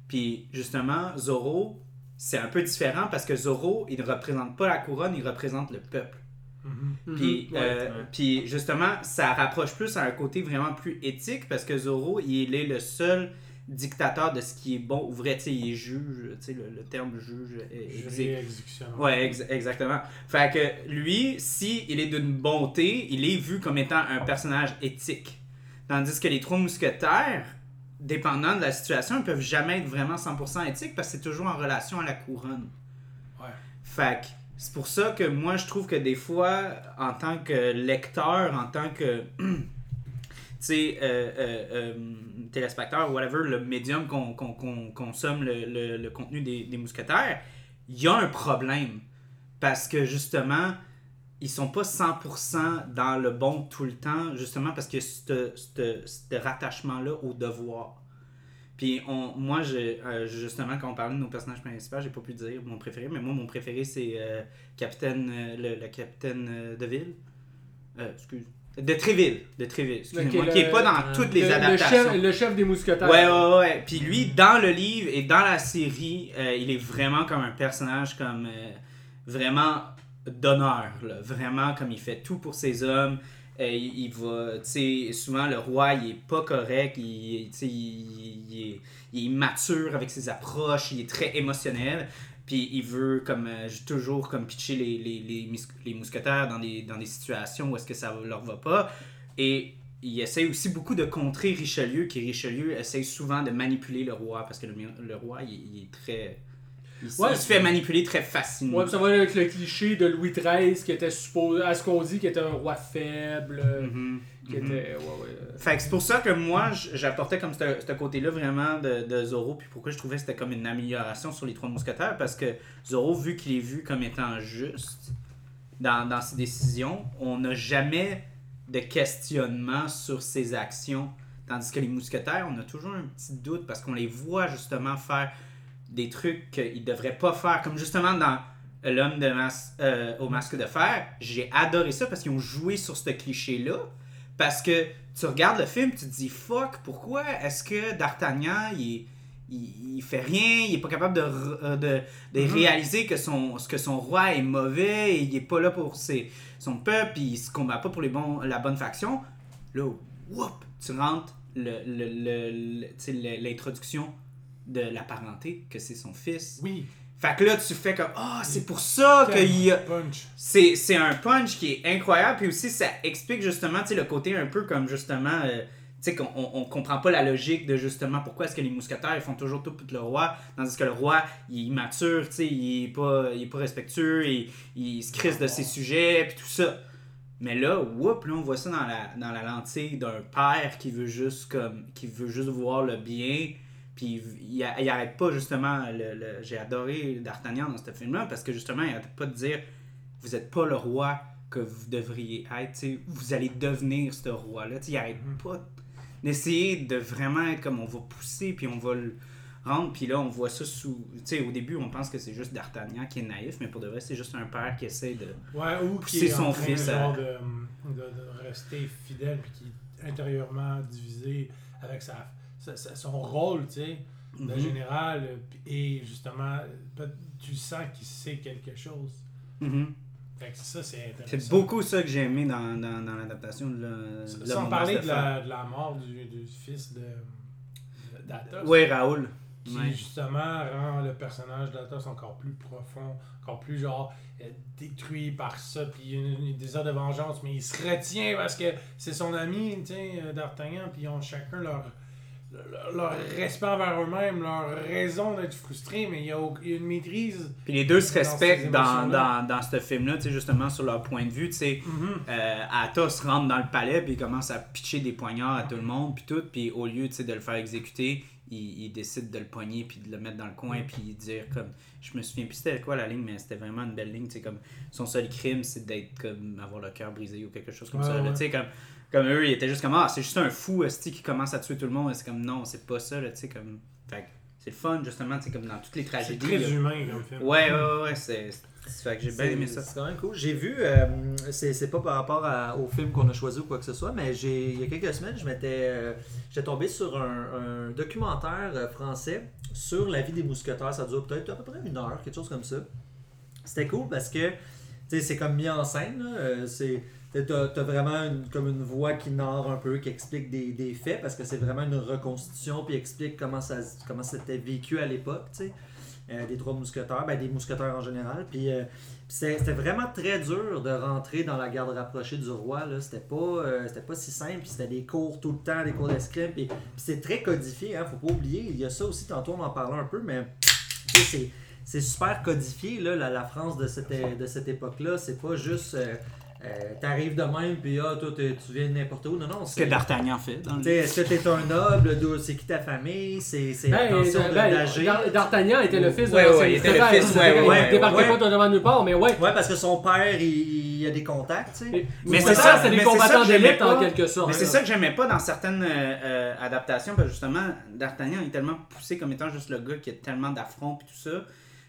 A: Puis justement Zorro c'est un peu différent parce que Zorro il ne représente pas la couronne il représente le peuple
C: Mhm.
B: Mhm.
A: puis,
B: Ouais.
A: euh,
D: ouais.
A: puis justement, ça rapproche plus à un côté vraiment plus éthique parce que Zorro, il est le seul dictateur de ce qui est bon ou vrai. Tu sais, il est juge, tu sais, le, le terme juge est
C: Jury exécutionnaire.
A: Ouais, ex- exactement. Fait que lui, si il est d'une bonté, il est vu comme étant un personnage éthique. Tandis que les trois mousquetaires, dépendant de la situation, ils peuvent jamais être vraiment 100% éthiques parce que c'est toujours en relation à la couronne.
C: Ouais.
A: Fait que c'est pour ça que moi, je trouve que des fois, en tant que lecteur, en tant que. tu euh, euh, euh, whatever, le médium qu'on consomme le, contenu des, mousquetaires, il y a un problème. Parce que justement, ils sont pas 100% dans le bon tout le temps, justement parce que ce rattachement-là au devoir. Puis on, moi, je, euh, justement, quand on parlait de nos personnages principaux, j'ai pas pu dire mon préféré, mais moi, mon préféré, c'est euh, Capitaine, euh, le, le Capitaine euh, de Ville. Excuse. De Tréville. De Tréville, excusez-moi. Qui est pas dans toutes les
B: Le- le,
A: adaptations.
B: chef, le chef des mousquetaires.
A: Ouais, ouais, ouais. Puis lui, dans le livre et dans la série, il est vraiment comme un personnage comme vraiment d'honneur. Vraiment comme il fait tout pour ses hommes. Euh, il, va, tu sais, souvent le roi, il est pas correct, il, il, il est, il est mature avec ses approches, il est très émotionnel. Puis il veut comme euh, toujours comme pitcher les, les, les, les mousquetaires dans des, dans des situations où est-ce que ça leur va pas. Et il essaie aussi beaucoup de contrer Richelieu, qui Richelieu essaie souvent de manipuler le roi, parce que le, le roi, il est très... Il,
B: Ouais,
A: il se fait manipuler très facilement.
B: Ouais, ça va avec le cliché de Louis XIII qui était supposé, à ce qu'on dit, qui était un roi faible,
A: Mhm,
B: qui
A: mhm.
B: était, ouais, ouais. euh,
A: Fait que c'est pour ça que moi, j'apportais comme ce ce côté-là vraiment de, de Zorro, puis pourquoi je trouvais que c'était comme une amélioration sur les trois mousquetaires, parce que Zorro, vu qu'il est vu comme étant juste dans, dans ses décisions, on n'a jamais de questionnement sur ses actions. Tandis que les mousquetaires, on a toujours un petit doute parce qu'on les voit justement faire des trucs qu'ils ne devraient pas faire. Comme justement dans L'homme de mas- euh, au masque de fer, j'ai adoré ça parce qu'ils ont joué sur ce cliché-là. Parce que tu regardes le film, tu te dis fuck, pourquoi est-ce que D'Artagnan il il, il fait rien, il est pas capable de, euh, de,
C: Mhm.
A: réaliser que son, que son roi est mauvais, et il est pas là pour ses, son peuple, il se combat pas pour les bons, la bonne faction. Là, whoop, tu rentres le- le- le- le- de la parenté, que c'est son fils.
C: Oui.
A: Fait que là, tu fais comme Ah, c'est pour ça qu'il y a.
C: Punch.
A: C'est, c'est un punch qui est incroyable, puis aussi ça explique justement tu sais, le côté un peu comme justement. euh, tu sais, qu'on on, on comprend pas la logique de justement pourquoi est-ce que les mousquetaires ils font toujours tout pour le roi, tandis que le roi il est immature, tu sais, il est pas, il est pas respectueux, et, il se crisse de ses sujets, puis tout ça. Mais là, whoop, là on voit ça dans la, dans la lentille d'un père qui veut juste comme qui veut juste voir le bien, puis il, il, arrête pas justement le, le- j'ai adoré d'Artagnan dans ce film là parce que justement il arrête pas de dire vous n'êtes pas le roi que vous devriez être, vous allez devenir ce roi-là. Il arrête pas d'essayer de vraiment être comme on va pousser, puis on va le rendre, puis là on voit ça sous. Tu sais, au début on pense que c'est juste D'Artagnan qui est naïf, mais pour de vrai c'est juste un père qui essaie de.
C: Ouais, ou
A: Pousser
C: qui est
A: son
C: en train,
A: fils à-
C: de, de, de rester fidèle puis qui est intérieurement divisé avec sa, sa- sa- son rôle, tu sais, de
A: Mhm.
C: général. euh, Et justement, peut- tu sens qu'il sait quelque chose.
A: Mhm.
C: Fait que ça, c'est intéressant.
A: C'est beaucoup ça que j'ai aimé dans, dans, dans l'adaptation de la- de
C: Sans
A: Mon
C: parler de la, de la mort du, du fils de d'Athos.
A: Ouais, Raoul.
C: qui
A: Ouais.
C: justement rend le personnage d'Athos encore plus profond, encore plus genre euh, détruit par ça, puis il y a une- une désir de vengeance, mais il se retient parce que c'est son ami, tu sais, euh, d'Artagnan, puis ils ont chacun leur, leur, respect envers eux-mêmes, leur raison d'être frustrés, mais il y a, une maîtrise.
A: Puis les deux se respectent dans, dans, dans ce film-là, justement sur leur point de vue. Tu sais, euh, Athos rentre dans le palais, puis il commence à pitcher des poignards à tout le monde, puis tout. Puis au lieu de le faire exécuter, il, il décide de le poigner, puis de le mettre dans le coin, puis dire comme. Je me souviens plus c'était quoi la ligne, mais c'était vraiment une belle ligne. Comme son seul crime, c'est d'être comme. avoir le cœur brisé ou quelque chose comme
C: Ouais,
A: ça.
C: ouais.
A: Tu sais, comme. Comme eux, ils étaient juste comme Ah, c'est juste un fou, esti, qui commence à tuer tout le monde. C'est comme non, c'est pas ça, là, tu sais, comme. Fait que c'est le fun, justement, tu sais, comme dans toutes les
C: C'est
A: tragédies.
C: très
A: là.
C: humain comme film.
A: Ouais, ouais, ouais, ouais, c'est. c'est- Fait que j'ai bien
D: C'est-
A: aimé ça.
D: C'est quand même cool. J'ai vu, euh, c'est c'est pas par rapport à- au film qu'on a choisi ou quoi que ce soit, mais j'ai il y a quelques semaines, je m'étais euh, j'étais tombé sur un, un documentaire euh, français sur la vie des mousquetaires. Ça dure peut-être à peu près une heure, quelque chose comme ça. C'était cool parce que tu sais, c'est comme mis en scène. là, c'est T'as t'as vraiment une, comme une voix qui narre un peu, qui explique des, des faits, parce que c'est vraiment une reconstitution, puis explique comment ça comment c'était vécu à l'époque, tu sais, euh, des trois mousquetaires, ben, des mousquetaires en général. Puis euh, c'était vraiment très dur de rentrer dans la garde rapprochée du roi. C'était pas, euh, pas si simple. C'était des cours tout le temps, des cours d'escrime. Puis, c'est très codifié, hein, faut pas oublier. Il y a ça aussi, tantôt on en parlait un peu, mais c'est super codifié, là, la, la France de cette, de cette époque-là. C'est pas juste. Euh, euh, T'arrives de même, puis ah, toi, t'es- tu viens de n'importe où. Non, non,
A: Ce que
D: c'est.
A: D'Artagnan fait
D: Est-ce que t'es un noble? D'où- C'est qui ta famille? C'est, c'est
B: Ben,
D: attention de
B: ben, D'Artagnan était le fils de
A: Ouais, ouais, il était le fils,
B: C'est
A: ouais, ouais,
B: Il débarquait
D: ouais.
B: pas totalement nulle part, mais ouais.
D: Ouais, parce que son père, il, il a des contacts, tu sais.
B: Mais,
A: Mais
B: c'est
A: c'est
B: ça,
A: ça,
B: c'est des
A: c'est
B: combattants d'élite en quelque sorte.
A: Mais c'est ça que j'aimais pas dans certaines euh, euh, adaptations, parce que justement, D'Artagnan est tellement poussé comme étant juste le gars qui a tellement d'affronts et tout ça,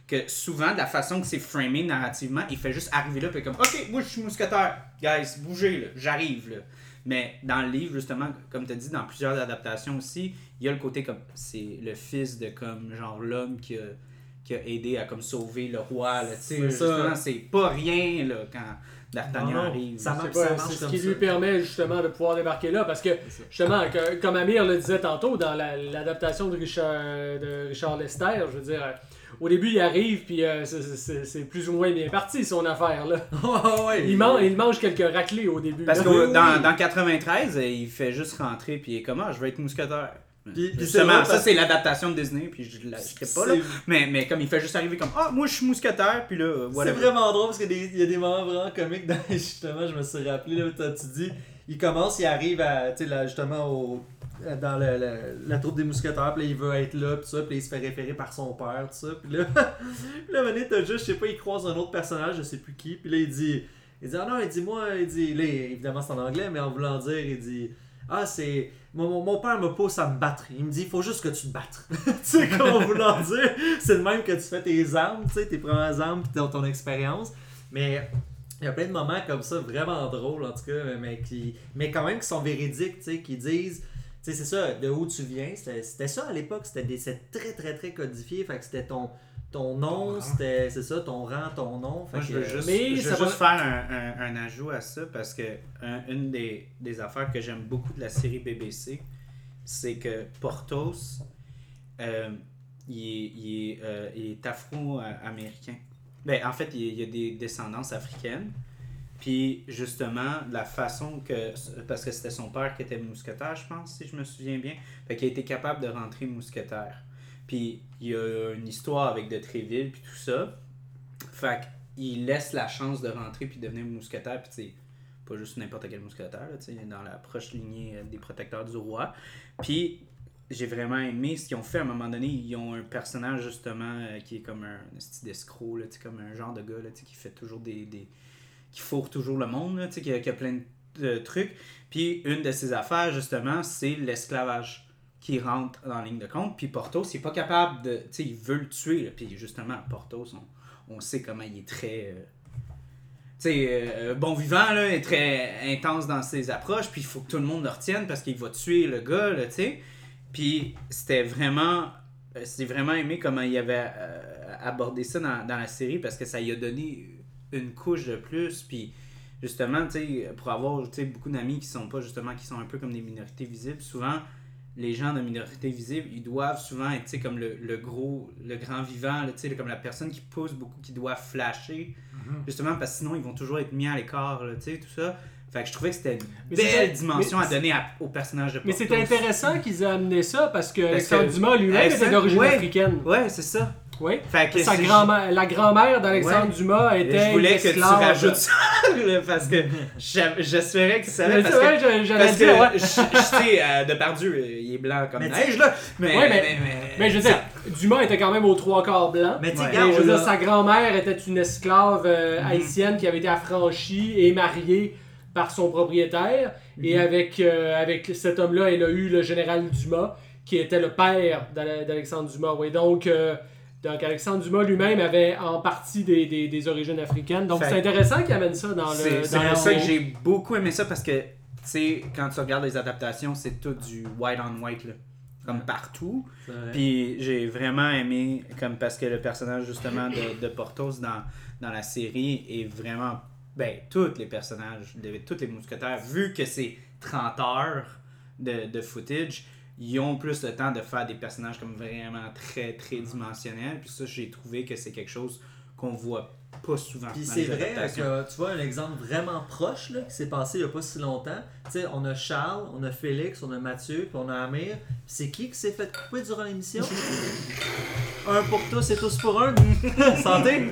A: que souvent, de la façon que c'est framé narrativement, il fait juste arriver là, puis comme, ok, moi je suis mousquetaire, guys, bougez là, j'arrive là. Mais dans le livre, justement, comme tu as dit, dans plusieurs adaptations aussi, il y a le côté comme, c'est le fils de comme, genre, l'homme qui a, qui a aidé à comme sauver le roi, là, tu sais,
D: C'est ça.
A: justement, c'est pas rien là, quand D'Artagnan arrive.
D: ça
B: C'est
D: marche,
B: pas-
D: ça marche
B: c'est ce qui
D: ça.
B: lui permet justement de pouvoir débarquer là parce que justement que- comme Amir le disait tantôt dans la- l'adaptation de Richard, de Richard Lester je veux dire euh, au début il arrive puis euh, c'est- plus ou moins bien parti son affaire là
D: ouais.
B: il, mange, il mange quelques raclés au début
A: Parce
B: là.
A: que
D: Oui,
A: dans,
D: oui.
A: dans 93, euh, il fait juste rentrer puis il est comme ah, je vais être mousquetaire.
D: Puis-
A: Justement, ça c'est l'adaptation de Disney puis je la pas là. Mais, mais comme il fait juste arriver comme ah moi je suis mousquetaire puis là euh,
D: C'est vraiment drôle parce qu'il y, a des- il y a des moments vraiment comiques dans justement, je me suis rappelé là, tu dis, il commence, il arrive à, là, justement au, dans le- le- la troupe des mousquetaires, puis là, il veut être là, puis ça, puis il se fait référer par son père, tout ça, puis là, là, donné, t'as juste, je sais pas, il croise un autre personnage, je sais plus qui, puis là, il dit, il dit, ah non, il dit, moi, il dit, là, évidemment, c'est en anglais, mais en voulant dire, il dit, ah, c'est. Mon, mon- père me pousse à me battre. Il me dit, il faut juste que tu te battes. tu sais, comme en voulant dire, c'est de même que tu fais tes armes, tu sais, tes premières armes, puis ton, ton expérience. Mais il y a plein de moments comme ça, vraiment drôles, en tout cas, mais, qui, mais quand même qui sont véridiques, tu sais, qui disent. Sais, c'est ça, de où tu viens, c'était ça à l'époque, c'était très très très codifié, fait que c'était ton, ton nom,
C: rang.
D: c'était c'est ça, ton rang, ton nom. Fait
A: Moi, je
D: que,
A: veux juste,
B: Mais
A: je veux
B: va-
A: juste faire un, un- un ajout à ça parce que un- une des, des affaires que j'aime beaucoup de la série BBC, c'est que Portos, euh, il est, il est, euh, est afro-américain. Ben, en fait, il, il a des descendances africaines. Puis, justement, la façon que. Parce que c'était son père qui était mousquetaire, je pense, si je me souviens bien. Fait qu'il a été capable de rentrer mousquetaire. Puis, il y a une histoire avec de Tréville, puis tout ça. Fait qu'il laisse la chance de rentrer puis devenir mousquetaire. Puis, tu pas juste n'importe quel mousquetaire, là, dans la proche lignée euh, des protecteurs du roi. Puis, j'ai vraiment aimé ce qu'ils ont fait. À un moment donné, ils ont un personnage, justement, euh, qui est comme un, style d'escroc, comme un genre de gars là, qui fait toujours des. des qui fourre toujours le monde, là, qui, a, qui a plein de trucs. Puis, une de ses affaires, justement, c'est l'esclavage qui rentre dans la ligne de compte. Puis Portos, il est pas capable de. Tu sais, il veut le tuer. Puis justement, Portos, on, on sait comment il est très. euh, tu sais, euh, bon vivant, là, est très intense dans ses approches. Puis il faut que tout le monde le retienne parce qu'il va tuer le gars, tu sais. Puis c'était vraiment. euh, C'est vraiment aimé comment il avait euh, abordé ça dans, dans la série parce que ça lui a donné une couche de plus. Puis justement, pour avoir beaucoup d'amis qui sont pas justement, qui sont un peu comme des minorités visibles, souvent les gens de minorité visible, ils doivent souvent être comme le, le gros, le grand vivant, là, comme la personne qui pousse beaucoup, qui doit flasher,
C: Mhm.
A: justement parce que sinon ils vont toujours être mis à l'écart, là, tu sais, tout ça. Fait que je trouvais que c'était une
B: Mais
A: belle dimension
B: mais
A: à donner à- au personnage de
B: Mais
A: Porthos.
B: c'était intéressant qu'ils aient amené ça parce que
A: Parce
B: Alexandre
A: que-
B: Dumas lui-même était d'origine
A: ouais.
B: africaine.
A: Ouais, c'est ça.
B: Oui.
A: Fait que
B: Sa la grand-mère d'Alexandre
A: Ouais.
B: Dumas était
A: je voulais
B: une
A: que tu rajoutes ça, parce que j'espérais que savais.
B: Mais
A: Parce
B: c'est
A: que,
B: vrai, j'allais
A: parce que
B: dire, ouais.
A: je, je sais, euh, Depardieu, euh, il est blanc comme
D: Mais
A: neige, là. Mais,
B: Ouais, mais- Mais je veux dire, Dumas était quand même aux trois quarts blanc.
D: Mais regarde,
B: je veux dire, sa grand-mère était une esclave euh,
A: Mhm.
B: haïtienne qui avait été affranchie et mariée par son propriétaire. Et
A: Mhm.
B: avec, euh, avec cet homme-là, elle a eu le général Dumas, qui était le père d'Ale- d'Alexandre Dumas. Oui, donc, euh, donc, Alexandre Dumas lui-même avait en partie des, des- des origines africaines. Donc, c'est intéressant qu'il amène ça dans le.
A: C'est pour ça que j'ai beaucoup aimé ça parce que, tu sais, quand tu regardes les adaptations, c'est tout du white on white, là. Comme
D: Ouais.
A: partout.
D: Vrai.
A: Puis j'ai vraiment aimé, comme parce que le personnage justement de, de Porthos dans, dans la série est vraiment. Ben, tous les personnages, de, tous les mousquetaires, vu que c'est 30 heures de, de footage, ils ont plus le temps de faire des personnages comme vraiment très, très dimensionnels. Puis ça, j'ai trouvé que c'est quelque chose qu'on voit pas souvent.
D: Puis c'est vrai que tu vois un exemple vraiment proche là, qui s'est passé il n'y a pas si longtemps. Tu sais, on a Charles, on a Félix, on a Mathieu, puis on a Amir. C'est qui qui s'est fait couper durant l'émission? Un pour tous et tous pour un. Santé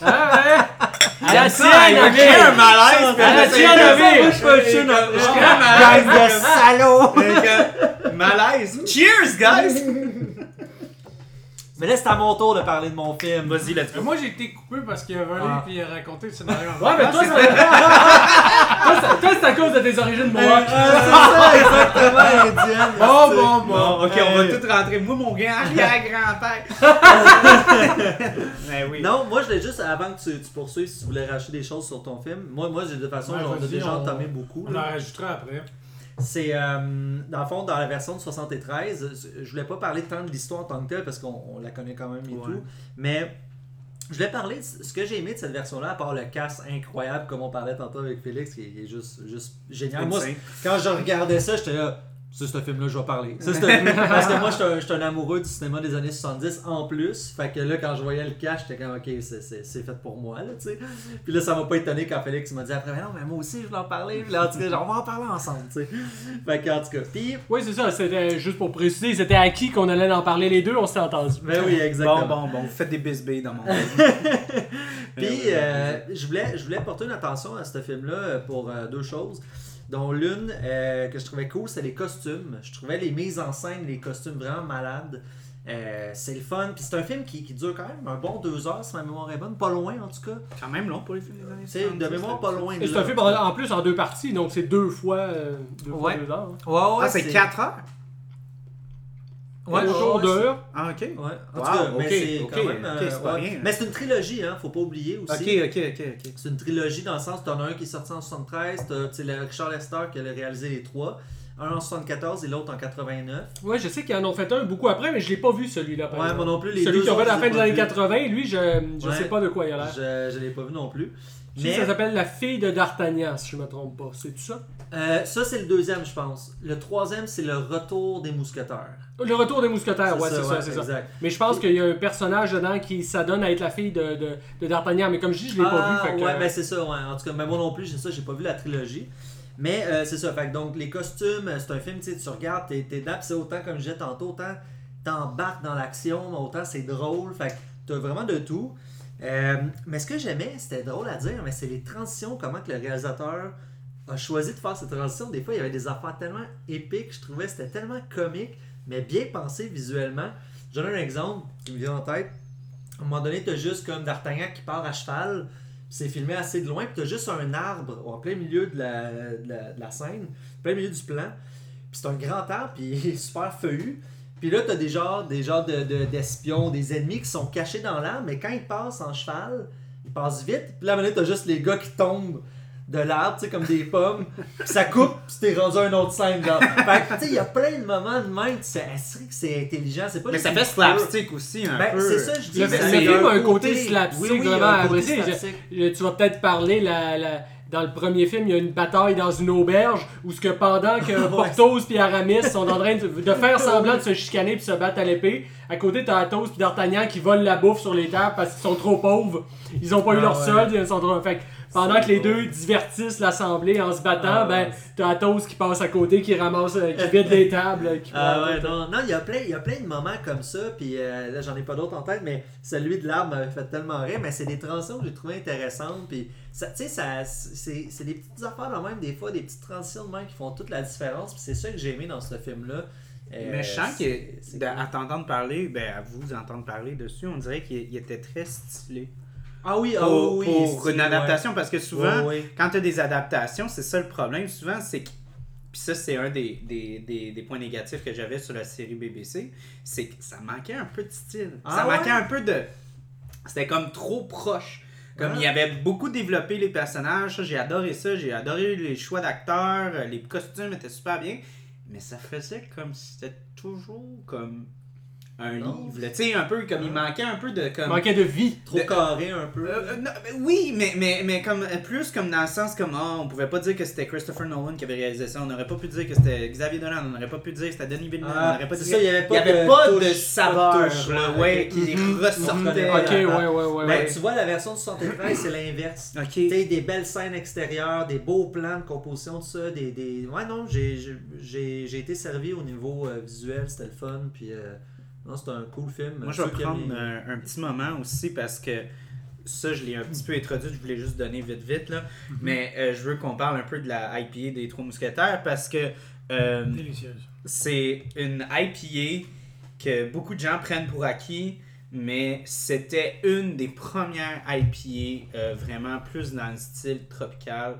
B: Ah ouais! À la Amir!
A: un malaise.
B: À la!
A: Je crée un malaise.
D: Gang de
A: que, Malaise. Cheers, guys!
D: Mais là, c'est à mon tour de parler de mon film.
A: Vas-y, let's go.
C: moi j'ai été coupé parce qu'il a volé
D: Ah.
C: puis il a raconté le scénario. en
B: Ouais, mais toi, c'est toi, c'est- à cause de tes origines mohawk.
D: Ah, c'est ça, exactement, Indienne.
C: Bon, bon, bon.
A: Bon, ok, on va
D: Hey.
A: tout rentrer. Moi, mon grand arrière-grand-père. Mais oui.
D: Non, moi je voulais juste, avant que tu, tu poursuives, si tu voulais racheter des choses sur ton film, moi, moi j'ai de toute façon,
C: Ouais,
D: on a déjà entamé beaucoup.
C: On en rajoutera après.
D: C'est, euh, dans le fond, dans la version de 73, je voulais pas parler tant de l'histoire en tant que telle parce qu'on on la connaît quand même et
A: Ouais.
D: tout, mais je voulais parler de ce que j'ai aimé de cette version-là, à part le cast incroyable, comme on parlait tantôt avec Félix, qui est juste, juste génial. Moi, quand je regardais ça, j'étais là. C'est ce film-là, je vais parler. C'est ce film- Parce que moi, j'étais un, j'étais un amoureux du cinéma des années 70 en plus. Fait que là, quand je voyais le cash, j'étais comme, ok, c'est- c'est c'est fait pour moi, là, tu sais. Puis là, ça m'a pas étonné quand Félix m'a dit après, mais non, mais moi aussi, je voulais en parler. Puis là, en tout cas, on va en parler ensemble, tu sais. Fait que, en tout cas, puis,
B: Oui, c'est ça. C'était juste pour préciser, c'était à qui qu'on allait en parler les deux, on s'est entendu.
D: ben oui, exactement.
A: Bon, bon, bon. Vous faites des bisbées dans mon
D: Puis,
A: Ouais, ouais,
D: euh, je, voulais, je voulais porter une attention à ce film-là pour euh, deux choses. Dont l'une euh, que je trouvais cool, c'est les costumes. Je trouvais les mises en scène, les costumes vraiment malades. Euh, c'est le fun. Puis c'est un film qui, qui dure quand même un bon deux heures, si ma mémoire est bonne. Pas loin, en tout cas.
A: Quand même long pour les films des années
D: C'est
A: 70,
D: de mémoire pas loin.
B: Et c'est un film en, en plus en deux parties, donc c'est deux fois, euh, deux, fois
D: Ouais.
B: deux heures. hein.
D: Ouais, ouais,
A: Ah, c'est 4 heures?
D: Ouais,
B: d'heure.
A: Ah, ok.
D: Ouais, en
A: Wow,
D: tout cas, mais c'est quand même.
A: ok,
D: euh,
A: c'est pas
D: ouais.
A: rien, hein.
D: Mais c'est une trilogie, hein, faut pas oublier aussi.
A: Ok, ok, ok, ok.
D: C'est une trilogie dans le sens, t'en as un qui est sorti en 73, t'as tu sais, le Richard Lester qui a réalisé les trois. Un en 74 et l'autre en 89.
B: Ouais, je sais qu'ils en ont fait un beaucoup après, mais je l'ai pas vu celui-là.
D: Ouais,
B: exemple.
D: moi non plus. Les
B: Celui qui a fait à la fin des années
D: vu.
B: 80, lui, je, je
D: Ouais.
B: sais pas de quoi il a l'air.
D: Je, je l'ai pas vu non plus. Mais
B: Ça s'appelle La fille de D'Artagnan, si je me trompe pas. C'est tout ça?
D: euh, ça, c'est le deuxième, je pense. Le troisième, c'est le retour des mousquetaires.
B: Le retour des mousquetaires, ouais, c'est ça,
D: ouais,
B: c'est ça.
D: exact.
B: Mais je pense qu'il y a un personnage dedans qui s'adonne à être la fille de, de, de D'Artagnan. Mais comme je dis, je l'ai pas
D: Ah,
B: vu. Fait que,
D: ouais, ben c'est ça, ouais. En tout cas, mais moi non plus, c'est ça, j'ai pas vu la trilogie. Mais euh, c'est ça, fait que donc les costumes, euh, c'est un film, tu sais, tu regardes, t'es t'es dedans, c'est autant, comme je disais tantôt, autant t'embarques dans l'action, autant c'est drôle, fait que t'as vraiment de tout. Euh, mais ce que j'aimais, c'était drôle à dire, mais c'est les transitions, comment que le réalisateur a choisi de faire ces transitions. Des fois, il y avait des affaires tellement épiques, je trouvais c'était tellement comique, mais bien pensé visuellement. Je donne un exemple qui me vient en tête. À un moment donné, t'as juste comme D'Artagnan qui part à cheval, c'est filmé assez de loin, puis t'as juste un arbre en plein milieu de la, de la, de la scène, plein milieu du plan. Puis c'est un grand arbre, puis il est super feuillu. Puis là, t'as des genres, des genres de, de- d'espions, des ennemis qui sont cachés dans l'arbre, mais quand ils passent en cheval, ils passent vite. Puis là, un donné, t'as juste les gars qui tombent de l'arbre, tu sais, comme des pommes. Puis ça coupe, puis t'es rendu à une autre scène. Genre. Fait que, tu sais, il y a plein de moments de même, tu sais, c'est intelligent? C'est pas
A: Mais ça fait slapstick aussi un
D: Ben,
A: peu.
D: c'est ça, je dis.
B: Le-
D: ça-
B: le
D: il y a
B: film a un côté
D: oui,
B: slapstick vraiment
D: un
B: apprécié. Tu vas peut-être parler la, la- dans le premier film, il y a une bataille dans une auberge où ce que pendant que. Porthos et Aramis sont en train de, de faire semblant de se chicaner puis se battre à l'épée, à côté t'as Athos et D'Artagnan qui volent la bouffe sur les tables parce qu'ils sont trop pauvres. Ils ont pas eu
D: Ah
B: leur
D: ouais.
B: solde, ils sont trop... Fait pendant que les deux divertissent l'assemblée en se battant,
D: Ah
B: ben t'as Athos qui passe à côté, qui ramasse, euh, qui vide les tables, euh, qui
D: Ah ouais, non, non, il y a plein, il y a plein de moments comme ça, puis euh, là j'en ai pas d'autres en tête, mais celui de l'arbre m'avait fait tellement rire, mais c'est des transitions que j'ai trouvé intéressantes, puis ça, tu sais, ça, c'est, c'est des petites affaires de même, des fois, des petites transitions de même qui font toute la différence, puis c'est ça que j'ai aimé dans ce film-là. Euh,
A: Mais je sens que, à t'entendre parler, ben, à vous entendre parler dessus, on dirait qu'il il était très stylé.
D: Ah oui, ah
A: Pour,
D: oui,
A: pour une adaptation, parce que souvent,
D: Ouais, ouais.
A: quand tu as des adaptations, c'est ça le problème. Souvent, c'est que. Puis ça, c'est un des, des, des, des points négatifs que j'avais sur la série BBC. C'est que ça manquait un peu de style.
D: Ah
A: ça manquait un peu de. C'était comme trop proche. Comme
D: Ouais.
A: il y avait beaucoup développé les personnages, j'ai adoré ça, j'ai adoré les choix d'acteurs, euh, les costumes étaient super bien, mais ça faisait comme si c'était toujours comme un
D: Non.
A: livre. Tu sais, un peu comme il manquait un peu de. Comme,
B: Manquait de vie.
D: Trop
A: de-
D: carré un peu.
A: euh, euh, non, mais oui, mais, mais, mais comme, euh, plus comme dans le sens comme ah, on pouvait pas dire que c'était Christopher Nolan qui avait réalisé ça, on n'aurait pas pu dire que c'était Xavier Dolan, on n'aurait pas pu dire que c'était Denis Villeneuve, on
D: Ah,
A: n'aurait pas dit
D: ça, il n'y avait
A: il
D: pas
A: y avait
D: de,
A: pas de saveur,
D: pas de touche,
A: là,
D: ouais,
A: qui
D: Mhm.
A: ressortait.
D: Ok,
B: ouais, ouais, ouais.
D: Ben,
B: ouais.
D: tu vois, la version de 73, c'est l'inverse.
A: Ok.
D: Tu sais, des belles scènes extérieures, des beaux plans de composition, tout ça. Des, des... Ouais, non, j'ai- j'ai j'ai- j'ai été servi au niveau euh, visuel, c'était le fun. Puis, euh, non, c'était un cool film.
A: Moi, je vais prendre
D: les-
A: un, un petit moment aussi parce que ça, je l'ai un petit peu introduit, je voulais juste donner vite, vite, là. Mais euh, je veux qu'on parle un peu de la IPA des Trois Mousquetaires parce que euh,
C: Délicieuse.
A: c'est une IPA que beaucoup de gens prennent pour acquis, mais c'était une des premières IPA euh, vraiment plus dans le style tropical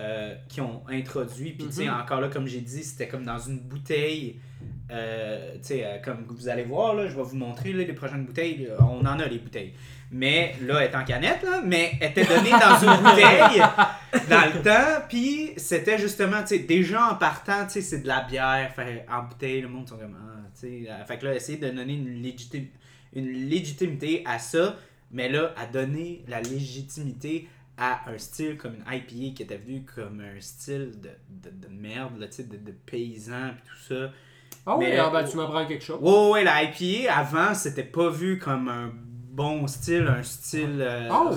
A: euh, qui ont introduit. Puis, tu sais,
B: Mhm.
A: encore là, comme j'ai dit, c'était comme dans une bouteille. Euh, euh, comme vous allez voir, là, je vais vous montrer là, les prochaines bouteilles. là. on en a les bouteilles. Mais là, elle est en canette, là, mais elle était donnée dans une bouteille dans le temps. Puis c'était justement, tu sais, déjà en partant, tu sais, c'est de la bière. Fait, en bouteille, le monde sont comme, ah, tu sais. euh, Fait que là, essayer de donner une, légitim- une légitimité à ça. Mais là, à donner la légitimité à un style comme une IPA qui était vu comme un style de, de, de merde, là, de, de paysan puis tout ça.
B: Ah oui,
A: Mais-
B: ah ben, tu m'apprends quelque chose.
A: Ouais, ouais, ouais, la IPA, avant, c'était pas vu comme un bon style, un style euh,
B: Ah ouais?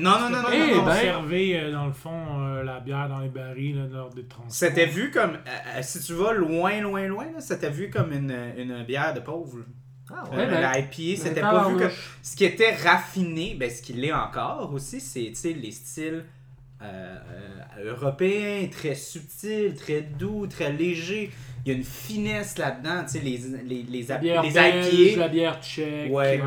A: Non, non, non, non,
B: Eh
A: non, non.
B: ben.
C: euh, dans le fond, euh, la bière dans les barils là, lors des transports.
A: C'était vu comme, euh, euh, si tu vas loin, loin, loin, là, c'était vu comme une, une bière de pauvre.
D: Ah,
A: Euh,
D: ouais.
B: ben,
A: la IPA, c'était pas vu comme... Ce qui était raffiné, ben, ce qui l'est encore aussi, c'est tu sais, les styles euh, euh, européens, très subtils, très doux, très légers. Il y a une finesse là-dedans, tu sais, les, les, les,
B: La bière
A: les
B: belge,
A: IPA.
B: la bière tchèque.
A: Ouais.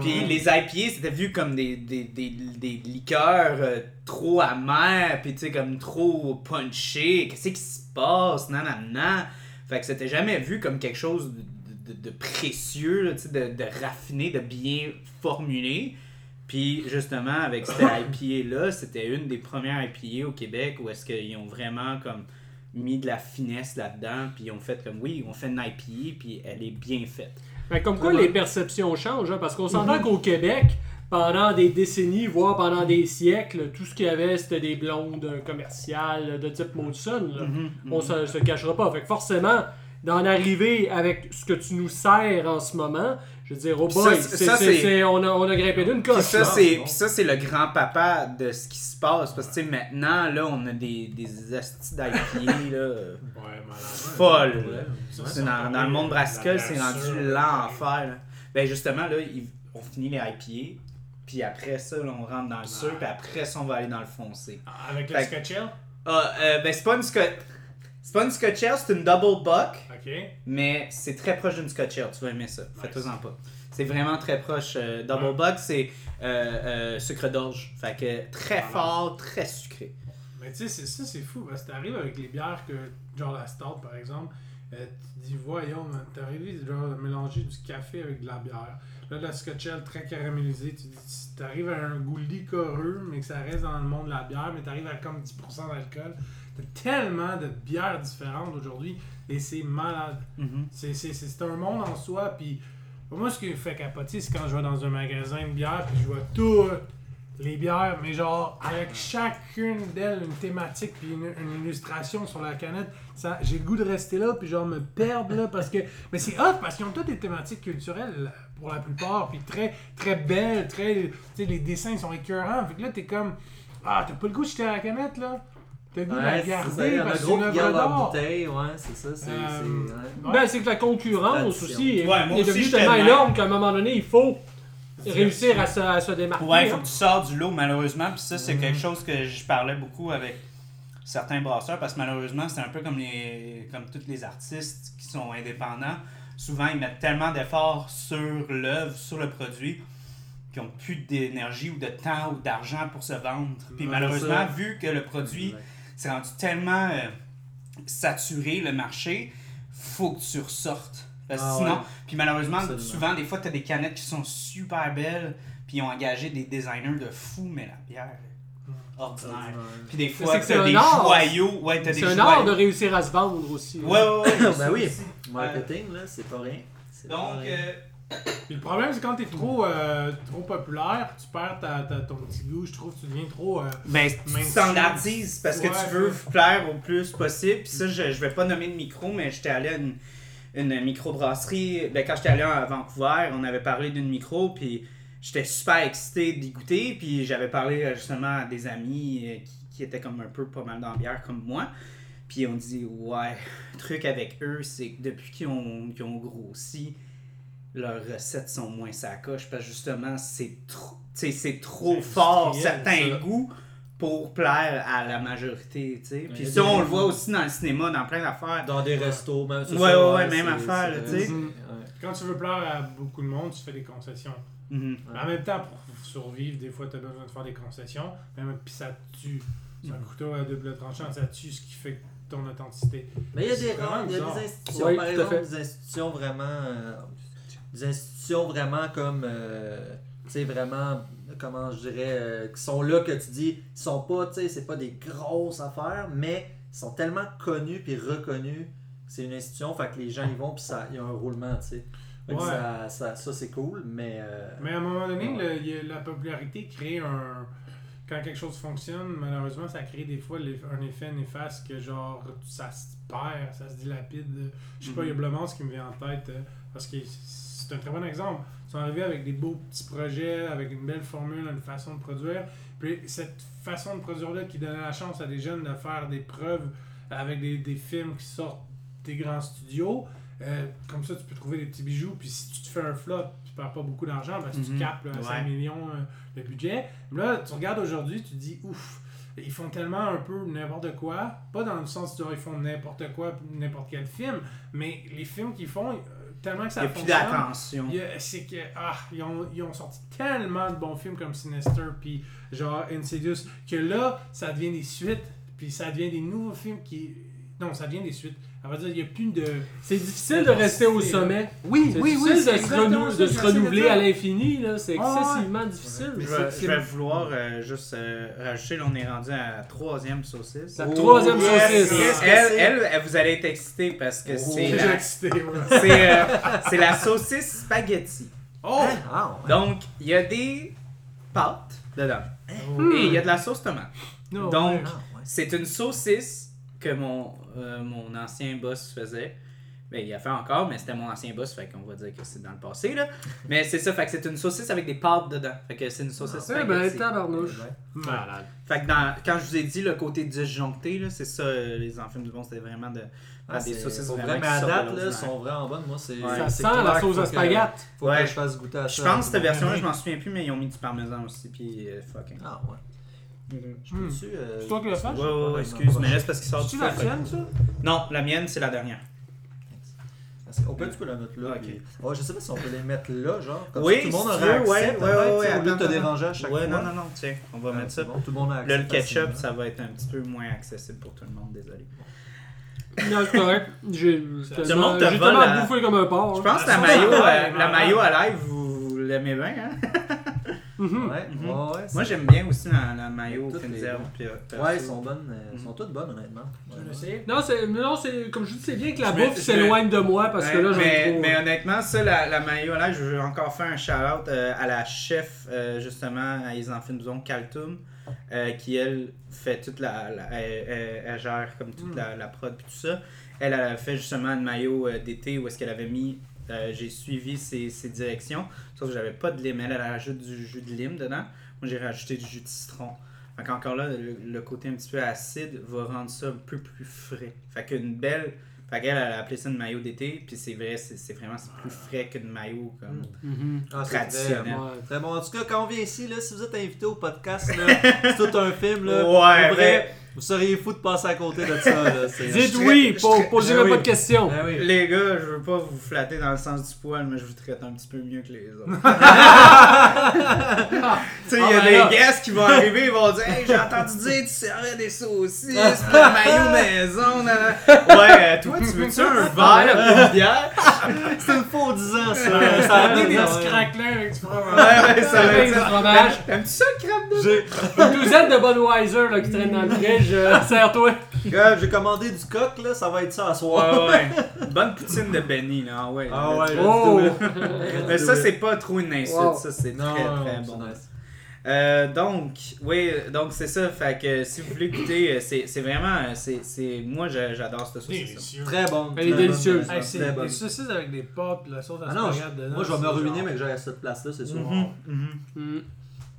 A: Puis les IPA, c'était vu comme des, des, des, des liqueurs euh, trop amères, puis tu sais, comme trop punchées. Qu'est-ce qui se passe? Non, non, non. Fait que c'était jamais vu comme quelque chose de, de- de précieux, là, tu sais, de, de raffiné, de bien formulé. Puis justement, avec cette IPA-là, c'était une des premières IPA au Québec où est-ce qu'ils ont vraiment comme mis de la finesse là-dedans, puis ils ont fait comme oui, on fait une IPA, puis elle est bien faite.
B: Ben, comme quoi les perceptions changent, hein, parce qu'on s'entend qu'au Québec, pendant des décennies, voire pendant des siècles, tout ce qu'il y avait, c'était des blondes euh, commerciales de type Molson. là.
A: Mhm,
B: On se, se cachera pas. Fait que forcément, d'en arriver avec ce que tu nous sers en ce moment, je veux dire, oh boy,
A: ça, ça,
B: c'est- on, a, on a grimpé d'une coche.
A: ça, c'est, puis ça, c'est le grand-papa de ce qui se passe. Parce que, tu sais, maintenant, là, on a des, des astis d'IPA, là.
C: Ouais, malade.
A: Folle.
D: Ouais.
C: Ça,
A: C'est
C: ça,
A: dans, le monde brassicole, c'est rendu l'enfer. Ben, justement, là, ils- on finit les IPA, puis après ça, là, on rentre dans le sûr, puis après ça, on va aller dans le foncé.
C: Avec le
A: Fait-
C: Scotch Ale?
A: Ah, euh, ben, c'est pas une Scotch... C'est pas une Scotch Ale, c'est une Double Buck. Mais c'est très proche d'une Scotch Ale, tu vas aimer ça. Fais-toi-en pas. C'est vraiment très proche. euh, Double Bug, c'est euh, euh, sucre d'orge. Fait que très fort, très sucré.
C: Mais tu sais, ça, c'est fou, parce que t'arrives avec les bières que, genre la Stout par exemple, euh, tu dis, voyons, t'arrives à mélanger du café avec de la bière. Là, de la Scotch Ale très caramélisée, tu dis, t'arrives à un goût liquoreux, mais que ça reste dans le monde de la bière, mais t'arrives à comme 10% d'alcool. T'as tellement de bières différentes aujourd'hui, et c'est malade.
A: Mhm.
C: C'est, un monde en soi, puis moi, ce qui me fait capoter, c'est quand je vais dans un magasin de bières, puis je vois toutes les bières, mais genre, avec chacune d'elles une thématique, puis une, une illustration sur la canette, j'ai le goût de rester là, puis genre me perdre là, parce que. Mais c'est hot, parce qu'ils ont toutes des thématiques culturelles, pour la plupart, puis très, très belles, très. Tu sais, les dessins sont écœurants, fait que là, t'es comme. Ah, t'as pas le goût de jeter à la canette, là? T'as le goût de la
D: il y en a gros qui gardent leur bouteille, ouais, c'est ça, c'est...
C: Euh,
D: c'est-.
B: Ben, c'est que la concurrence aussi est, est devenue tellement
A: te
B: énorme qu'à un moment donné, il faut réussir à se, à se démarquer.
A: Ouais, il faut
B: hein.
A: que tu sors du lot, malheureusement. Puis ça, c'est quelque chose que je parlais beaucoup avec certains brasseurs parce que malheureusement, c'est un peu comme, les, comme tous les artistes qui sont indépendants. Souvent, ils mettent tellement d'efforts sur l'œuvre, sur le produit, qu'ils n'ont plus d'énergie ou de temps ou d'argent pour se vendre. Puis
C: Ouais,
A: malheureusement,
D: ça.
A: vu que le produit
D: Ouais.
A: C'est rendu tellement euh, saturé le marché, faut que tu ressortes. Parce que
D: Ah
A: sinon,
D: ouais.
A: puis malheureusement,
D: Absolument.
A: souvent, des fois, tu as des canettes qui sont super belles, puis ils ont engagé des designers de fous, mais la bière, est ordinaire. Puis des fois,
B: c'est que c'est
A: t'as
B: un
A: des
B: art.
A: joyaux. Ouais, t'as des
B: C'est un
A: joyaux.
B: art de réussir à se vendre aussi.
A: Ouais, ouais, ouais.
D: ben oui,
A: aussi.
D: marketing, là, c'est pas rien. C'est pas
A: Donc,
D: rien.
A: euh,
C: Puis le problème, c'est quand t'es trop, euh, trop populaire, tu perds ta, ta- ton petit goût, je trouve, tu deviens trop. euh,
A: Ben, tu
C: Mainstream.
A: standardises parce que tu veux
C: ouais.
A: plaire au plus possible. Puis ça, je, je vais pas nommer de micro, mais j'étais allé à une, une microbrasserie. Ben, quand j'étais allé à Vancouver, on avait parlé d'une micro, puis j'étais super excité d'y goûter. Puis j'avais parlé euh, justement à des amis euh, qui, qui étaient comme un peu pas mal dans la bière comme moi. Puis on dit, ouais, le truc avec eux, c'est que depuis qu'ils ont, qu'ils ont grossi, leurs recettes sont moins sacoches parce que justement, c'est trop, tu sais, c'est trop
C: C'est
A: fort certains
C: ça.
A: goûts pour plaire à la majorité, tu sais. Puis ça, on le voit aussi dans le cinéma, dans plein d'affaires.
D: Dans des restos, même.
A: Ouais,
D: ça,
A: ouais, ouais, même affaire, tu sais.
C: Quand tu veux plaire à beaucoup de monde, tu fais des concessions.
A: Mhm.
C: Mais En même temps, pour survivre, des fois, tu as besoin de faire des concessions. Même, puis ça tue. C'est un couteau à double tranchant, ça tue ce qui fait ton authenticité.
D: Mais il y a des il y a des institutions,
B: Oui,
D: par exemple, des institutions vraiment. euh, des institutions vraiment comme. euh, tu sais, vraiment. Comment je dirais. euh, qui sont là que tu dis. Ils sont pas, tu sais, c'est pas des grosses affaires, mais ils sont tellement connus puis reconnus. C'est une institution, fait que les gens y vont puis ça, il y a un roulement, tu sais.
C: Ouais.
D: Ça, ça, ça, c'est cool, mais. euh,
C: Mais à un moment donné,
D: Ouais.
C: le- la popularité crée un. Quand quelque chose fonctionne, malheureusement, ça crée des fois un effet néfaste que genre ça se perd, ça se dilapide. Je sais pas, il y a Blumhouse qui me vient en tête parce que c'est un très bon exemple. Ils sont arrivés avec des beaux petits projets, avec une belle formule, une façon de produire. Puis cette façon de produire-là qui donnait la chance à des jeunes de faire des preuves avec des, des films qui sortent des grands studios. Euh, comme ça, tu peux trouver des petits bijoux. Puis si tu te fais un flop, tu perds pas beaucoup d'argent parce que tu
A: Mhm.
C: capes là, à 5
A: Ouais.
C: millions euh, le budget. Mais là, tu regardes aujourd'hui, tu te dis ouf, ils font tellement un peu n'importe quoi. Pas dans le sens où ils font n'importe quoi, n'importe quel film, mais les films qu'ils font, tellement que
A: Il
C: ça
A: n'y a plus d'attention.
C: C'est que ah, ils, ont, ils ont sorti tellement de bons films comme Sinister puis genre Insidious que là ça devient des suites puis ça devient des nouveaux films qui Non, ça vient des suites. On va dire, il n'y a plus de.
B: C'est difficile de rester au sommet.
C: Oui, oui, oui.
B: difficile
C: c'est
B: de se,
C: exactement
B: renou-
C: ça
B: de se renouveler à l'infini. là. C'est
C: Ah ouais.
B: excessivement difficile.
A: Je vais,
C: c'est-
A: je vais vouloir euh, juste euh, rajouter, là, on est rendu à la troisième saucisse.
B: La
D: Oh,
B: troisième
D: yes,
B: saucisse.
A: Elle, elle, elle, vous allez être excité parce que
D: Oh.
A: c'est
C: Déjà
A: la,
C: excité, ouais.
A: c'est, euh, c'est la saucisse spaghetti.
C: Oh!
D: Ah, ouais.
A: Donc, il y a des pâtes dedans et il y a de la sauce tomate. Donc.
D: Ah, ouais.
A: C'est une saucisse que mon, euh, mon ancien boss faisait. Ben, il a fait encore, mais c'était mon ancien boss, fait qu'on va dire que c'est dans le passé, là. Mais c'est ça, fait que c'est une saucisse avec des pâtes dedans. Fait que c'est une saucisse
B: Eh ben, tabarnouche.
C: Malade.
A: Fait que dans, quand je vous ai dit le côté disjoncté, là, c'est ça, euh, les enfants du bon, c'était vraiment de
D: Ah,
A: des saucisses vraiment
D: vrai, mais à date, là, sont vraiment bonnes. Moi, c'est.
A: Ouais.
B: Ça
D: c'est
B: sent
D: clair
B: la sauce à spaghetti.
D: Faut
A: Ouais.
D: que je fasse goûter à ça.
A: Je pense que cette version-là, je m'en souviens plus, mais ils ont mis du parmesan aussi, puis euh, fucking.
D: Ah, ouais. Je
B: Hmm.
D: peux-tu. euh,
B: C'est toi qui l'as fait?
A: Ouais, ouais, ouais, excuse, mais là, c'est parce qu'il sort du
B: C'est-tu
A: feu,
B: la tienne, ça?
A: Non, la mienne, c'est la dernière.
D: Au pire, tu peux la mettre là.
A: Ok.
D: puis- Ouais, je sais pas si on peut les mettre là, genre. Comme
A: Oui,
D: ça, tout le monde
A: si tu
D: aurait
A: veux,
D: accès,
A: ouais,
D: peut-être,
A: ouais, ouais, ouais,
D: Au lieu de te
A: attends.
D: déranger à chaque
A: Ouais,
D: fois.
A: non, non, non, tiens, on va
D: Ah,
A: mettre
D: c'est
A: ça.
D: bon, tout le monde a accès.
A: Là, le ketchup, ça va être un petit peu moins accessible pour tout le monde, désolé.
B: Non, c'est correct. J'ai
A: le monde
B: tellement,
A: te
B: j'ai
A: vole
B: tellement
A: la-
B: bouffé comme un porc.
A: Je
B: hein.
A: pense que
C: Ah,
A: la maillot, euh,
C: ouais,
A: la
C: ouais.
A: maillot à live, vous, vous l'aimez bien, hein?
B: Mhm.
D: Ouais,
A: Mhm.
D: ouais, ouais.
A: Moi, j'aime bien aussi la, la maillot fines
D: les
A: euh,
D: Ouais, ils sont bonnes. euh, Ils sont toutes bonnes, honnêtement.
C: Tu
D: Ouais,
C: veux
D: ouais.
C: essayer?
B: Non, c'est, mais non, c'est, comme je dis, c'est bien que la
A: Je
B: bouffe s'éloigne de moi parce que là, j'en ai
A: mais,
B: trop.
A: mais honnêtement, ça, la, la maillot à live, je veux encore faire un shout-out euh, à la chef, euh, justement, à les enfants euh, qui, elle, fait toute la... la- elle, elle- elle gère comme toute
B: Mm.
A: la, la prod puis tout ça. Elle, elle a fait justement une maillot euh, d'été où est-ce qu'elle avait mis... euh, J'ai suivi ses, ses directions, sauf que j'avais pas de lime. Elle, elle rajoute du jus de lime dedans. Moi, j'ai rajouté du jus de citron. Fait encore là, le, le côté un petit peu acide va rendre ça un peu plus frais. Fait qu'une belle... Fait qu'elle, elle a appelé ça une maillot d'été, puis c'est vrai, c'est c'est vraiment c'est plus frais qu'une maillot comme...
B: Mhm.
D: Ah, c'est
A: Traditionnel.
D: très-
B: Ouais.
D: Très bon. En tout cas, quand on vient ici, là, si vous êtes invité au podcast, c'est tout un film. Là,
A: Ouais,
D: Pour
A: mais-
D: vous seriez fou de passer à côté de ça. Là,
B: Dites
A: je
B: oui,
A: traite-
B: pour
D: Ah oui.
B: pas de questions.
D: Ah oui.
A: Les gars, je veux pas vous flatter dans le sens du poil, mais je vous traite un petit peu mieux que les autres. tu sais, il y a
B: Ah, ben
A: des
B: là.
A: guests qui vont arriver, ils vont dire Hey, j'ai entendu dire tu serrais des saucisses, un maillot maison. Ouais, euh, toi, tu veux-tu un verre pis une bière?
D: C'est une faux 10 ans, ça.
C: Ça a
D: a
C: amené des petits craquelins avec du fromage.
A: Ouais, ouais, ça
B: du fromage.
A: T'aimes-tu ça, le crabe de
D: J'ai
B: Une douzaine de Budweiser là, qui traînent dans le fridge. Euh, Serre-toi.
D: Gars, j'ai commandé du coq, là, ça va être ça à soir.
A: Ouais, ouais. Bonne poutine de Benny, là. ah Ouais,
D: Ah ouais,
B: Oh!
A: Mais ça, c'est pas trop une insulte,
B: Wow.
A: ça, c'est très,
D: non,
A: très bon.
D: nice.
A: Euh, donc, oui, donc c'est ça. Fait que si vous voulez goûter, euh, c'est c'est vraiment. euh, c'est c'est Moi, j'a- j'adore cette saucisse.
C: Délicieux.
D: Très bon.
B: Elle est
D: très
B: délicieuse.
C: Hey, c'est
D: bonne.
C: des saucisses avec des pâtes pis la sauce à
D: Ah non,
C: dedans.
D: Moi, je vais me ruiner,
C: genre-
D: mais que j'aille à cette place-là, c'est sûr.
A: Mhm, mhm.
B: Mhm.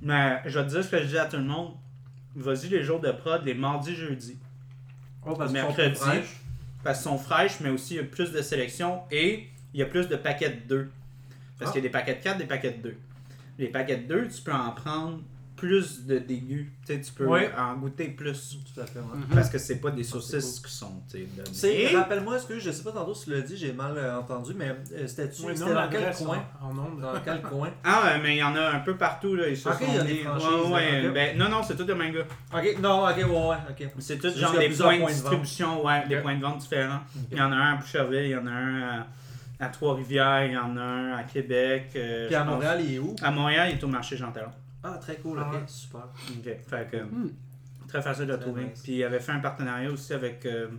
A: Mais je vais te dire ce que je dis à tout le monde. Vas-y les jours de prod, les mardis, jeudis.
D: Oh, parce sont
A: mercredi.
D: fraîches.
A: Parce qu'ils sont fraîches, mais aussi il y a plus de sélection et il y a plus de paquets de 2. Parce
D: Ah.
A: qu'il y a des paquets de 4, des paquets de 2. Les paquets de 2, tu peux en prendre plus de dégus. Tu sais, tu peux
C: Ouais.
A: en goûter plus.
D: Tout à fait, ouais.
B: Mhm.
A: Parce que c'est pas des saucisses qui sont Et-
D: rappelle-moi, ce que je sais pas tantôt si tu l'as dit, j'ai mal euh, entendu, mais euh, c'était-tu, c'était dans quel coin?
C: En, ondes.
D: Dans quel coin?
A: Ah, ouais, mais il y en a un peu partout, là. Ils se
D: Ok,
A: sont
D: il y a des
A: Ouais, ben, non, non, c'est tout le même gars.
D: Ok, non, ok, ouais, ouais, ok.
A: C'est tout genre des points de
D: de
A: distribution, ouais, des points de vente différents. Il y en a un à Boucherville, il y en a un à, à Trois-Rivières, il y en a un à Québec. euh,
D: Puis à
A: pense.
D: Montréal, il est où?
A: À Montréal, il est au marché Jean Talon.
D: Ah, très cool,
C: Ah
D: ok, super.
A: Ok, fait que
B: Hmm.
A: très facile de
D: Très
A: trouver.
D: nice.
A: Puis il avait fait un partenariat aussi avec euh,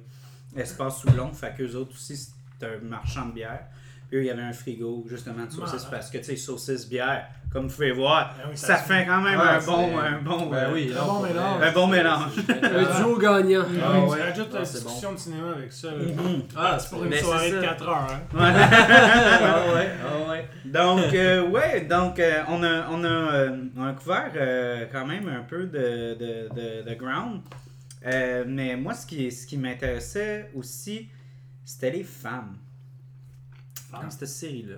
A: Espace Soulon, fait qu'eux autres aussi, c'est un marchand de bière. Puis eux, il y avait un frigo justement de saucisses parce que tu sais, saucisses, bière, comme vous pouvez voir,
C: Ben oui,
A: ça fait quand même
D: Ouais,
A: un, bon, un bon.
D: Ben
A: euh,
D: oui,
C: un bon mélange.
A: Un bon mélange.
B: Un duo gagnant.
C: Ah,
D: Ah
C: ouais.
D: ouais.
C: Tu rajoutes
D: Ah,
C: la
D: c'est
C: discussion de cinéma avec ça.
A: Mhm.
D: Ah,
C: C'est pour une soirée de
A: ça.
C: 4 heures. Hein.
A: Ouais.
D: ah ouais, ah ouais.
A: Donc, euh, ouais, donc euh, on, a, on, a, euh, on a couvert euh, quand même un peu de, de, de, de ground. Euh, mais moi, ce qui, ce qui m'intéressait aussi, c'était les femmes. Dans cette série-là.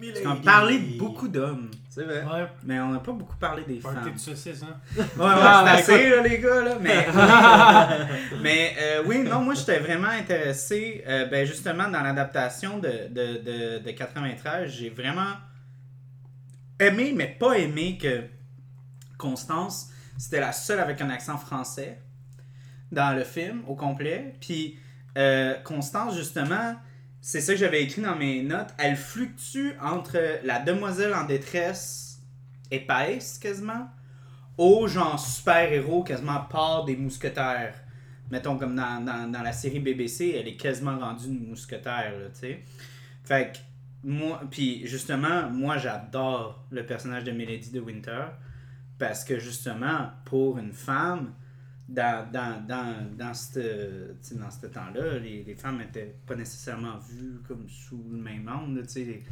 A: Parce qu'on parlait de beaucoup d'hommes,
D: C'est vrai.
C: Ouais,
A: mais on n'a pas beaucoup parlé des
C: party
A: femmes.
C: de saucisses, hein.
A: Ouais, ouais,
B: Ah,
A: c'est assez, là, les gars, là. Mais, mais euh, oui, non, moi, j'étais vraiment intéressé, euh, ben, justement, dans l'adaptation de, de, de, de 93. J'ai vraiment aimé, mais pas aimé que Constance, c'était la seule avec un accent français dans le film au complet. Puis euh, Constance, justement, c'est ça que j'avais écrit dans mes notes. Elle fluctue entre la demoiselle en détresse épaisse, quasiment, au genre super-héros, quasiment part des mousquetaires. Mettons, comme dans, la série BBC, elle est quasiment rendue une mousquetaire, tu sais. Fait que, moi, puis justement, moi, j'adore le personnage de Melody de Winter. Parce que justement, pour une femme, dans, dans, dans, dans ce temps-là, les, les femmes n'étaient pas nécessairement vues comme sous le même angle. là, tu sais, les-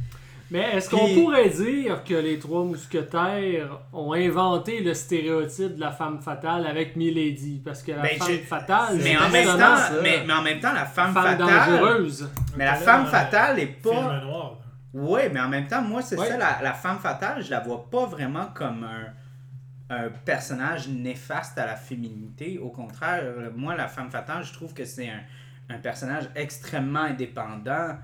B: Mais est-ce qu'on
A: Puis-
B: pourrait dire que les trois mousquetaires ont inventé le stéréotype de la femme fatale avec Milady? Parce que la
A: Ben,
B: femme
A: je-
B: fatale,
A: Mais
B: c'est
A: en, même temps,
D: ça.
A: mais, mais en même temps, la femme,
B: femme
A: fatale.
B: dangereuse.
A: Mais la
C: Là,
A: femme fatale est pas. Ouais, mais en même temps, moi, c'est
B: Ouais.
A: ça, la, la femme fatale, je la vois pas vraiment comme un, un personnage néfaste à la féminité. Au contraire, moi, la femme fatale, je trouve que c'est un, un personnage extrêmement indépendant.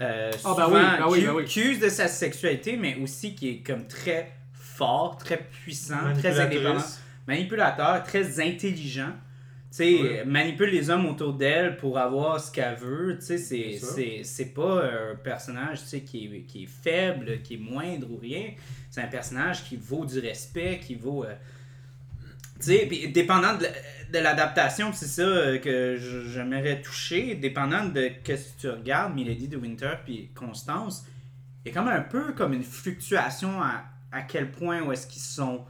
A: euh,
B: Ah,
A: souvent
B: ben oui, ben oui,
A: qui,
B: ben oui.
A: qui use de sa sexualité, mais aussi qui est comme très fort, très puissant, très indépendant manipulateur, très intelligent. Tu sais,
D: Ouais.
A: manipule les hommes autour d'elle pour avoir ce qu'elle veut. Tu sais, c'est, pas un personnage tu sais, qui, est, qui est faible, qui est moindre ou rien. C'est un personnage qui vaut du respect, qui vaut. euh, Tu sais, puis dépendant de, la- de l'adaptation, c'est ça euh, que j'aimerais toucher. Dépendant de qu'est-ce que tu regardes, Milady de Winter puis Constance, il y a comme un peu comme une fluctuation à, à quel point où est-ce qu'ils sont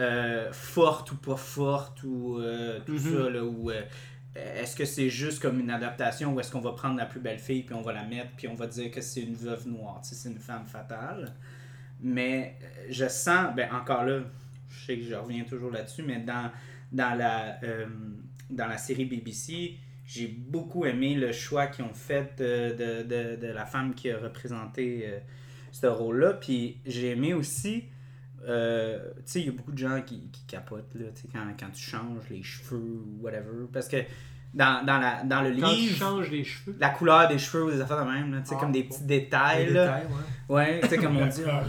A: euh, fortes ou pas fortes ou euh, tout
B: Mhm.
A: ça là ou euh, est-ce que c'est juste comme une adaptation ou est-ce qu'on va prendre la plus belle fille puis on va la mettre puis on va dire que c'est une veuve noire, c'est une femme fatale. Mais je sens, ben encore là, je sais que je reviens toujours là-dessus, mais dans, dans, la, dans la série BBC, j'ai beaucoup aimé le choix qu'ils ont fait euh, de, de, de la femme qui a représenté ce rôle-là. Puis j'ai aimé aussi, euh, tu sais, il y a beaucoup de gens qui, qui capotent là, tu sais, quand, quand tu changes les cheveux ou whatever. Parce que dans, dans, la, dans le
B: Quand tu
A: livre,
B: changes les cheveux.
A: la couleur des cheveux ou des affaires de même, tu sais,
C: Ah,
A: comme des petits détails.
D: Les
A: là.
D: détails, ouais.
A: Ouais, tu sais, comme on dit.
C: couleur.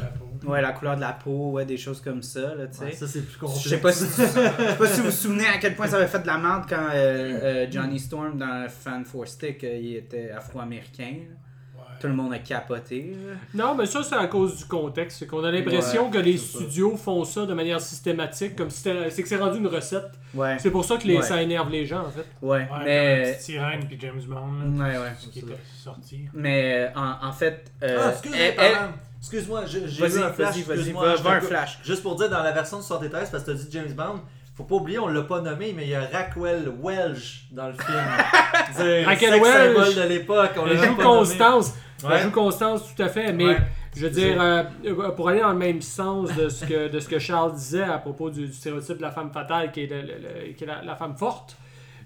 A: Ouais, la couleur de la peau, ouais, des choses comme ça, là, tu sais.
D: Ouais, ça, c'est plus complexe.
A: Je sais pas si pas si vous vous souvenez à quel point ça avait fait de la merde quand euh, euh, Johnny Storm dans Fan for Stick il était afro-américain. Tout le monde a capoté.
B: Non, mais ça, c'est à cause du contexte. C'est qu'on a l'impression
A: Ouais,
B: que les
A: ça.
B: studios font ça de manière systématique, comme si c'était- c'est que c'est rendu une recette.
A: Ouais.
B: C'est pour ça que les,
A: Ouais.
B: ça énerve les gens, en fait.
A: Ouais, mais
C: petite sirène puis James Bond. là,
A: ouais, ouais.
C: ce qui était sorti.
A: Mais euh, en, en fait euh,
D: Ah, excuse-moi,
A: elle-
D: pardon. Excuse-moi, j'ai vu un flash.
A: vas-y, un.
D: Juste pour dire, dans la version de 73, parce que tu as dit James Bond, faut pas oublier, on l'a pas nommé, mais il y a Raquel Welch dans le film.
B: Raquel Welch.
D: symbole de l'époque. on
B: Elle joue
D: nommé. Ouais.
B: Elle joue Constance, tout à fait. Mais
D: Ouais.
B: je veux dire, euh, pour aller dans le même sens de ce que, de ce que Charles disait à propos du, du stéréotype de la femme fatale qui est, le- le- le- qui est la, la femme forte,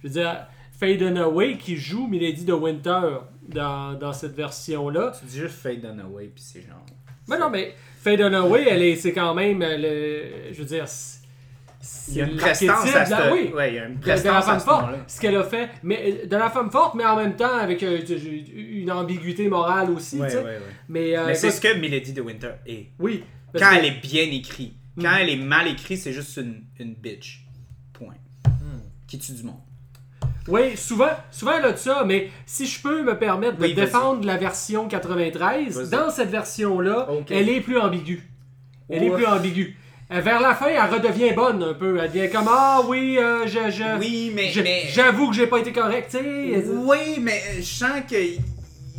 B: je veux dire, Faye Dunaway qui joue Milady de Winter dans, dans cette version-là.
A: Tu dis juste Fade Away puis c'est genre.
B: Mais non, mais Faye Dunaway, elle est, c'est quand même, euh, le, je veux dire,
A: Il y a une prestance à
B: de la-
A: ce
B: oui,
A: Ouais, il y a une
B: de, de la
A: prestance
B: femme forte, ce qu'elle a fait, mais euh, de la femme forte, mais en même temps avec euh, une ambiguïté morale aussi,
A: Ouais,
B: tu sais.
A: ouais.
B: Mais, euh,
A: Mais c'est ce que Milady de Winter est.
B: oui.
A: Quand
B: que-
A: elle est bien écrite. Quand
B: Mm.
A: elle est mal écrite, c'est juste une, une bitch. Point.
B: Hmm.
A: Qui tue du monde.
B: Oui, souvent, souvent elle a de ça, mais si je peux me permettre de
A: Oui,
B: défendre la version 93,
A: Vas-y.
B: dans cette version-là, elle est plus ambiguë. Elle est plus ambiguë. Euh, Vers la fin, elle redevient bonne un peu. Elle devient comme Ah oui, euh, je, je-
A: Oui, mais.
B: j'avoue que j'ai pas été correct, tu sais.
A: Oui, mais je sens que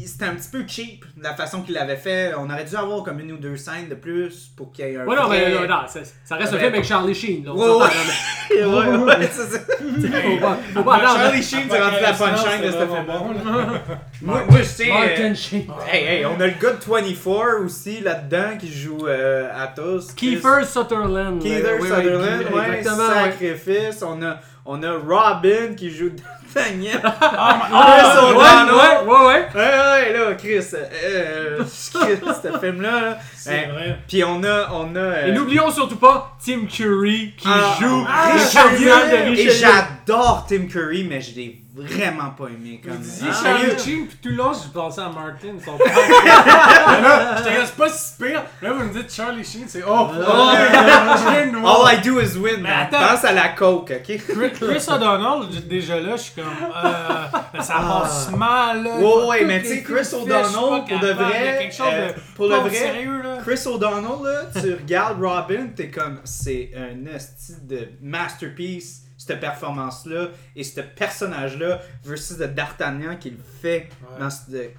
A: c'était un petit peu cheap la façon qu'il l'avait fait. On aurait dû avoir comme une ou deux scènes de plus pour qu'il y ait un.
B: Ouais, non, mais
A: vrai-
B: non, non, ça, ça reste un film avec Charlie Sheen. là, on
A: Ouais, ouais. ouais, ouais, c'est ça.
B: Faut pas.
A: Charlie Sheen, c'est rendu la punchline de ce film. Moi, moi, je.
B: Martin
A: euh,
B: Sheen.
A: Hey, hey, on a le gars de 24 aussi là-dedans qui joue euh, Athos.
B: Kiefer Sutherland. Euh, oui,
A: Sutherland, ouais, sacrifice. On a, on a Robin qui joue Daniel.
B: Ah,
A: Chris
B: ouais,
A: O'Donnell.
B: ouais, ouais, ouais.
A: Ouais, ouais, là, Chris. Euh, Chris, ce film-là. là.
C: C'est
A: Hey,
C: vrai.
A: Puis on a. On a euh,
B: Et n'oublions surtout pas Tim Curry qui
A: ah,
B: joue
A: ah,
B: le
A: Richelieu. Et j'adore Tim Curry, mais je l'ai vraiment pas aimé. Comme... Ah,
C: Charlie Sheen, puis tout le long, je pensais à Martin, son père. Mais là, j'étais comme, c'est pas si pire. Là, vous me dites Charlie Sheen, c'est oh, oh, je.
A: All I do is win,
C: Mais
A: man.
C: attends.
A: Pense à la coke, ok?
C: Chris O'Donnell, déjà là, je suis comme, euh, ça passe mal. Là,
A: Ah. Ouais, ouais, mais tu sais, Chris O'Donnell, pour de vrai, euh,
C: de
A: pour le vrai,
C: sérieux, là.
A: Chris O'Donnell, là, tu regardes Robin, t'es comme, c'est un esti de masterpiece, cette performance-là, et ce personnage-là, versus de D'Artagnan qui le fait
C: Ouais.
A: dans ce de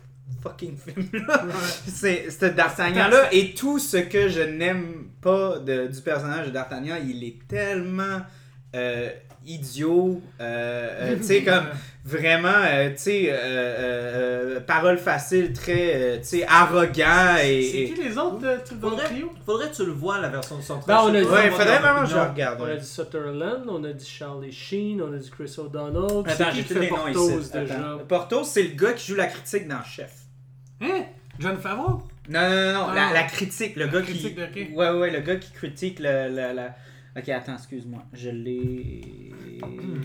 A: fucking film-là. C'est ce D'Artagnan-là, et tout ce que je n'aime pas de- du personnage de D'Artagnan, il est tellement euh, idiot, euh, euh, tu sais, comme vraiment, euh, tu sais, euh, euh, euh, parole facile, très, euh, tu sais, arrogant et...
C: C'est
A: et-
C: qui les autres de tout le
D: Faudrait,
C: trio?
D: faudrait que tu le vois, la version de son
B: Ben, on a-
D: pas,
A: Ouais, faudrait vraiment que je regarde.
B: On a dit Sutherland, on a dit Charlie Sheen, on a dit Chris O'Donnell.
A: Attends,
B: C'est qui
A: j'ai tous
B: fait
A: les noms
B: Portos
A: ici.
B: déjà
A: Attends. Portos, c'est le gars qui joue la critique dans Chef.
C: Hein? John Favreau?
A: Non, non, non, non,
C: Ah.
A: la, la critique, le
C: La
A: gars
C: critique
A: qui...
C: de qui?
A: Ouais, ouais, le gars qui critique le- la- Ok, attends, excuse-moi. Je l'ai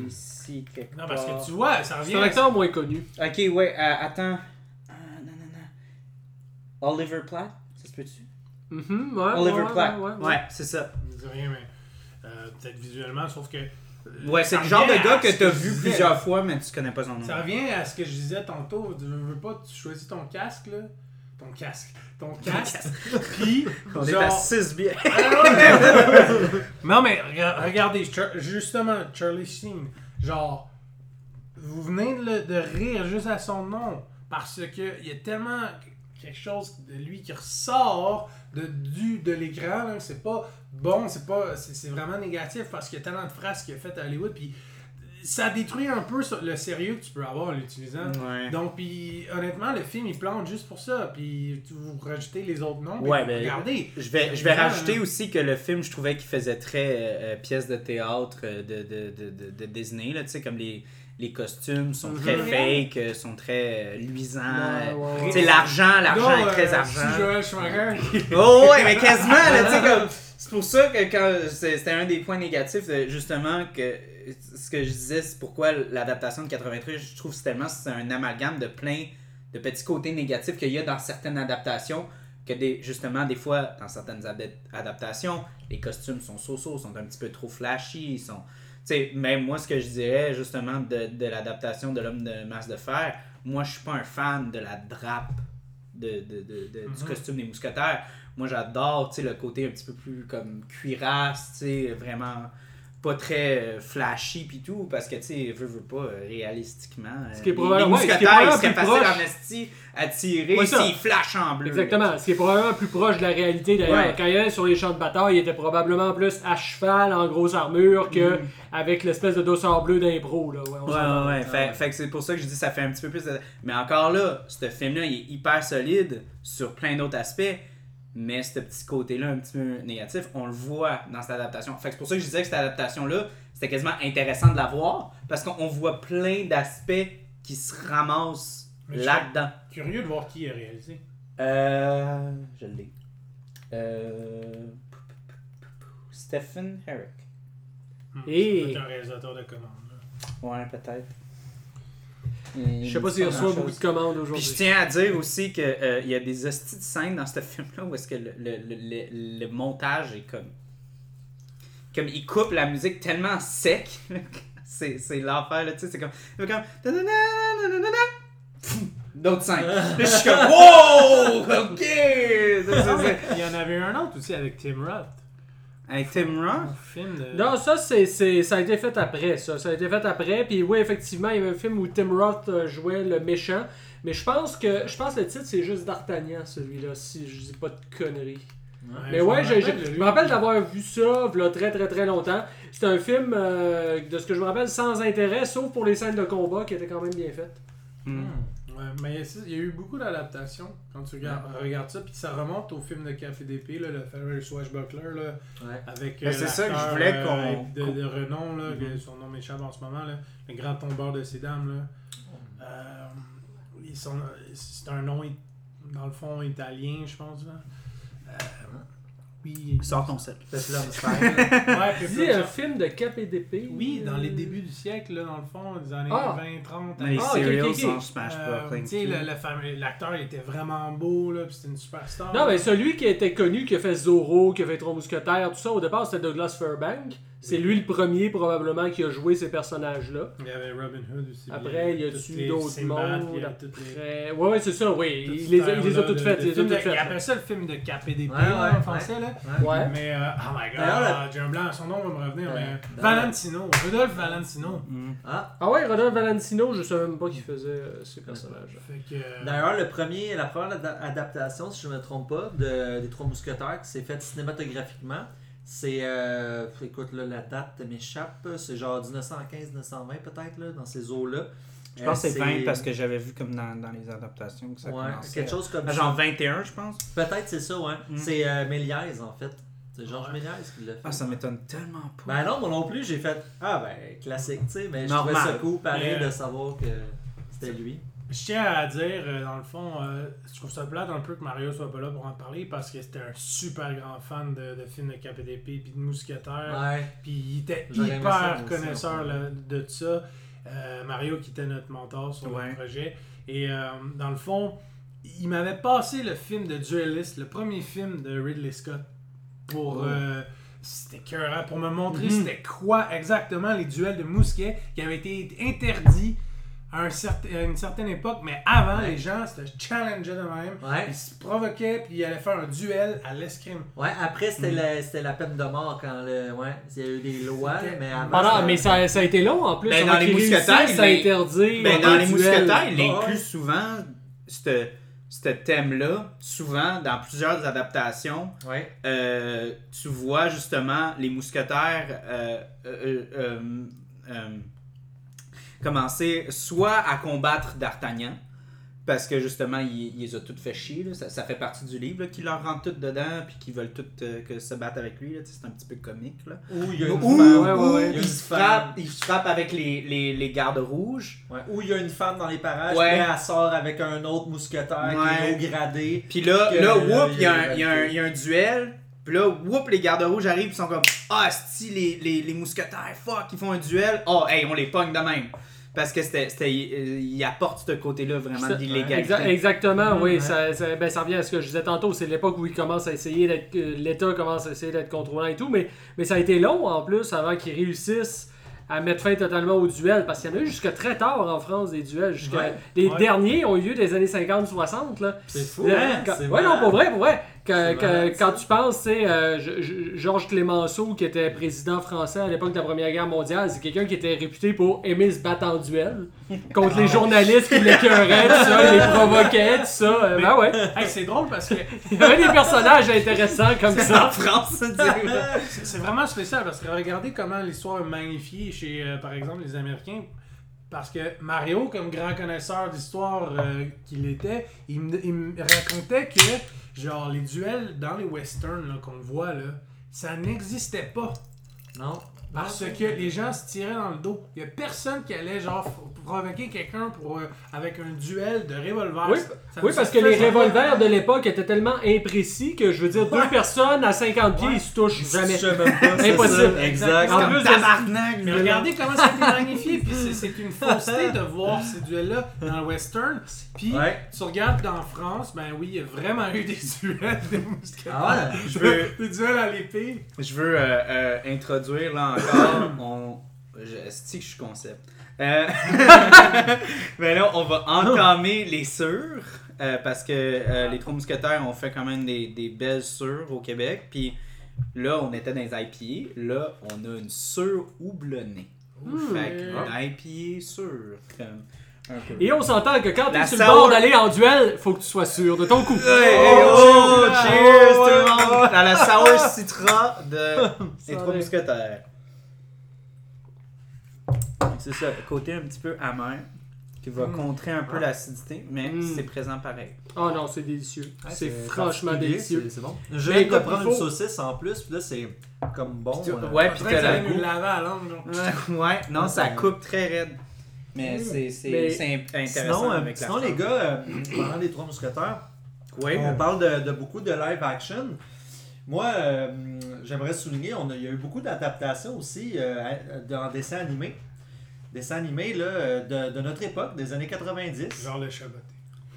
A: ici quelque
C: Non, parce
A: part.
C: que tu vois, ça revient.
B: C'est un acteur moins connu.
A: Ok, ouais, euh, attends. Ah, non, non, non. Oliver Platt, ça se peut-tu?
B: Mhm, ouais,
A: Oliver
B: ouais,
A: Platt.
B: ouais,
A: Ouais,
B: ouais.
A: c'est ça.
C: Je dis rien, mais euh, peut-être visuellement, sauf que. euh,
A: Ouais, c'est
C: ça
A: le genre de
C: revient
A: gars
C: à ce
A: que t'as
C: je
A: vu
C: disais.
A: plusieurs fois, mais tu connais pas son nom.
C: Ça revient à ce que je disais tantôt. Je veux pas, tu choisis ton casque, là. Ton casque. Ton casque. Puis,
A: On est
C: genre-
A: à 6 biens.
C: non, mais rega- regardez, justement, Charlie Sheen, genre, vous venez de, le- de rire juste à son nom parce que il y a tellement quelque chose de lui qui ressort de, du, de l'écran, c'est pas bon, c'est pas c'est c'est vraiment négatif parce qu'il y a tellement de phrases qu'il a faites à Hollywood, puis ça détruit un peu le sérieux que tu peux avoir en l'utilisant.
A: Ouais.
C: Donc, puis honnêtement, le film il plante juste pour ça. Puis tu- vous rajoutez les autres noms.
A: Ouais, ben,
C: regardez.
A: Je vais, je vais rajouter aussi que le film, je trouvais qu'il faisait très euh, euh, pièce de théâtre euh, de, de, de, de, Disney, là, tu sais, comme les, les costumes sont très
C: Mhm.
A: fake, sont très luisants. Sais, l'argent, l'argent est très argent. Oh ouais, mais quasiment, là, tu sais, comme... C'est pour ça que quand c'est- c'était un des points négatifs, justement, que ce que je disais, c'est pourquoi l'adaptation de 83, je trouve que c'est tellement c'est un amalgame de plein de petits côtés négatifs qu'il y a dans certaines adaptations, que des, justement, des fois, dans certaines ad- adaptations, les costumes sont so-so, sont un petit peu trop flashy, ils sont... Tu sais, même moi, ce que je dirais, justement, de, de l'adaptation de l'homme de masse de fer, moi, je suis pas un fan de la drape de, de- de- du
C: Mhm.
A: costume des mousquetaires. Moi, j'adore, tu sais, le côté un petit peu plus comme cuirasse, tu sais, vraiment pas très euh, flashy pis tout, parce que, tu sais, veux, veux pas, euh, réalistiquement, euh,
B: Ce qui est
A: les-
B: probablement-
A: les
B: ouais, ce qui est probablement plus proche.
A: esti à tirer
B: Ouais, ça.
A: s'ils flashent en bleu.
B: Exactement. Ce qui est probablement plus proche de la réalité d'ailleurs.
A: Ouais.
B: Quand il est sur les champs de bataille, il était probablement plus à cheval en grosse armure que avec l'espèce de dossard bleu d'impro. Là. Ouais, on
A: Ouais,
B: s'entend.
A: ouais, ouais. Fait, fait que c'est pour ça que je dis ça fait un petit peu plus de... Mais encore là, ce film-là, il est hyper solide sur plein d'autres aspects, mais ce petit côté-là un petit peu négatif, on le voit dans cette adaptation. Fait c'est pour ça que je disais que cette adaptation-là, c'était quasiment intéressant de la voir, parce qu'on voit plein d'aspects qui se ramassent là-dedans.
C: Curieux de voir qui a réalisé.
A: Euh... Je l'ai. Euh... Stephen Herrick.
B: Et-
C: C'est un réalisateur de commande. là.
A: Ouais, peut-être.
B: Je sais pas s'il reçoit beaucoup de commandes
A: Puis je
B: aujourd'hui.
A: tiens à dire aussi qu'il y a des hosties de scènes dans ce film-là où est-ce que le, le, le, le- le montage est comme. Comme il coupe la musique tellement sec. c'est c'est l'enfer, là, tu sais. C'est comme. Comme. D'autres scènes. Là, je suis comme. Wow! Ok! Ça, ça, c'est-
C: Il y en avait un autre aussi avec Tim Roth.
A: Avec Tim Roth?
C: film de.
B: Non, ça, c'est, c'est- ça a été fait après, ça. Ça a été fait après. Puis oui, effectivement, il y avait un film où Tim Roth euh, jouait le méchant. Mais je pense que je pense que le titre, c'est juste D'Artagnan, celui-là, si je dis pas de conneries. Mais
C: je
B: ouais, je, me rappelle d'avoir vu ça là, très très très longtemps. C'est un film, euh, de ce que je me rappelle, sans intérêt, sauf pour les scènes de combat qui étaient quand même bien faites.
A: Hmm.
C: Ouais, mais il y a- eu beaucoup d'adaptations quand tu regardes, regardes ça, puis ça remonte au film de Café d'épée, là, le fameux Swashbuckler, là,
D: Ouais.
C: avec
A: Ben,
C: euh,
A: c'est ça que je
C: l'acteur,
A: voulais
C: euh,
A: qu'on-
C: de, de renom, là,
A: Mhm.
C: que son nom m'échappe en ce moment, là, le grand tombeur de ces dames. Là. Euh, ils sont- c'est un nom, dans le fond, italien, je pense. Là. Euh, Oui.
A: Sors ton
D: style.
C: Ouais, puis
B: Dis un film de cap et d'épée.
C: Oui, dans les débuts du siècle, là, dans le fond, des années
B: Ah.
C: 20, 30.
A: Les
B: Ah, ok,
A: cereals
B: ok, ok.
A: sont Smash
C: Euh, tu sais, le- le fameux- l'acteur était vraiment beau, là, puis c'était une superstar.
B: Non, mais celui qui était connu, qui a fait Zorro, qui a fait Trois Mousquetaires, tout ça, au départ, c'était Douglas Fairbank. C'est lui le premier, probablement, qui a joué ces personnages-là.
C: Il y avait Robin Hood aussi.
B: Après, il y a
C: les
B: d'autres mondes. Après... Ouais, ouais, c'est ça, oui. Il les, a- il toutes faites. Il
C: appelle ça le film de cap et d'épée
D: Ouais,
C: là,
D: ouais,
C: en français. Là.
B: Ouais.
C: Mais, euh, oh my god, j'ai un blanc, son nom va me revenir.
D: Ouais.
C: mais
D: D'ailleurs-
C: Valentino, Rudolph Valentino.
D: Ah,
B: Ah ouais, Rodolphe Valentino, je savais même pas qu'il faisait euh, ces
C: que. euh,
D: D'ailleurs, le premier, la première ada- adaptation, si je ne me trompe pas, de, des Trois Mousquetaires qui s'est faite cinématographiquement, c'est. euh, écoute, là, la date m'échappe. C'est genre 1915-1920 peut-être, là, dans ces eaux-là.
A: Je pense que c'est 20 parce que j'avais vu comme dans, dans les adaptations que ça
D: Ouais,
A: commençait.
D: quelque chose comme ça.
A: Genre 21, je pense.
D: Peut-être c'est ça, ouais.
A: Mm.
D: C'est euh, Méliès, en fait. C'est Georges
C: Ouais.
D: Méliès qui l'a fait.
A: Ah, ça m'étonne tellement pas.
D: Ben non, moi non plus, j'ai fait. Ah, ben, classique, tu sais, mais je trouvais ça cool, pareil,
C: euh,
D: de savoir que c'était lui.
C: Je tiens à dire, euh, dans le fond, euh, je trouve ça plate un peu que Mario soit pas là pour en parler parce que c'était un super grand fan de, de films de d'épée puis de mousquetaires.
D: Ouais.
C: Puis il était
D: J'aurais
C: hyper
D: aussi,
C: connaisseur là, de tout ça. Euh, Mario qui était notre mentor sur
A: Ouais.
C: le projet. Et euh, dans le fond, il m'avait passé le film de Duelist, le premier film de Ridley Scott. Pour.
D: Oh.
C: c'était écœurant, pour me montrer
A: Mhm.
C: c'était quoi exactement les duels de mousquets qui avaient été interdits à, un certain- à une certaine époque, mais avant,
D: Ouais.
C: les gens se challengeaient de même.
D: Ouais.
C: Ils se provoquaient, puis ils allaient faire un duel à l'escrime.
D: Ouais, après, c'était
A: Mm.
D: la, c'était la peine de mort quand le. Ouais, il y a eu des lois, mais avant. C'était-
B: mais ça, ça a été long en plus.
A: Ben,
B: avant
A: dans les Mousquetaires,
B: à
A: il-
B: interdire
A: Ben, dans les. Mousquetaires, il
D: Ah,
A: inclut
D: ouais.
A: souvent ce ce thème-là. Souvent, dans plusieurs adaptations,
D: Ouais.
A: euh, tu vois justement les mousquetaires euh, euh, euh, euh, commencer soit à combattre D'Artagnan, parce que justement, il, il les a toutes fait chier. là. Ça, ça fait partie du livre, qu'ils leur rentrent toutes dedans, puis qu'ils veulent toutes euh, que se battre avec lui. C'est un petit peu comique. Là.
D: Ou il y a une
A: Ou,
D: femme.
B: ouais,
D: Il
A: il, se frappe, il se frappe avec les, les, les gardes rouges.
D: Ouais. Ou il y a une femme dans les parages,
A: Ouais.
D: puis elle sort avec un autre mousquetaire
A: Ouais.
D: qui est haut gradé.
A: Puis là,
D: Que,
A: là, whoop, il y, a un-
D: il y
A: y a un- il y a un duel. Puis là, whoop, les gardes rouges arrivent, ils sont comme Ah, si les, les, les mousquetaires, fuck, ils font un duel. Oh, hey, on les pogne de même. Parce que c'était, il apporte ce côté-là vraiment d'illégalité.
B: Exa- exactement, oui.
C: ouais.
B: Ça, ça- ben, ça revient à ce que je disais tantôt. C'est l'époque où il commence à essayer d'être. L'État commence à essayer d'être contrôlant et tout. Mais, mais ça a été long en plus avant qu'ils réussissent à mettre fin totalement au duel. Parce qu'il y en a eu jusqu'à très tard en France des duels. Jusqu'à-
D: Ouais.
B: Les
C: Ouais.
B: derniers ont eu lieu des années 50-60. là.
D: C'est fou, hein?
B: quand- ouais, non, pour vrai, pour vrai. Que-
D: C'est
B: que-
D: malade,
B: quand tu penses, tu sais, euh, Georges Clémenceau, qui était président français à l'époque de la Première Guerre mondiale, c'est quelqu'un qui était réputé pour aimer se battre en duel contre les journalistes qui l'écœuraient, tout ça, il les provoquait, tout ça. Euh, ben ouais.
C: Hey, c'est drôle parce que
B: Il y avait des personnages intéressants comme
A: en
B: ça.
A: France, ça, dire, là.
C: c'est c'est vraiment spécial parce que regardez comment l'histoire est magnifiée chez, euh, par exemple, les Américains. Parce que Mario, comme grand connaisseur d'histoire euh, qu'il était, il me, il me racontait que, genre, les duels dans les westerns qu'on voit, là, ça n'existait pas.
D: Non.
C: Parce que les gens se tiraient dans le dos. Il n'y a personne qui allait, genre, provoquer quelqu'un pour, euh, avec un duel de revolver.
B: Oui,
C: Ça
B: oui
C: ne
B: parce que les revolvers de l'époque étaient tellement imprécis que je veux dire, deux personnes à 50 pieds,
C: Ouais.
B: ils se touchent jamais.
D: Je même pas,
B: Impossible.
D: Exact.
B: En plus de-
A: tabarnak,
C: Mais regardez comment ça a été magnifié, puis c'est- une fausseté de voir ces duels-là dans le western. Puis
D: Ouais.
C: tu regardes dans France, ben oui, il y a vraiment eu des duels de mousquetaires.
D: Ah ouais?
A: Je veux,
C: Des duels à l'épée.
A: je veux euh, euh, introduire là encore. on... Je sais que je suis concept. Euh, Mais là, on va entamer les sures. euh, parce que euh, les Trois Mousquetaires ont fait quand même des, des belles sures au Québec. Puis là, on était dans les IPA. Là, on a une sure houblonnée. Fait qu'une IPA sûre. Comme.
B: Et on s'entend que quand tu
A: La
B: es sur le bord d'aller en duel, faut que tu sois sûr de ton coup.
A: Hey,
C: Oh,
A: oh,
C: cheers!
A: cheers,
C: Oh,
A: tout le monde! Dans la sour citra de Les Trois. Mousquetaires. C'est ça, côté un petit peu amer, qui va
C: Mm.
A: contrer un peu
D: Ah.
A: l'acidité, mais
B: Mm.
A: c'est présent pareil.
B: Oh non, c'est délicieux.
D: Ouais,
B: c'est franchement délicieux.
D: C'est bon. Je de
B: écoute,
D: prendre une saucisse en plus, puis là, c'est comme bon.
A: Puis tu-
D: euh,
A: ouais, puis t'as la goût.
C: à langue.
A: ouais, non, ça coupe très raide. Mais
B: Mm.
A: c'est intéressant
D: Sinon, euh,
A: avec la
D: sinon les gars, euh, pendant les Trois Mousquetaires,
A: Oui,
D: on parle de, de beaucoup de live action. Moi, euh, j'aimerais souligner, on a, il y a eu beaucoup d'adaptations aussi euh, en dessin animé. Dessins animés là, euh, de, de notre époque, des années 90.
C: Genre le chaboté.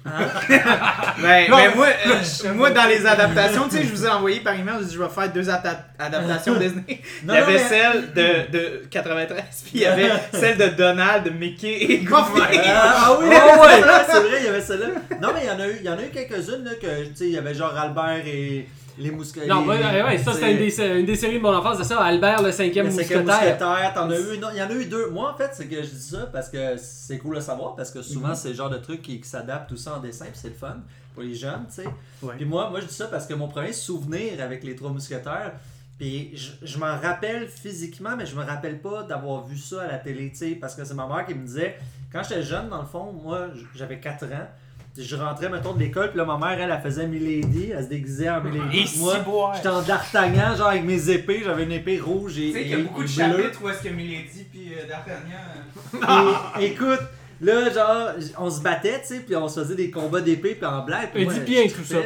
A: Ben, ben moi, euh, moi, dans les adaptations, tu sais, je vous ai envoyé par email, je dit, je vais faire deux adap- adaptations Disney. il
D: Non,
A: y avait
D: mais-
A: celle de, de 93, puis il y avait celle de Donald, Mickey et Goofy.
D: Ah, ah oui,
B: Oh,
D: c'est
B: ouais.
D: vrai, c'est vrai, il y avait celle-là. Non, mais il y en a eu, il y en a eu quelques-unes, là, que, tu sais, il y avait genre Albert et les mousquetaires.
B: Non, ouais, ouais, ouais, ça c'était une des, une des séries de mon enfance, c'est ça, Albert le cinquième
D: Le
B: mousquetaire.
D: mousquetaire, t'en as eu, non, il y en a eu deux. Moi, en fait, c'est que je dis ça parce que c'est cool à savoir, parce que
B: Mhm.
D: souvent, c'est le genre de truc qui, qui s'adapte tout ça en dessin, puis c'est le fun pour les jeunes, tu sais.
A: Ouais.
D: Puis moi, moi, je dis ça parce que mon premier souvenir avec les trois mousquetaires, puis je, je m'en rappelle physiquement, mais je me rappelle pas d'avoir vu ça à la télé, tu sais, parce que c'est ma mère qui me disait, quand j'étais jeune, dans le fond, moi, j'avais 4 ans, je rentrais, mettons, de l'école, puis là, ma mère, elle, elle faisait Milady, elle se déguisait en Milady.
A: Et
D: moi, j'étais en d'Artagnan, genre avec mes épées, j'avais une épée rouge et,
E: Tu sais qu'il y a
D: et-
E: beaucoup de
D: et
E: chapitres où est-ce que Milady puis euh, D'Artagnan. euh,
D: Et- écoute, là, genre, on se battait, tu sais, puis on se faisait des combats d'épée, puis en blague. puis moi,
B: Édipien,
D: je
B: tout ça.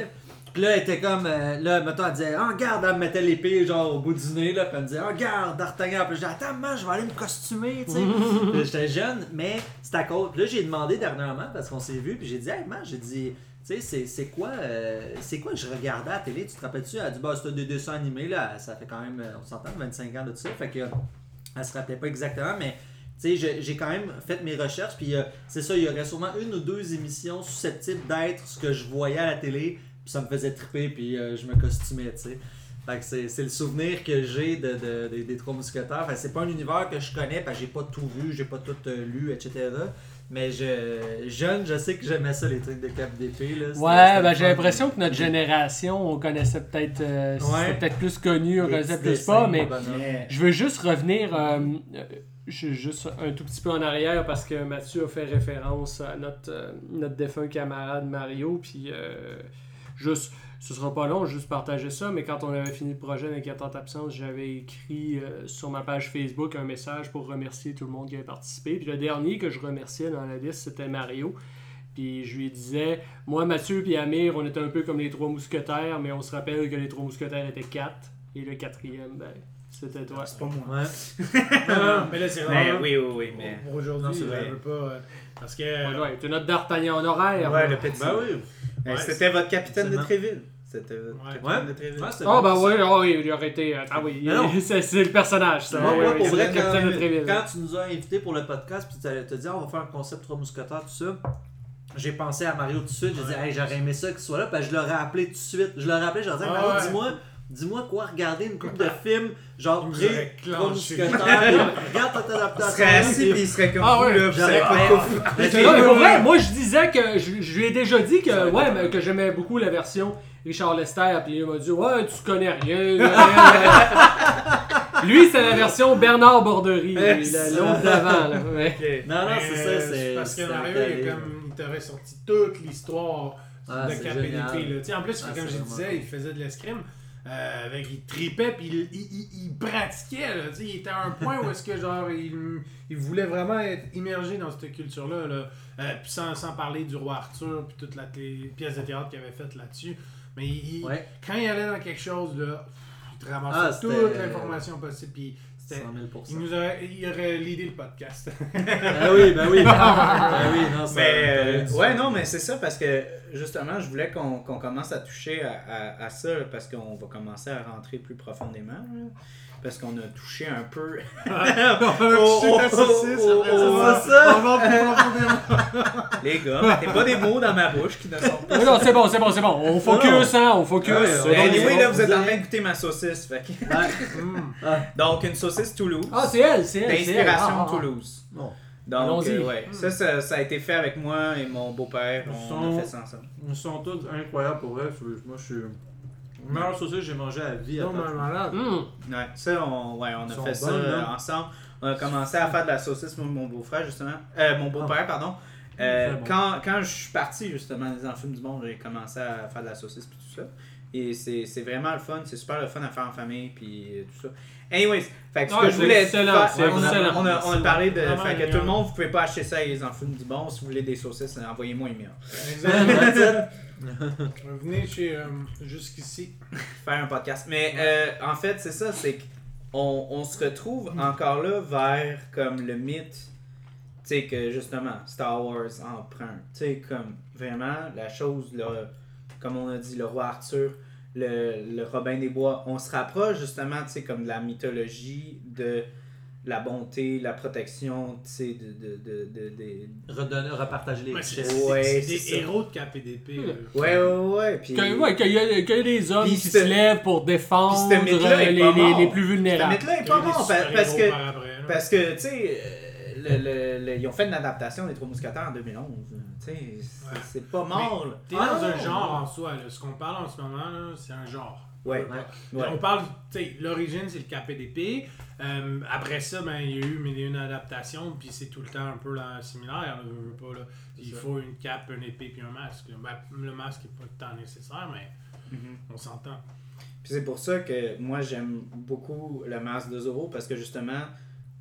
D: Puis là, elle était comme, euh, là, mettons, elle disait, oh, regarde, elle me mettait l'épée, genre, au bout du nez, là, puis elle me disait, oh, regarde, d'Artagnan. Puis je disais, attends, man, je vais aller me costumer, tu sais. J'étais jeune, mais c'était à cause. Puis là, j'ai demandé dernièrement, parce qu'on s'est vu, puis j'ai dit, hey, man, j'ai dit, tu sais, c'est- quoi, euh, c'est quoi que je regardais à la télé, tu te rappelles-tu? Elle a dit, bah, c'était des dessins animés, là, ça fait quand même, euh, on s'entend, 25 ans de tout ça, fait que, elle se rappelait pas exactement, mais tu sais, j'ai- j'ai quand même fait mes recherches, puis euh, c'est ça, il y aurait sûrement une ou deux émissions susceptibles d'être ce que je voyais à la télé, puis ça me faisait triper, puis euh, je me costumais, tu sais. Fait que c'est c'est le souvenir que j'ai de, de- de- des Trois Mousquetaires. Fait que c'est pas un univers que je connais, parce que j'ai pas tout vu, j'ai pas tout euh, lu, etc. Mais je, jeune, je sais que j'aimais ça, les trucs de cap d'épée.
B: Ouais,
D: c'était
B: ben j'ai l'impression que notre génération, on connaissait peut-être euh,
D: Ouais.
B: c'était peut-être plus connu, on
D: Les
B: connaissait plus
D: dessins,
B: pas, mais je veux juste revenir euh, euh, je- juste un tout petit peu en arrière parce que Mathieu a fait référence à notre, euh, notre défunt camarade Mario, puis euh, juste, ce sera pas long, juste partager ça, mais quand on avait fini le projet d'Inquiétante Absence, j'avais écrit euh, sur ma page Facebook un message pour remercier tout le monde qui avait participé, puis le dernier que je remerciais dans la liste, c'était Mario. Puis je lui disais, moi, Mathieu et Amir, on était un peu comme les trois mousquetaires, mais on se rappelle que les trois mousquetaires étaient quatre. Et le quatrième, ben, c'était toi.
A: C'est pas moi.
D: Ouais.
C: Non, mais là, c'est
A: Mais
C: vraiment-
A: oui, oui, oui, mais.
C: Aujourd'hui,
D: c'est
C: je
D: vrai.
C: veux pas. Parce que.
B: Ouais, ouais, t'es notre d'Artagnan en horaire.
A: Ouais, le petit.
D: Ben oui.
A: Ben,
C: Ouais,
A: C'était votre capitaine de. Tréville. C'était capitaine
D: Ouais.
A: de Tréville.
B: Ah,
D: bon,
B: ben oui, ah oui, il aurait été. Ah oui, c'est c'est le personnage, ça.
D: Moi,
B: Ouais,
D: moi,
B: ouais,
D: pour vrai,
B: le capitaine de
D: quand,
B: Tréville.
D: quand tu nous as invités pour le podcast, puis tu as dit, Ah, on va faire un concept trois mousquetaires, tout ça, j'ai pensé à Mario tout de suite. J'ai dit, hey, j'aurais aimé ça qu'il soit là, puis je l'aurais appelé tout de suite. Je l'aurais appelé, leur dit,
C: Ah
D: Mario,
C: ouais.
D: dis-moi. Dis-moi quoi regarder une coupe de films, genre
C: Il
D: pré puis regarde ta
A: Il
D: adaptation.
A: serait assis
D: puis-
A: puis il serait comme
B: Ah ouais,
A: là, pas
B: moi je disais que je, je lui ai déjà dit que ouais, mais que j'aimais beaucoup la version Richard Lester, puis il m'a dit ouais, tu connais rien. lui, c'est la version Bernard Borderie, l'autre d'avant. là. Ouais.
D: Non, non, c'est ça, c'est.
C: Parce que Mario, il, est comme, il t'aurait sorti toute l'histoire
D: Ah,
C: de Cap et En plus,
D: Ah,
C: comme je disais, il faisait de l'escrime. Euh, avec, il tripait puis il, il, il- il pratiquait. Là, il était à un point où est-ce que genre il, il voulait vraiment être immergé dans cette culture-là. Là. Euh, puis sans, sans parler du roi Arthur puis toute la les pièces de théâtre qu'il avait faites là-dessus. Mais
D: Ouais.
C: quand il allait dans quelque chose, là, il te ramassait
D: Ah,
C: toute l'information possible. Puis c'était-
D: 100 000
C: il nous aurait, il aurait l'idée le podcast.
D: Ben oui, ben oui. ben oui, non, ça.
A: Mais euh, ouais, non, mais c'est ça parce que justement, je voulais qu'on qu'on commence à toucher à, à- à ça parce qu'on va commencer à rentrer plus profondément. là, parce qu'on a touché un peu. Les gars, mettez pas des mots dans ma bouche qui ne sont pas.
B: Non, c'est bon, c'est bon, c'est bon. On focus, hein, on focus.
D: Ouais,
A: anyway, là, vous êtes en train de goûter ma saucisse. fait que-.
C: Hum.
A: Donc, une saucisse Toulouse.
B: Ah, c'est elle, c'est elle. c'est elle.
A: D'inspiration
B: Ah, ah, ah.
A: Toulouse.
D: Bon.
A: Donc, euh, ouais, ça, ça, ça a été fait avec moi et mon beau-père. On
D: Son-
A: a fait ça ensemble.
D: Ils sont tous incroyables pour vrai. Moi, je suis. Le meilleur saucisse que j'ai mangé à vie.
C: Non, mais malade.
B: Hum.
A: Ouais, ça, on, ouais, on a
D: Ils
A: fait ça
D: bonnes,
A: ensemble. On a commencé à faire de la saucisse, moi, mon beau-frère, justement. Euh, mon beau-père, pardon. Euh,
D: bon.
A: quand, quand je suis parti, justement, des Enfants du Monde, j'ai commencé à faire de la saucisse et tout ça. Et c'est c'est vraiment le fun, c'est super le fun à faire en famille, puis euh, tout ça. Anyways, fait que ce
B: Ouais,
A: que je
B: c'est
A: voulais on, a, on, a, on a parlé de. Fait que tout le monde, vous pouvez pas acheter ça les enfants du bon. Si vous voulez des saucisses, envoyez-moi un email.
C: Exactement. Venez chez euh, jusqu'ici.
A: faire un podcast. Mais euh, en fait, c'est ça, c'est qu'on on se retrouve encore là vers comme le mythe, tu sais, que justement, Star Wars emprunte. Tu sais, comme vraiment la chose, là, comme on a dit, le roi Arthur, le, le Robin des Bois, on se rapproche justement, tu sais, comme de la mythologie de la bonté, la protection, tu sais, de, de, de, de, de-
D: Redonner, repartager les
C: Ouais, c'est
D: richesses.
A: Ouais,
C: c'est
A: c'est
C: des
A: ça.
C: héros de KPDP. là.
A: Ouais, ouais, ouais. Puis,
B: Que- ouais, qu'il y, a- qu'il y a des hommes
A: Puis
B: qui se lèvent pour défendre euh,
A: est
B: les,
A: pas
B: les- les plus
A: ce
B: vulnérables.
A: mythe-là est
C: Il y a
A: pas
C: super-héros
A: parce que
C: là.
A: Parce que, tu sais, euh, le, le- le- ils ont fait une adaptation des Trois Mousquetaires en 2011. Tu sais, c'est-
C: Ouais.
A: c'est pas mort.
C: T'es
A: Ah,
C: dans un
A: non.
C: genre en soi. Là. Ce qu'on parle en ce moment, là, c'est un genre.
A: Ouais. Ouais.
C: On parle, tu sais, l'origine c'est le KPDP. Euh, après ça, ben, il y a eu et une adaptations, puis c'est tout le temps un peu là, similaire. là, je veux pas, là. Il faut une cape, une épée, puis un masque. Ben, le masque n'est pas le temps nécessaire, mais
A: Mhm.
C: on s'entend.
A: Puis c'est pour ça que moi j'aime beaucoup le masque de Zoro parce que justement,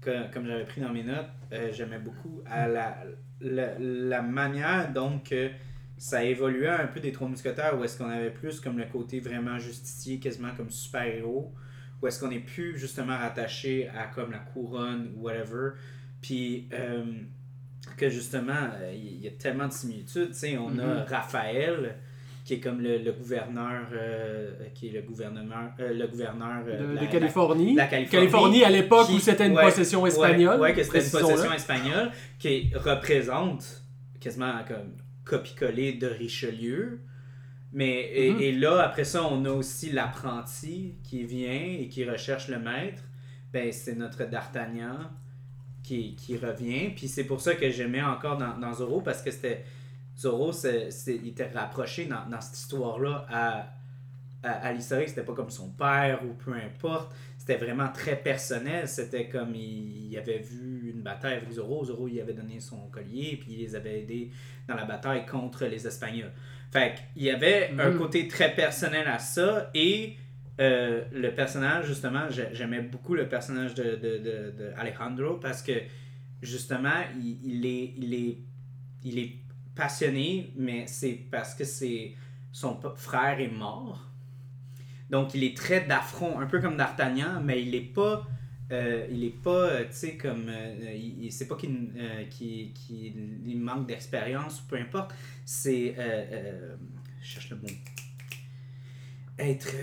A: que- comme j'avais pris dans mes notes, euh, j'aimais beaucoup à la, la, la manière donc que ça évoluait un peu des Trois Mousquetaires où est-ce qu'on avait plus comme le côté vraiment justicier, quasiment comme super-héros, où est-ce qu'on est plus justement rattaché à comme la couronne ou whatever. Puis euh, que justement, euh, il y a tellement de similitudes. Tu sais, on a Raphaël qui est comme le, le gouverneur, euh, qui est le gouvernement, euh, le gouverneur euh,
B: de,
A: de
B: de Californie.
A: la Californie.
B: à l'époque où c'était une
A: ouais,
B: possession espagnole.
A: Ouais, ouais, que c'était une possession espagnole qui représente quasiment comme copie-collé de Richelieu. Mais et,
B: Mhm.
A: et là, après ça, on a aussi l'apprenti qui vient et qui recherche le maître. Ben, c'est notre D'Artagnan qui, qui revient. Puis c'est pour ça que j'aimais encore dans, dans Zorro parce que c'était. C'est, c'est- il était rapproché dans, dans cette histoire-là à, à, à l'historique. C'était pas comme son père ou peu importe. C'était vraiment très personnel. C'était comme il, il avait vu une bataille avec Zorro. Zorro, il avait donné son collier, puis il les avait aidés dans la bataille contre les Espagnols. Fait qu'il y avait un
B: Mhm.
A: côté très personnel à ça. Et euh, le personnage, justement, j'ai- j'aimais beaucoup le personnage de, de, de- de Alejandro parce que, justement, il, il est, il, est, il est passionné, mais c'est parce que c'est son frère est mort. Donc, il est très d'affront, un peu comme D'Artagnan, mais il est pas. euh, il est pas, euh, tu sais, comme. euh, il, c'est pas qu'il qu'il- qu'il- il manque d'expérience ou peu importe. C'est. je cherche le mot. Être.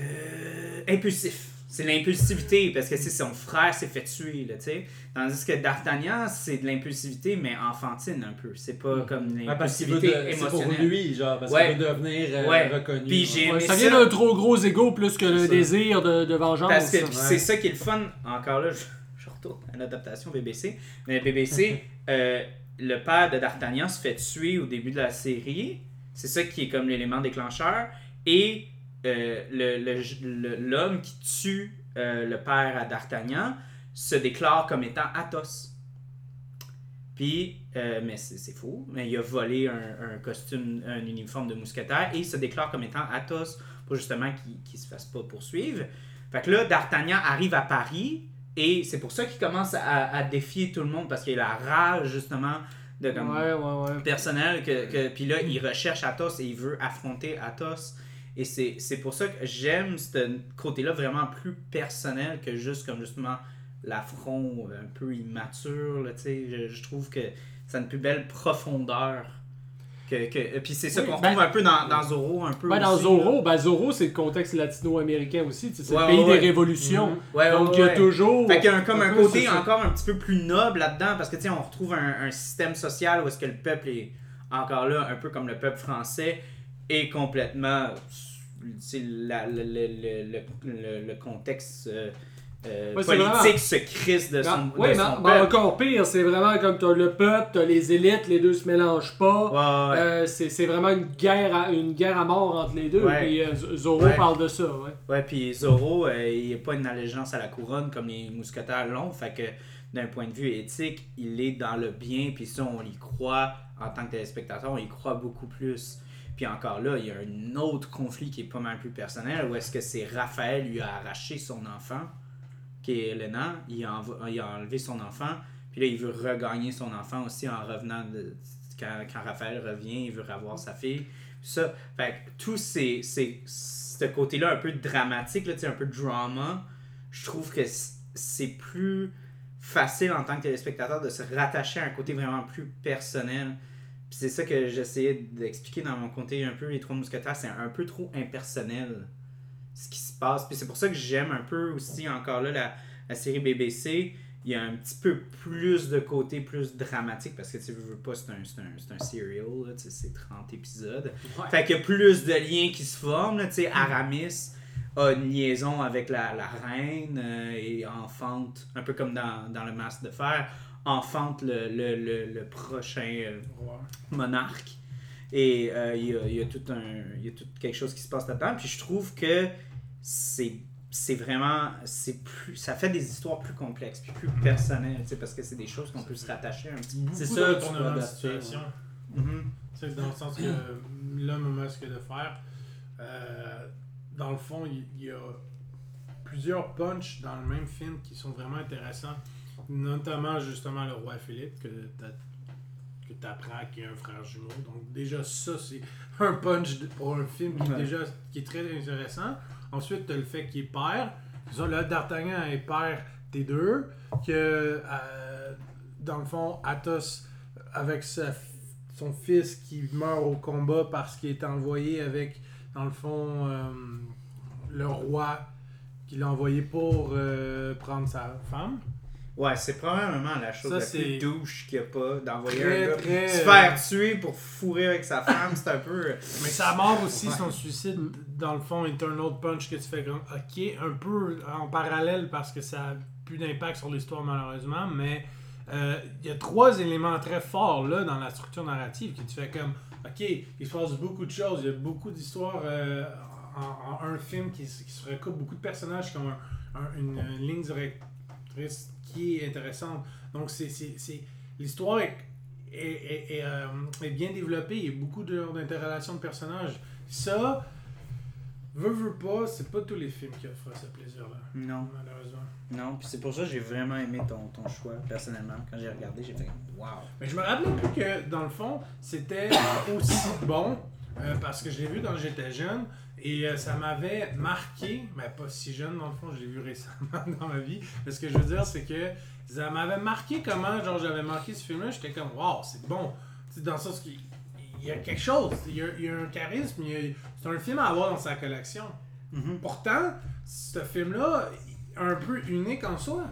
A: impulsif. C'est l'impulsivité, parce que c'est son frère s'est fait tuer, là, tu sais. Tandis que D'Artagnan, c'est de l'impulsivité, mais enfantine un peu. C'est pas comme
D: Ouais,
A: l'impulsivité
D: de- c'est pour
A: émotionnelle.
D: lui, genre, parce
A: Ouais.
D: qu'il veut devenir euh,
A: Ouais.
D: reconnu.
A: Puis j'ai-
B: Ouais, ça vient d'un trop gros ego plus que le
D: ça.
B: désir de, de vengeance.
A: Parce que
B: Ouais.
A: puis c'est ça qui est le fun. Encore là, je, je retourne à l'adaptation BBC. Mais BBC, euh, le père de D'Artagnan se fait tuer au début de la série. C'est ça qui est comme l'élément déclencheur. Et euh, l'homme qui tue euh, le père à D'Artagnan se déclare comme étant Athos. Puis, euh, mais c'est faux, mais il a volé un, un costume, un uniforme de mousquetaire et il se déclare comme étant Athos pour justement qu'il ne se fasse pas poursuivre. Fait que là, D'Artagnan arrive à Paris et c'est pour ça qu'il commence à, à défier tout le monde parce qu'il a la rage justement de comme
B: Ouais, ouais, ouais.
A: personnel que, que- puis là il recherche Athos et il veut affronter Athos et c'est pour ça que j'aime ce côté-là vraiment plus personnel que juste comme justement l'affront un peu immature là, tu sais je, je trouve que ça a une plus belle profondeur que, que puis c'est ça
B: Oui,
A: qu'on
B: ben-
A: retrouve un peu dans, dans Zorro un peu
B: Ben, dans
A: aussi,
B: Zorro, ben, Zorro, c'est le contexte latino-américain aussi. C'est
A: Ouais,
B: le pays
A: ouais,
B: des révolutions.
A: ouais, ouais,
B: Donc, il y a toujours.
A: Fait qu'il y a un, comme un côté encore un petit peu plus noble là-dedans, parce que tu sais, on retrouve un, un système social où est-ce que le peuple est encore là, un peu comme le peuple français, est complètement. La- le, le, le, le- le contexte euh, euh,
B: Ouais,
A: politique se crisse de son,
B: Ben,
A: de
B: ouais,
A: son
B: mais, encore pire, c'est vraiment comme t'as le peuple, t'as les élites, les deux se mélangent pas.
A: Ouais, ouais.
B: Euh, c'est vraiment une guerre, à, une guerre à mort entre les deux.
A: Ouais.
B: Et euh, Z- Zorro
A: Ouais.
B: parle de ça. Ouais.
A: Ouais, puis Zorro, euh, il n'a pas une allégeance à la couronne comme les mousquetaires l'ont. Fait que d'un point de vue éthique, il est dans le bien, puis ça, on y croit en tant que téléspectateur, on y croit beaucoup plus. Puis encore là, il y a un autre conflit qui est pas mal plus personnel, où est-ce que c'est Raphaël lui a arraché son enfant, qui est Elena, il a, il a enlevé son enfant, puis là, il veut regagner son enfant aussi en revenant. Quand, Raphaël revient, il veut revoir sa fille. Ça, fait tout ce côté-là un peu dramatique, là, un peu drama, je trouve que c'est plus facile en tant que téléspectateur de se rattacher à un côté vraiment plus personnel. Puis c'est ça que j'essayais d'expliquer dans mon côté un peu les trois mousquetaires, c'est un peu trop impersonnel ce qui se passe. Puis c'est pour ça que j'aime un peu aussi encore là la, la série BBC. Il y a un petit peu plus de côté plus dramatique parce que tu veux, veux pas, c'est un, c'est un, un serial, c'est 30 épisodes.
B: Ouais.
A: Fait qu'il y a plus de liens qui se forment. là, Aramis a une liaison avec la, la reine euh, et enfante, un peu comme dans, dans le Masque de Fer, enfante le, le, le, le prochain euh,
C: Ouais.
A: monarque. Et euh, il y, a, y a tout un, il y a tout quelque chose qui se passe là-dedans. Puis je trouve que c'est c'est vraiment c'est plus ça fait des histoires plus complexes puis plus personnelles tu sais, parce que c'est des choses qu'on peut se rattacher un petit peu
D: C'est ça, peux
C: de
D: adapter,
C: situation. Tu sais, dans le sens que l'homme masque de fer, euh, dans le fond, il il y, a plusieurs punchs dans le même film qui sont vraiment intéressants. Notamment, justement, le roi Philippe, que tu apprends qu'il y a un frère jumeau. Donc, déjà, ça, c'est un punch pour un film qui, est déjà, qui est très intéressant. Ensuite, tu as le fait qu'il est père. Ça, là, D'Artagnan est père des deux. Que, euh, dans le fond, Athos, avec sa son fils qui meurt au combat parce qu'il est envoyé avec, dans le fond, euh, le roi qui l'a envoyé pour euh, prendre sa femme.
A: Ouais c'est probablement la chose
C: Ça,
A: la plus douche qu'il n'y a pas d'envoyer un gars
C: très,
A: se
C: euh,
A: faire tuer pour fourrer avec sa femme c'est un peu
C: Mais sa mort aussi,
A: Ouais.
C: son suicide, dans le fond, est un autre punch que tu fais comme, ok, un peu en parallèle parce que ça a plus d'impact sur l'histoire malheureusement, mais euh, il y a trois éléments très forts là dans la structure narrative qui tu fais comme, ok, il se passe beaucoup de choses, il y a beaucoup d'histoires euh, en, en un film qui, se- qui se recoupe, beaucoup de personnages qui ont un- un- une, une ligne directrice qui est intéressante. Donc c'est, l'histoire est est, euh, est bien développé. Il y a beaucoup d'interrelations de personnages. Ça, veut, veut pas, c'est pas tous les films qui offrent ce plaisir-là,
A: non
C: malheureusement.
A: non puis c'est pour ça que j'ai vraiment aimé ton, ton choix personnellement quand j'ai regardé j'ai fait wow
C: Mais je me rappelais plus que, dans le fond, c'était aussi bon, euh, parce que je l'ai vu quand j'étais jeune, et euh, ça m'avait marqué, mais pas si jeune dans le fond, je l'ai vu récemment dans ma vie. Mais ce que je veux dire, c'est que ça m'avait marqué comment, genre, j'avais marqué ce film-là, j'étais comme, waouh, c'est bon. Tu sais, dans le sens qu'il il y a quelque chose, il y a, il y a un charisme, c'est un film à avoir dans sa collection.
A: Mhm.
C: Pourtant, ce film-là un peu unique en soi.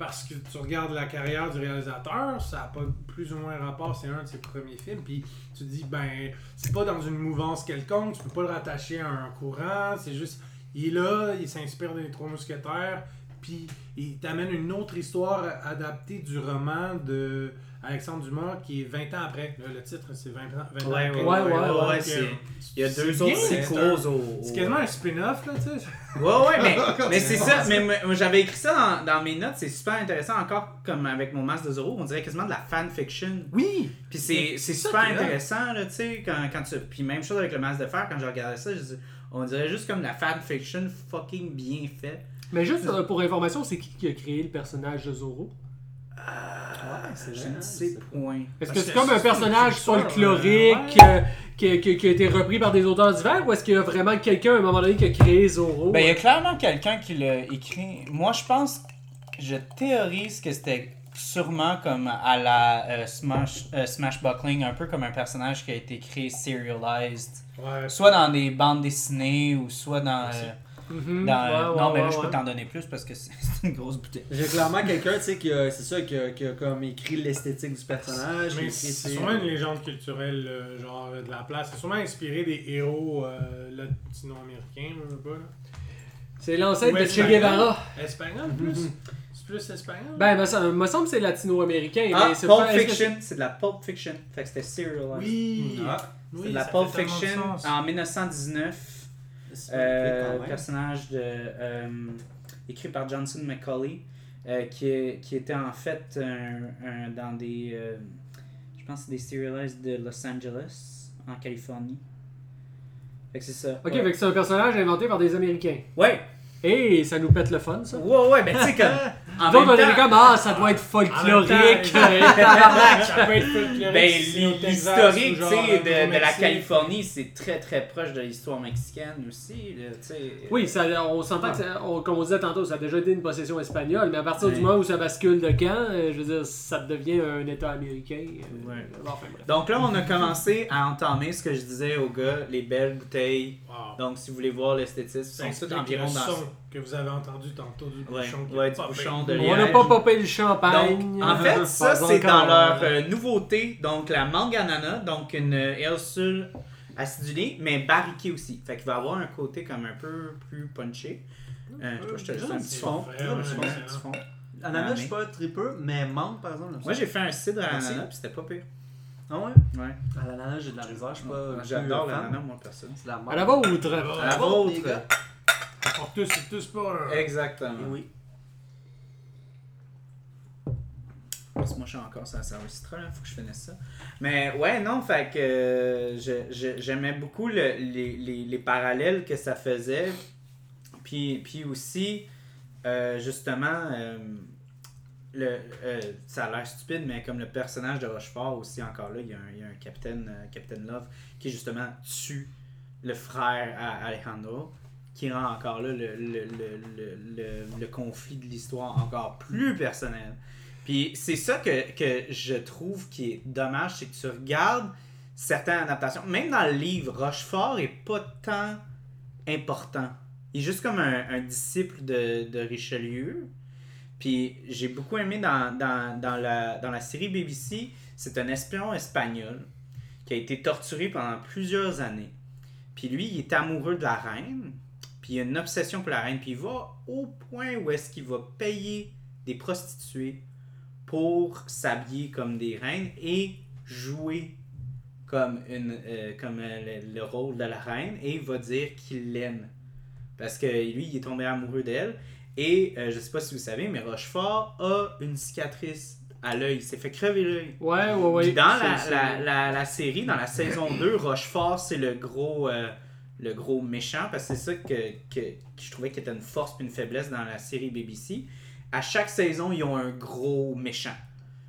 C: Parce que tu regardes la carrière du réalisateur, ça n'a pas plus ou moins rapport, c'est un de ses premiers films. Puis tu te dis, ben, c'est pas dans une mouvance quelconque, tu peux pas le rattacher à un courant, c'est juste, il est là, il s'inspire des Trois Mousquetaires, puis il t'amène une autre histoire adaptée du roman de Alexandre Dumas qui est 20 ans après. Là, le titre, c'est 20 ans, 20 ans après.
A: ouais,
B: ouais, ouais,
A: ouais, c'est- il y a deux autres
C: un-
A: au,
C: C'est quasiment un spin-off, là, tu sais.
A: Ouais, ouais, mais, mais c'est ça. Mais j'avais écrit ça dans, dans mes notes. C'est super intéressant encore, comme avec mon masque de Zoro. On dirait quasiment de la fanfiction.
C: Oui!
A: Puis c'est c'est
C: ça
A: super intéressant, là, tu sais, quand, quand tu... Puis même chose avec le masque de fer, quand je regardais ça, je dis- on dirait juste comme la fanfiction fucking bien faite.
B: Mais juste euh, pour information, c'est qui qui a créé le personnage de Zoro
A: Ah,
D: c'est
A: je
D: vrai,
A: ne sais
D: c'est-
A: point.
B: Est-ce que
C: Parce
B: c'est
C: que
B: comme un
C: c'est-
B: personnage
C: c'est ouais.
B: euh, qui, qui- qui a été repris par des auteurs divers ou est-ce qu'il y a vraiment quelqu'un à un moment donné qui a créé Zoro
A: Ben, il y a clairement quelqu'un qui l'a écrit. Moi, je pense, je théorise que c'était sûrement comme à la euh, Smash, euh, Smash Buckling, un peu comme un personnage qui a été créé serialized.
C: Ouais.
A: Soit dans des bandes dessinées ou soit dans. Euh,
B: Mhm,
A: dans
B: ouais,
A: euh,
B: ouais,
A: non, mais
B: ouais,
A: là, je peux
B: ouais.
A: t'en donner plus parce que c'est une grosse bouteille.
D: J'ai clairement quelqu'un, tu sais, qui a, c'est ça, qui a, qui a comme écrit l'esthétique du personnage.
C: c'est sûrement une légende culturelle, euh, genre euh, de la place. C'est sûrement inspiré des héros euh, latino-américains, je sais pas. là.
B: C'est l'ancêtre de Che
C: espagnol.
B: Guevara.
C: Espagnol plus? C'est plus espagnol?
B: Ben, me sem- me semble que c'est latino-américain.
A: Ah,
B: mais c'est
A: Pulp
B: pas-
A: Fiction, c'est de la Pulp Fiction. Fait que c'était serialized.
C: Oui
D: Ah,
C: Oui,
A: c'est de la Pulp Fiction en 1919.
D: C'est
A: Euh, personnage de, euh, écrit par Johnson McCauley, euh, qui, qui était en fait un- un- dans des, euh, je pense que c'est des serialized de Los Angeles, en Californie. Fait que c'est ça.
B: Ok,
A: ouais.
B: fait que c'est un personnage inventé par des Américains.
A: Ouais.
B: Et ça nous pète le fun, ça.
A: Ouais, ouais, mais tu sais, comme. En
B: Donc, on était comme, ah, ça doit être folklorique.
C: ça peut être folklorique
A: ben, l'historique, tu sais,
C: au
A: de, de la. Californie, c'est très très proche de l'histoire mexicaine aussi, là, tu sais.
B: Oui, ça, on s'entend que, comme on disait tantôt, ça a déjà été une possession espagnole, mais à partir
A: Ouais.
B: du moment où ça bascule de camp, euh, je veux dire, ça devient un État américain. euh,
A: Ouais.
B: enfin, bref.
A: Donc là, on a commencé à entamer ce que je disais aux gars, les belles bouteilles.
C: Wow.
A: Donc, si vous voulez voir l'esthétisme,
C: Ça
A: ils sont tous environ
C: le
A: dans
C: que vous avez entendu tantôt du
A: Ouais,
C: bouchon.
A: ouais,
C: a
A: du bouchon de
B: On n'a pas popé le champagne.
A: Donc, en fait, ça, c'est dans
B: encore.
A: leur euh, nouveauté. Donc, la manganana, donc une euh, ale seule acidulée, mais barriquée aussi. Fait qu'il va avoir un côté comme un peu plus punché. Euh, je, je te laisse un petit
C: c'est
A: fond. petit fond.
D: Ananas, je suis pas tripeux, mais mangue par exemple.
A: Moi, j'ai fait un cidre à l'ananas, puis c'était pas pire.
D: Ah ouais?
A: Ouais.
D: À l'ananas, j'ai de la misère, je suis pas.
A: J'adore l'ananas, moi, personne.
D: C'est la
B: À la vôtre.
A: À la
D: vôtre,
C: tous pas. un-
A: Exactement.
D: Oui.
A: Parce que moi, je suis encore sur la service citra, là. Faut que je finisse ça. Mais ouais, non, fait que euh, je- je- j'aimais beaucoup le- les, les- les parallèles que ça faisait. Puis, puis aussi, euh, justement, euh, le, euh, ça a l'air stupide, mais comme le personnage de Rochefort aussi, encore là, il y a un, il y a un Capitaine, euh, Captain Love qui justement tue le frère à Alejandro, qui rend encore là le, conflit de l'histoire encore plus personnel. Puis c'est ça que, je trouve qui est dommage, c'est que tu regardes certaines adaptations, même dans le livre, Rochefort est pas tant important. Il est juste comme un, disciple de, Richelieu. Puis j'ai beaucoup aimé dans la série BBC, c'est un espion espagnol qui a été torturé pendant plusieurs années. Puis lui, il est amoureux de la reine, puis il a une obsession pour la reine, puis il va au point où est-ce qu'il va payer des prostituées pour s'habiller comme des reines et jouer comme, une, euh, comme euh, le, le rôle de la reine et il va dire qu'il l'aime. Parce que lui, il est tombé amoureux d'elle. Et euh, je sais pas si vous savez, mais Rochefort a une cicatrice à l'œil. Il s'est fait crever l'œil.
B: Ouais, ouais, ouais.
A: Puis dans la, la, la série, dans la saison 2, Rochefort, c'est le gros, euh, le gros méchant, parce que c'est ça que, que, que je trouvais qui était une force et une faiblesse dans la série BBC. À chaque saison, ils ont un gros méchant.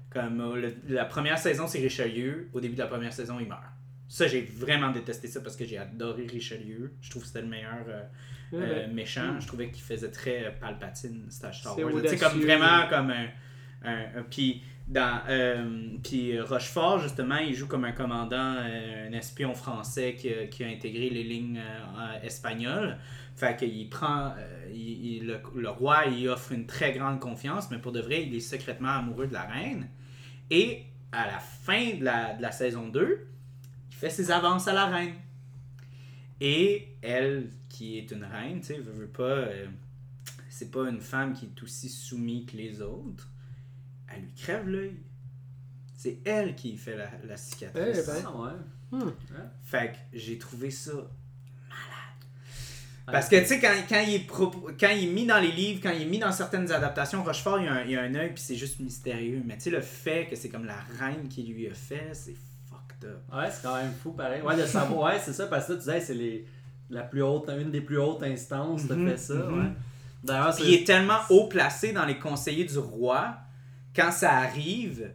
A: Comme euh, le- la première saison, c'est Richelieu. Au début de la première saison, il meurt. Ça, j'ai vraiment détesté ça parce que j'ai adoré Richelieu. Je trouve que c'était le meilleur euh,
B: Ouais,
A: euh,
B: ouais.
A: méchant. Je trouvais qu'il faisait très Palpatine, Star Star
B: C'est
A: Wars.
B: audacieux.
A: comme vraiment comme un. un- un- puis euh, puis Rochefort, justement, il joue comme un commandant, euh, un espion français qui a, intégré les lignes euh, espagnoles. Fait qu'il prend. il- le, roi, il offre une très grande confiance, mais pour de vrai, il est secrètement amoureux de la reine. Et à la fin de la, saison 2, il fait ses avances à la reine. Et elle, qui est une reine, tu sais, veut, veut pas. c'est pas une femme qui est aussi soumise que les autres. Elle lui crève l'œil. C'est elle qui fait la, la cicatrice.
B: Eh ben.
D: Ah ouais.
B: Hmm.
A: Fait que j'ai trouvé ça Parce que, tu sais, quand, quand, il est propo- quand il est mis dans les livres, quand il est mis dans certaines adaptations, Rochefort, il y a un, il y a un œil, puis c'est juste mystérieux. Mais tu sais, le fait que c'est comme la reine qui lui a fait, c'est fucked up.
D: Ouais, c'est quand même fou, pareil. Ouais, de savoir, ouais, c'est ça, parce que là, tu disais, c'est les, la plus haute, une des plus hautes instances, t'as
A: Mhm,
D: fait ça, ouais. D'ailleurs,
A: Puis il est tellement haut placé dans les conseillers du roi, quand ça arrive,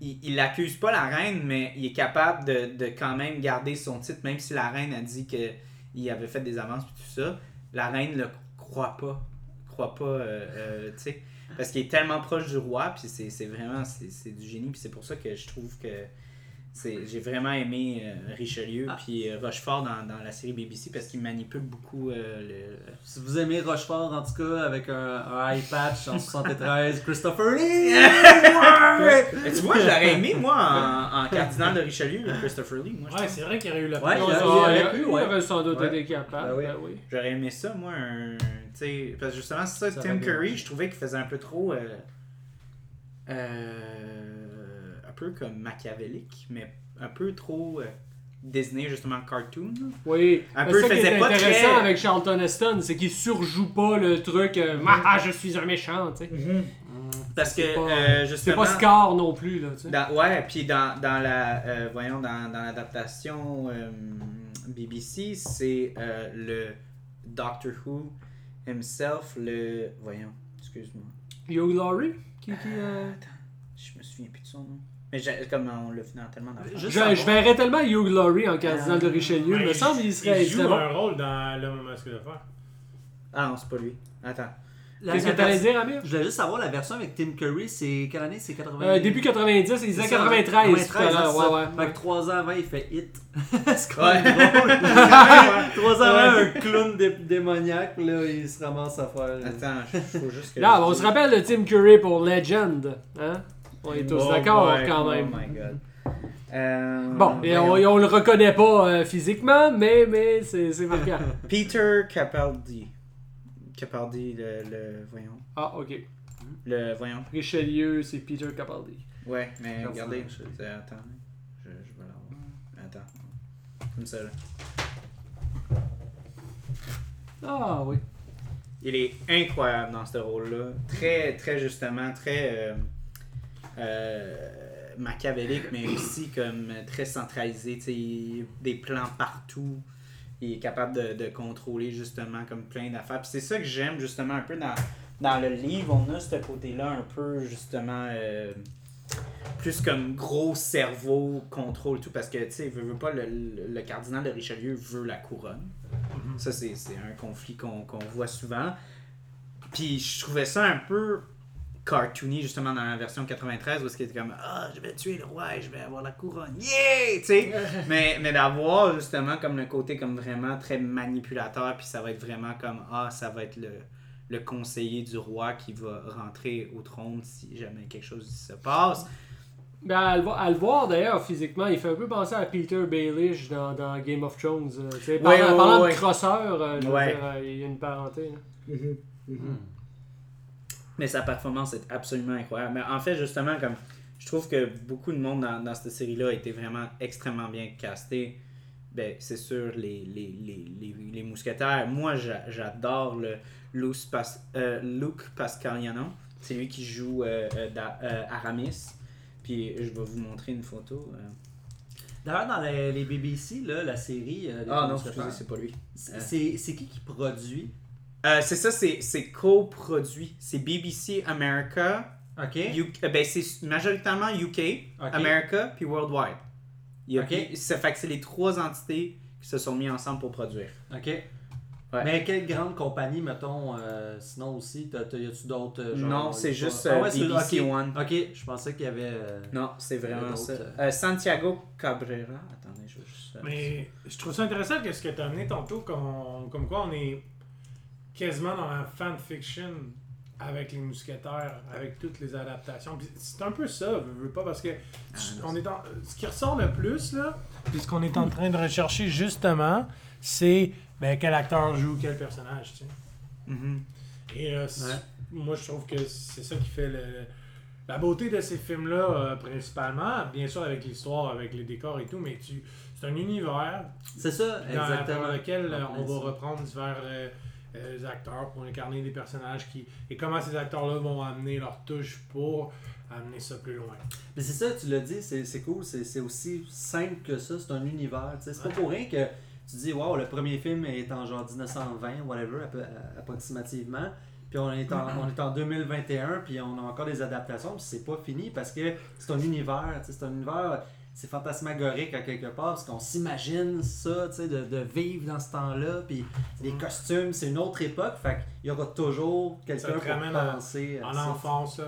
A: il, il accuse pas la reine, mais il est capable de, quand même garder son titre, même si la reine a dit qu'il avait fait des avances et tout ça. La reine le croit pas. Croit pas, euh, euh. Parce qu'il est tellement proche du roi, puis c'est vraiment, c'est du génie. Puis c'est pour ça que je trouve que j'ai vraiment aimé euh, Richelieu,
D: Ah.
A: puis euh, Rochefort dans, dans la série BBC, parce qu'il manipule beaucoup euh, le,
D: Si vous aimez Rochefort, en tout cas, avec un, un eye patch en 73, Christopher Lee!
A: Mais tu vois, j'aurais aimé, moi, en, en cardinal de Richelieu, Christopher Lee. Moi, je
C: Ouais, c'est vrai qu'il aurait eu la
D: Ouais, il aurait
B: il,
D: pu,
B: il
D: ouais.
B: aurait sans doute
D: Ouais.
B: été capable.
D: Ben oui.
B: ben oui.
A: J'aurais aimé ça, moi, un. Tu sais, parce que justement, c'est ça,
D: Ça
A: Tim
D: bien
A: Curry, je trouvais qu'il faisait un peu trop. euh, euh, peu comme machiavélique, mais un peu trop euh, Disney, justement, cartoon. là.
B: Oui,
A: Un peu,
B: ça qui est
A: pas
B: intéressant
A: très-
B: avec Charlton Heston, c'est qu'il surjoue pas le truc euh, Ah, je suis un méchant, tu sais.
A: Parce que,
B: C'est pas-
A: euh,
B: C'est
A: justement.
B: pas Scar non plus, là, tu sais.
A: Dans- ouais, puis dans, dans la euh, voyons dans, dans l'adaptation euh, BBC, c'est euh, le Doctor Who himself, le voyons, excuse-moi.
B: Hugh Laurie qui, qui,
A: Attends, je me souviens plus de son nom. Mais j'ai- comme on l'a fait dans tellement d'affaires.
D: Juste
B: Je, je verrais tellement Hugh Laurie en cardinal de
A: Euh,
B: Richelieu. Il me semble qu'il serait, il
C: joue
B: serait bon.
C: un rôle dans L'homme masque de fer.
A: Ah non, c'est pas lui. Attends.
B: Qu'est-ce que
D: la
B: t'allais
D: version-
B: dire, Amir?
D: Je voulais juste savoir la version avec Tim Curry, c'est quelle année? C'est 80
B: Euh, début 90, il
D: ça,
B: 93 tout à
D: 93,
B: l'heure.
D: hein, c'est ça.
B: Ouais, ouais.
D: Fait que 3 ans avant, il fait Hit. c'est quand
A: Ouais.
D: même drôle. 3 ans avant, un clown dé- démoniaque, là, il se ramasse à faire.
A: Attends, il faut juste que.
B: Là, on se rappelle de Tim Curry pour Legend. Hein? On est tous
A: Oh
B: d'accord
A: boy,
B: quand
A: oh
B: même.
A: my god. Euh,
B: Bon, et on, le reconnaît pas euh, physiquement, mais, mais c'est c'est marquant.
A: Peter Capaldi. Capaldi, le, le. Voyons.
B: Ah, ok.
A: Le. Voyons.
B: Richelieu, c'est Peter Capaldi.
A: Ouais, mais regardez.
D: je-
A: Attends. Je, je vais l'avoir. Attends. Comme ça, là.
B: Ah, oui.
A: Il est incroyable dans ce rôle-là. Très, très justement, très euh, euh, machiavélique, mais aussi comme très centralisé. Il des plans partout. Il est capable de, de contrôler justement comme plein d'affaires. Puis c'est ça que j'aime justement un peu dans, dans le livre. On a ce côté-là un peu justement euh, plus comme gros cerveau, contrôle tout. Parce que tu sais, veut, veut pas, le, le- le cardinal de Richelieu veut la couronne. Ça, c'est un conflit qu'on qu'on voit souvent. Puis je trouvais ça un peu cartoony, justement, dans la version 93, où c'était comme Ah, je vais tuer le roi et je vais avoir la couronne. Yeah! Tu sais, mais mais d'avoir justement comme le côté comme vraiment très manipulateur, puis ça va être vraiment comme Ah, ça va être le, le conseiller du roi qui va rentrer au trône si jamais quelque chose se passe.
B: Ben, à, le, à le voir d'ailleurs physiquement, il fait un peu penser à Peter Baelish dans, dans Game of Thrones. euh, tu sais,
A: Ouais,
B: parlant
A: ouais,
B: parlant
A: ouais.
B: de crosseur, euh, euh, il y a une parenté. là.
A: Mais sa performance est absolument incroyable. Mais en fait, justement, comme je trouve que beaucoup de monde dans, dans cette série-là a été vraiment extrêmement bien casté. Ben, c'est sûr, les, les, les, les, les mousquetaires. Moi, j'a- j'adore le Luke, Pas- euh, Luke Pascaliano. C'est lui qui joue euh, euh, Aramis. Puis je vais vous montrer une photo.
D: D'ailleurs, dans les, les BBC, là, la série.
A: Ah non, excusez, c'est pas lui.
D: c'est qui qui produit?
A: Euh, c'est ça, c'est c'est coproduit. C'est BBC America.
D: Ok.
A: UK, euh, ben, c'est majoritairement UK. America, puis Worldwide. Il y a-
D: Ok.
A: Ça fait que c'est les trois entités qui se sont mis ensemble pour produire.
D: Ok. Mais quelle grande compagnie, mettons, euh, sinon aussi, t'as- t'as- y a-tu d'autres euh, genre,
A: non, c'est
D: pas-
A: juste
D: Ah ouais, c'est-
A: BBC
D: ok.
A: One.
D: Ok, je pensais qu'il y avait. euh,
A: Non, c'est vraiment ça. Santiago Cabrera. Attendez, je vais juste.
C: Mais je trouve ça intéressant que ce que tu as amené tantôt, qu'on- comme quoi on est quasiment dans la fanfiction avec les mousquetaires, avec toutes les adaptations. C'est un peu ça, je veux pas, parce que
A: Ah,
C: on est dans, ce qui ressort le plus, là, puis ce qu'on est en train de rechercher justement, c'est ben, quel acteur joue quel personnage. tu sais.
A: mhm.
C: Et euh,
D: Ouais.
C: moi, je trouve que c'est ça qui fait le- la beauté de ces films-là, euh, principalement. Bien sûr, avec l'histoire, avec les décors et tout, mais tu, c'est un univers
D: C'est ça,
C: dans
D: exactement.
C: dans lequel euh,
D: En
C: on va reprendre divers euh, euh, acteurs pour incarner des personnages qui et comment ces acteurs-là vont amener leur touche pour amener ça plus loin.
D: Mais c'est ça, tu l'as dit, c'est cool, c'est aussi simple que ça, c'est un univers. C'est pas pour rien que tu dis, waouh, le premier film est en genre 1920, whatever, approximativement. Puis on est, en, on est en 2021, puis on a encore des adaptations, puis c'est pas fini parce que c'est un univers, c'est un univers, c'est fantasmagorique à quelque part, parce qu'on s'imagine ça, tu sais, de, de vivre dans ce temps-là, puis les costumes, c'est une autre époque, fait qu'il y aura toujours quelqu'un pour
C: à-
D: penser à
C: En
D: ça.
C: enfance, là.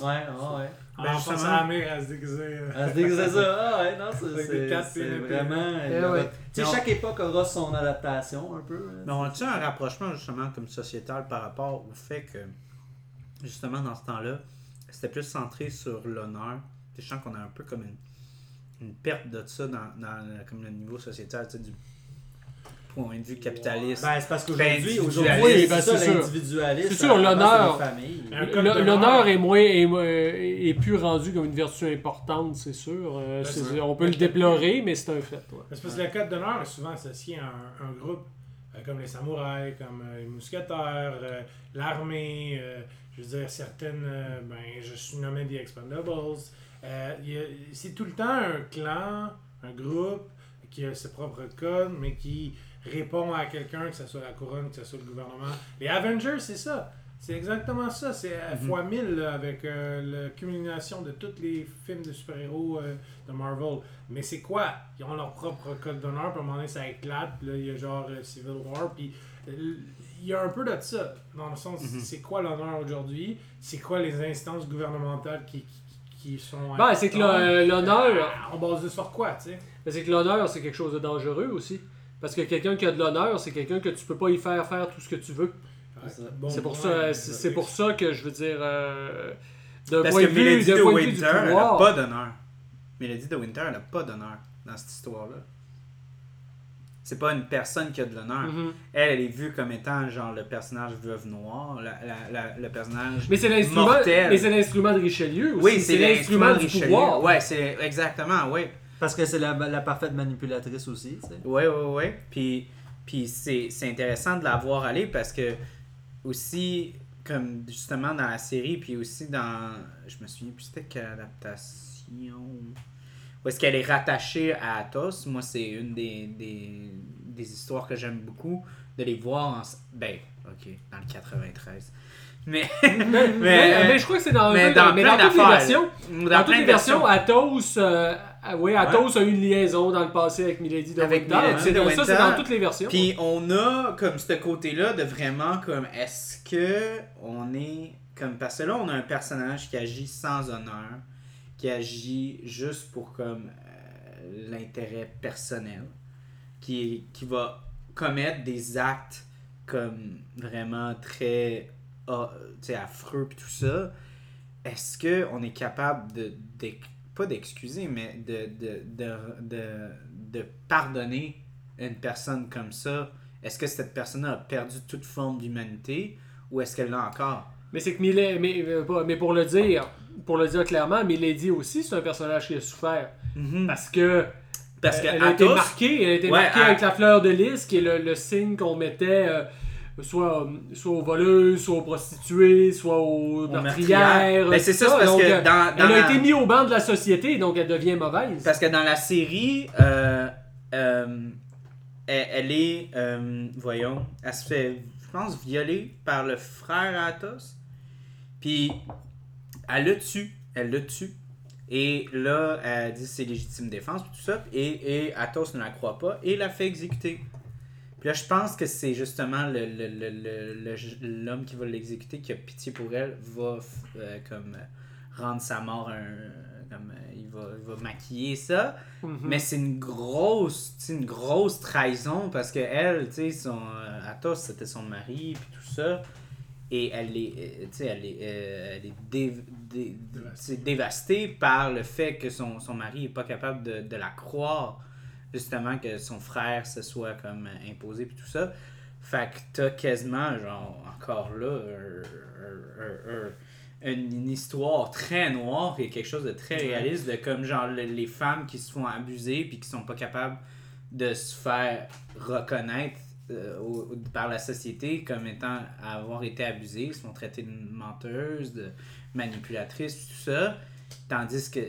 D: Ouais, ouais, ouais.
C: En
A: Ben,
C: enfance, à à se déguiser. euh.
D: Ah, c'est c'est ça. Ah ouais, non, c'est- vraiment.
B: Eh ouais.
D: Tu sais, chaque époque aura son adaptation un peu. hein.
A: Mais on a-tu un rapprochement justement comme sociétal par rapport au fait que justement dans ce temps-là, c'était plus centré sur l'honneur. Je sens qu'on a un peu comme une, une perte de ça dans, comme le niveau sociétal, tu sais, du point de vue capitaliste.
D: Ben, c'est parce
A: Ben,
D: qu'aujourd'hui,
A: individualiste.
D: aujourd'hui,
B: Oui,
D: c'est
B: ben,
D: ça
B: c'est sûr.
D: l'individualisme.
B: C'est sûr, l'honneur. L'honneur est moins est, est, plus rendu comme une vertu importante, c'est sûr. Euh,
C: Ben,
B: on peut le déplorer, mais c'est un fait. ouais.
C: C'est parce que le code d'honneur est souvent associé à un, un groupe euh, comme les samouraïs, comme euh, les mousquetaires, euh, l'armée. euh, je veux dire, certaines, euh, ben, je suis nommé The Expendables. Euh, c'est tout le temps un clan, un groupe qui a ses propres codes, mais qui répond à quelqu'un, que ce soit la couronne, que ce soit le gouvernement. Les Avengers, c'est ça. C'est exactement ça. C'est à
A: Mhm.
C: fois 1000 là, avec euh, la culmination de tous les films de super-héros euh, de Marvel. Mais c'est quoi? Ils ont leur propre code d'honneur, puis à un moment donné, ça éclate. Puis là, il y a genre euh, Civil War. Puis il y a un peu de ça. Dans le sens,
A: Mhm.
C: c'est quoi l'honneur aujourd'hui? C'est quoi les instances gouvernementales qui, qui, qui sont.
B: Ben, c'est que l'honneur,
C: On base de sur quoi, tu sais?
B: Ben, c'est que l'honneur, c'est quelque chose de dangereux aussi. Parce que quelqu'un qui a de l'honneur, c'est quelqu'un que tu peux pas y faire faire tout ce que tu veux.
D: C'est ça.
C: Bon,
B: c'est pour
C: ouais,
B: ça, c'est pour ça que je veux dire, euh, d'un
A: Parce
B: point
A: que
B: de
A: Mélodie de
B: de du
A: Winter, elle a
B: pouvoir.
A: pas d'honneur. Mélodie de Winter, elle a pas d'honneur dans cette histoire-là. C'est pas une personne qui a de l'honneur.
B: Mhm.
A: Elle, elle est vue comme étant genre le personnage veuve noire, la- la- la- le personnage.
B: Mais c'est l'instrument,
A: Mortel.
B: mais c'est l'instrument de Richelieu aussi.
A: oui, c'est l'instrument de Richelieu.
B: pouvoir.
A: Ouais, c'est exactement, oui.
D: Parce que c'est la, la parfaite manipulatrice aussi, tu sais.
A: Oui, oui, oui. Puis, puis c'est, c'est intéressant de la voir aller parce que, aussi, comme justement dans la série, puis aussi dans. Je me souviens plus c'était quelle adaptation. Où est-ce qu'elle est rattachée à Athos? Moi, c'est une des, des, des histoires que j'aime beaucoup, de les voir en. Ben, ok, dans le 93. Mais.
B: Mais, mais, mais je crois que c'est dans,
A: mais dans
B: dans toutes les versions.
A: Dans,
B: toutes les versions, Athos, euh, ah oui, Athos a eu une liaison dans le passé avec Milady de
A: Avec
B: Winter.
A: Milady de
B: Ça, c'est
A: Winter.
B: dans toutes les versions.
A: Puis on a comme ce côté-là de vraiment comme est-ce que on est comme parce que là on a un personnage qui agit sans honneur, qui agit juste pour comme euh, l'intérêt personnel, qui qui va commettre des actes comme vraiment très ah, affreux puis tout ça. Est-ce que on est capable de, pas d'excuser mais de de, de, de, de pardonner une personne comme ça, est-ce que cette personne a perdu toute forme d'humanité ou est-ce qu'elle l'a encore?
B: Mais c'est que Milady, mais, euh, mais pour le dire, pour le dire clairement, Milady aussi, c'est un personnage qui a souffert. Parce que
A: Parce que
B: elle, elle a été marquée, elle a été
A: Ouais,
B: marquée
A: à-
B: avec la fleur de lys, qui est le, le signe qu'on mettait euh, soit, soit aux voleuses, soit aux prostituées, soit aux,
A: meurtrières.
B: meurtrières.
A: Ben, c'est ça, parce
B: Donc,
A: que
B: euh,
A: dans- dans
B: elle a
A: la-
B: été mise au banc de la société, donc elle devient mauvaise.
A: Parce que dans la série, euh, euh, elle, elle est, euh, voyons, elle se fait, je pense, violer par le frère Athos. Puis, elle le tue. Elle le tue. Et là, elle dit c'est légitime défense, tout ça. Et, et Athos ne la croit pas et la fait exécuter. Puis là, je pense que c'est justement le- le- le- le- l'homme qui va l'exécuter, qui a pitié pour elle, va euh, comme rendre sa mort un. Comme, euh, il, va, il va maquiller ça.
B: Mhm.
A: Mais c'est une grosse, une grosse trahison parce que elle, tu sais, son euh, Athos, c'était son mari puis tout ça. Et elle est, tu sais, elle est, euh, elle est dé- dé- tu sais, dévastée par le fait que son, son mari est pas capable de, de la croire, justement, que son frère se soit comme euh, imposé puis tout ça. Fait que t'as quasiment, genre, encore là, un- un- un- une, une histoire très noire et quelque chose de très réaliste de comme genre le- les femmes qui se font abuser puis qui sont pas capables de se faire reconnaître euh, au- par la société comme étant avoir été abusées, se font traiter de menteuses, de manipulatrices, tout ça. Tandis que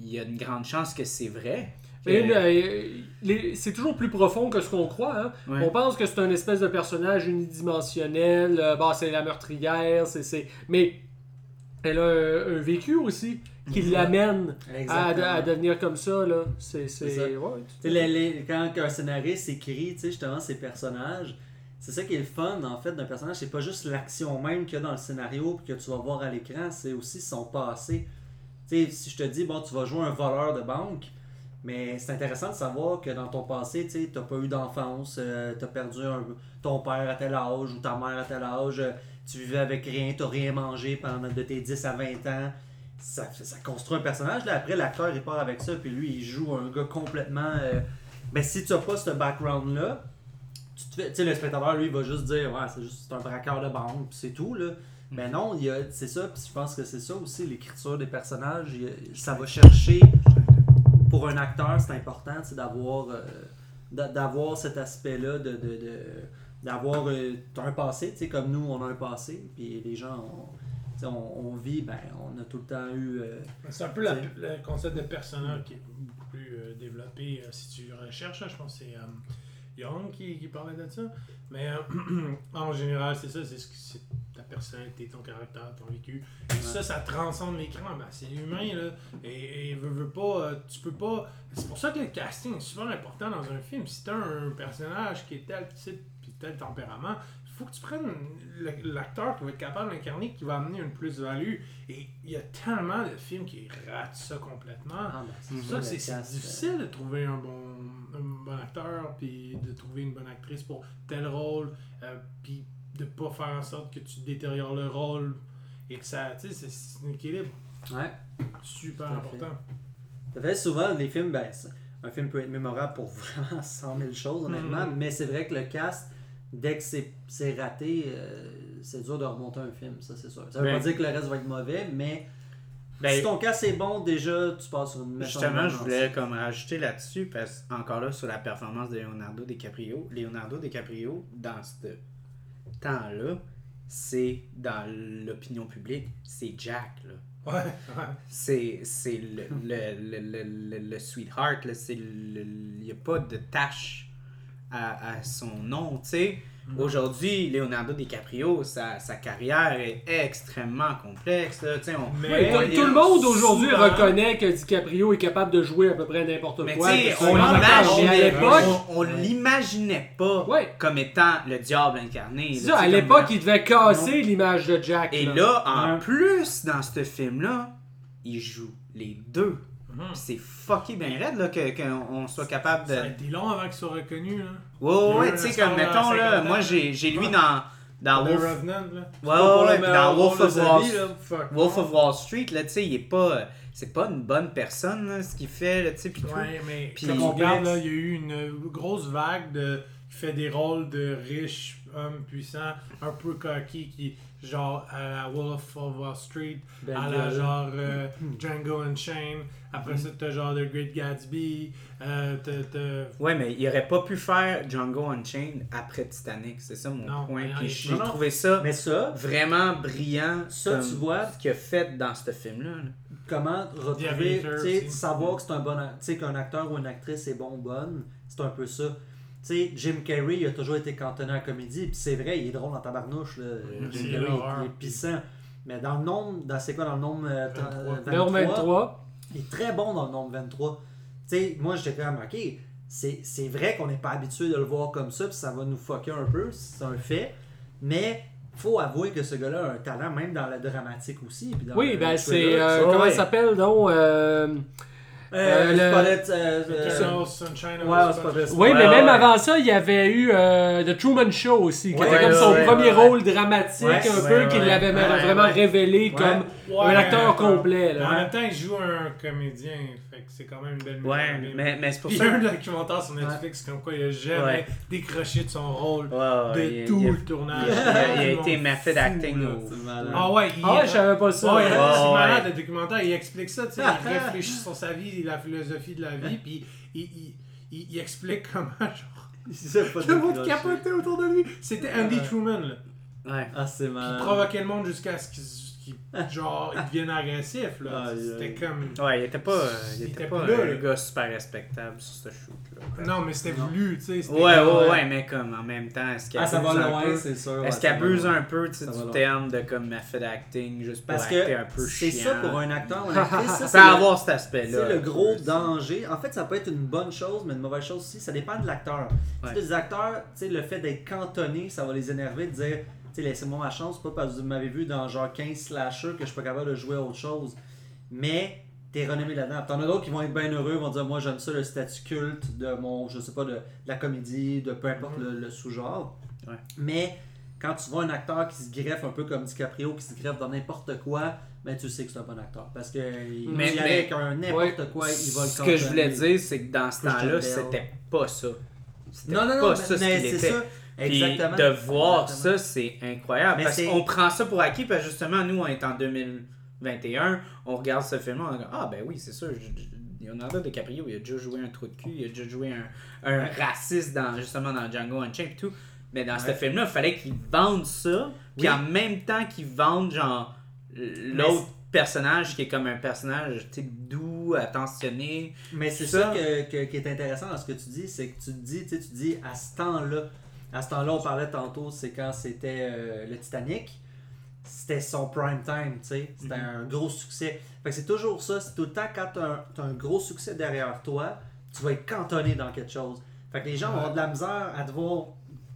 A: il y a une grande chance que c'est vrai. que-
B: euh, c'est toujours plus profond que ce qu'on croit. hein.
A: Ouais.
B: On pense que c'est un espèce de personnage unidimensionnel. euh, bon, c'est la meurtrière, c'est, c'est... mais elle a un, un vécu aussi qui l'amène à, à devenir comme ça. Là. C'est, ouais,
D: quand un scénariste écrit, justement, ses personnages, c'est ça qui est le fun, en fait, d'un personnage. C'est pas juste l'action même qu'il y a dans le scénario que tu vas voir à l'écran, c'est aussi son passé. Tu si je te dis, bon, tu vas jouer un voleur de banque, mais c'est intéressant de savoir que dans ton passé, tu t'as pas eu d'enfance, euh, t'as perdu ton père à tel âge ou ta mère à tel âge, euh, tu vivais avec rien, t'as rien mangé pendant de tes 10 à 20 ans. Ça, ça construit un personnage. Là, après, l'acteur, il part avec ça, puis lui, il joue un gars complètement. euh, Mais si tu n'as pas ce background-là, tu te fais- tu sais, le spectateur, lui, il va juste dire, ouais, c'est juste un braqueur de banque, puis c'est tout, là. Mais non, il y a, c'est ça, puis je pense que c'est ça aussi, l'écriture des personnages, a- ça va chercher, pour un acteur, c'est important, c'est d'avoir, euh, d'a- d'avoir cet aspect-là, de, d'avoir euh, un passé, tu sais, comme nous, on a un passé, puis les gens on, on vit, ben, on a tout le temps eu. euh,
C: C'est un peu la- le concept de persona qui est beaucoup plus développé si tu recherches. là. je pense que c'est Young qui, qui parlait de ça. Mais euh, en général, c'est ça, c'est ce que- ta personnalité, ton caractère, ton vécu. Et ça, ça transcende l'écran. Ben, c'est humain, là. Et, et veut pas, euh, tu peux pas. C'est pour ça que le casting est super important dans un film. Si t'as un personnage qui est tel type puis tel tempérament, faut que tu prennes l'acteur qui va être capable d'incarner, qui va amener une plus-value. Et il y a tellement de films qui ratent ça complètement.
D: ah, ben,
C: C'est pour ça que c'est-
D: le
C: c'est
D: cast, euh,
C: difficile de trouver un bon, un bon acteur, puis de trouver une bonne actrice pour tel rôle, euh, puis de pas faire en sorte que tu détériores le rôle et que ça, tu sais, c'est- un équilibre
D: Ouais.
C: super important.
D: Ça fait souvent, les films, ben, un film peut être mémorable pour vraiment 100 000 choses, honnêtement,
C: Mhm.
D: mais c'est vrai que le cast, dès que c'est c'est raté, euh, c'est dur de remonter un film, ça c'est sûr. Ça veut
A: Ben-
D: pas dire que le reste va être mauvais, mais
A: Ben,
D: si ton cast est bon, déjà, tu passes sur une méchante
A: Justement, je voulais comme rajouter là-dessus, parce encore là, sur la performance de Leonardo DiCaprio, Leonardo DiCaprio, dans ce temps-là, c'est dans l'opinion publique, c'est Jack, là.
C: Ouais, ouais.
A: C'est c'est le, le, le, le, le- le sweetheart, là. C'est le- Il n'y a pas de tâche à, à son nom, tu sais. Aujourd'hui, Leonardo DiCaprio, sa, sa carrière est extrêmement complexe, là. Tu sais, on,
C: Mais-
A: on
B: tout, le monde aujourd'hui
C: souvent-
B: reconnaît que DiCaprio est capable de jouer à peu près n'importe
A: Mais
B: quoi.
A: on l'imaginait
B: l'époque,
A: on, on l'imaginait pas
B: Ouais.
A: comme étant le diable incarné. là,
B: ça, à l'époque, il devait casser l'image de Jack.
A: Et
B: là.
A: là, en
D: Ouais.
A: plus, dans ce film-là, il joue les deux.
C: Mhm.
A: C'est fucké bien raide là, que- qu'on on soit capable de.
C: Ça a été long avant qu'il soit reconnu. Là.
A: Ouais, ouais, tu sais, comme mettons, là,
C: 50 ans.
A: moi j'ai j'ai lui
C: Ouais.
A: dans, dans
C: The
A: Wolf.
C: Revenant, là.
A: Ouais, ouais, ouais, dans Wolf of Wall
D: là.
C: Fuck.
A: Wolf of Wall Street, là, tu sais, il est pas. C'est pas une bonne personne, là, ce qu'il fait, là, tu sais, puis tout.
C: Ouais, mais
A: Puis-
C: comme on regarde, là, il y a eu une grosse vague de qui fait des rôles de riches hommes puissants, un peu cocky, qui genre à la Wolf of Wall Street,
D: Ben
C: à la
D: Gunn.
C: genre euh, Django Unchained. Après ça, t'as genre The Great Gatsby. Euh, t'as-
A: Ouais, mais il aurait pas pu faire Django Unchained après Titanic, c'est ça mon
C: Non,
A: point. Puis j'ai trouvé ça
D: Mais ça,
A: vraiment brillant.
D: Ça,
A: comme
D: tu vois-
A: Ce qu'il a fait dans ce film-là. là.
D: comment retrouver, tu savoir que c'est un bon, qu'un acteur ou une actrice est bon ou bonne, c'est un peu ça. Tu sais, Jim Carrey, il a toujours été cantonné à la comédie, puis c'est vrai, il est drôle en tabarnouche, là. Jim Carrey, il est puissant. Mais dans le nombre, dans c'est quoi, dans le nombre euh,
C: 23.
D: 23,
B: Numéro 23.
D: Il est très bon dans le nombre 23. Tu sais, moi, j'étais quand même, ok, c'est c'est vrai qu'on n'est pas habitué de le voir comme ça, puis ça va nous fucker un peu, c'est un fait. Mais faut avouer que ce gars-là a un talent, même dans la dramatique aussi. puis dans
B: Oui, ben c'est. euh, comment
A: ouais.
B: il s'appelle donc euh,
D: Euh,
B: Euh, le-
D: euh,
C: Sunshine,
D: ouais.
B: Oui, mais même avant ça, il y avait eu The Truman Show aussi, qui était comme son premier rôle dramatique, un peu,
A: ouais,
B: qui l'avait vraiment révélé comme un acteur complet.
C: En même temps, il joue un comédien, fait que c'est quand même une belle
A: Ouais, mais, mais c'est pour
C: Puis
A: ça.
C: il y a un documentaire sur Netflix comme quoi il a jamais
A: Ouais.
C: décroché de son rôle
A: Ouais, ouais,
C: de
A: il-
C: tout
A: il-
C: le tournage.
A: il a- il été method
C: fou,
A: acting
C: là. Ah ouais, il,
B: Ah je savais pas ça.
C: C'est malade le documentaire, il explique ça, tu sais, il réfléchit sur sa vie, la philosophie de la vie, puis il, il, il, il explique comment genre, le monde capotait autour de lui. C'était Andy
D: Ouais.
C: Truman, là,
A: Ouais.
D: Ah, c'est
C: qui
D: malade.
C: provoquait le monde jusqu'à ce qu'il genre, il devienne agressif, là.
D: Aïe,
C: C'était
D: aïe.
C: comme...
A: Ouais, il était pas, euh, il
C: Il
A: était
C: était
A: pas
C: plus là,
A: un
C: là.
A: gars super respectable sur ce shoot-là.
C: Non, mais c'était voulu, tu sais. c'était
A: Ouais,
C: comme-
A: ouais, ouais, mais comme en même temps, est-ce qu'il
D: Ah,
A: abuse
D: c'est ouais, ça va
A: abuse un peu tu sais, du terme de comme method acting juste pour
D: Parce
A: acter
D: que
A: un peu
D: c'est
A: chiant?
D: ça pour un acteur ou une actrice. ça,
A: Ça
D: c'est
A: peut avoir cet
D: Tu
A: aspect-là.
D: sais, le gros
A: C'est-
D: danger, en fait, ça peut être une bonne chose, mais une mauvaise chose aussi. Ça dépend de l'acteur. Tu sais,
A: Ouais.
D: les acteurs, tu sais, le fait d'être cantonné, ça va les énerver de dire, sais, laissez-moi ma chance, pas parce que vous m'avez vu dans genre 15 slashers que je suis pas capable de jouer à autre chose. Mais t'es renommé là-dedans. T'en as d'autres qui vont être bien heureux, vont dire, moi j'aime ça le statut culte de mon, je sais pas, de, de la comédie, de peu importe le, le sous-genre.
A: Ouais.
D: Mais quand tu vois un acteur qui se greffe un peu comme DiCaprio, qui se greffe dans n'importe quoi, ben tu sais que c'est un bon acteur. Parce que il
A: Mais-
D: y
A: mais-
D: avec un n'importe quoi, il va le
A: Ce que je voulais dire, c'est que dans ce temps-là, c'était pas ça.
D: Non, non,
A: pas
D: non,
A: ça ce
D: mais
A: qu'il
D: c'est
A: était.
D: ça.
A: Puis
D: Exactement.
A: de voir
D: Exactement.
A: ça, c'est incroyable.
D: Mais
A: parce qu'on prend ça pour acquis, parce que justement, nous, on est en 2021, on regarde ce film on dit Ah, ben oui, c'est sûr. Leonardo DiCaprio, il a déjà joué un trou de cul, il a déjà joué un, un raciste dans, justement dans Django Unchained et tout. Mais dans ce film-là, il fallait qu'il vende ça, puis
D: Oui.
A: en même temps qu'il vendent, genre, l'autre personnage qui est comme un personnage doux, attentionné.
D: Mais c'est
A: Ça-
D: ça, que, que- qui est intéressant dans ce que tu dis, c'est que tu te dis, tu sais, tu te dis à ce temps-là, à ce temps-là, on parlait tantôt, c'est quand c'était euh, le Titanic, c'était son prime time, tu sais, c'était un gros succès. Fait que c'est toujours ça, c'est tout le temps quand tu as, un gros succès derrière toi, tu vas être cantonné dans quelque chose. Fait que les gens vont avoir de la misère à devoir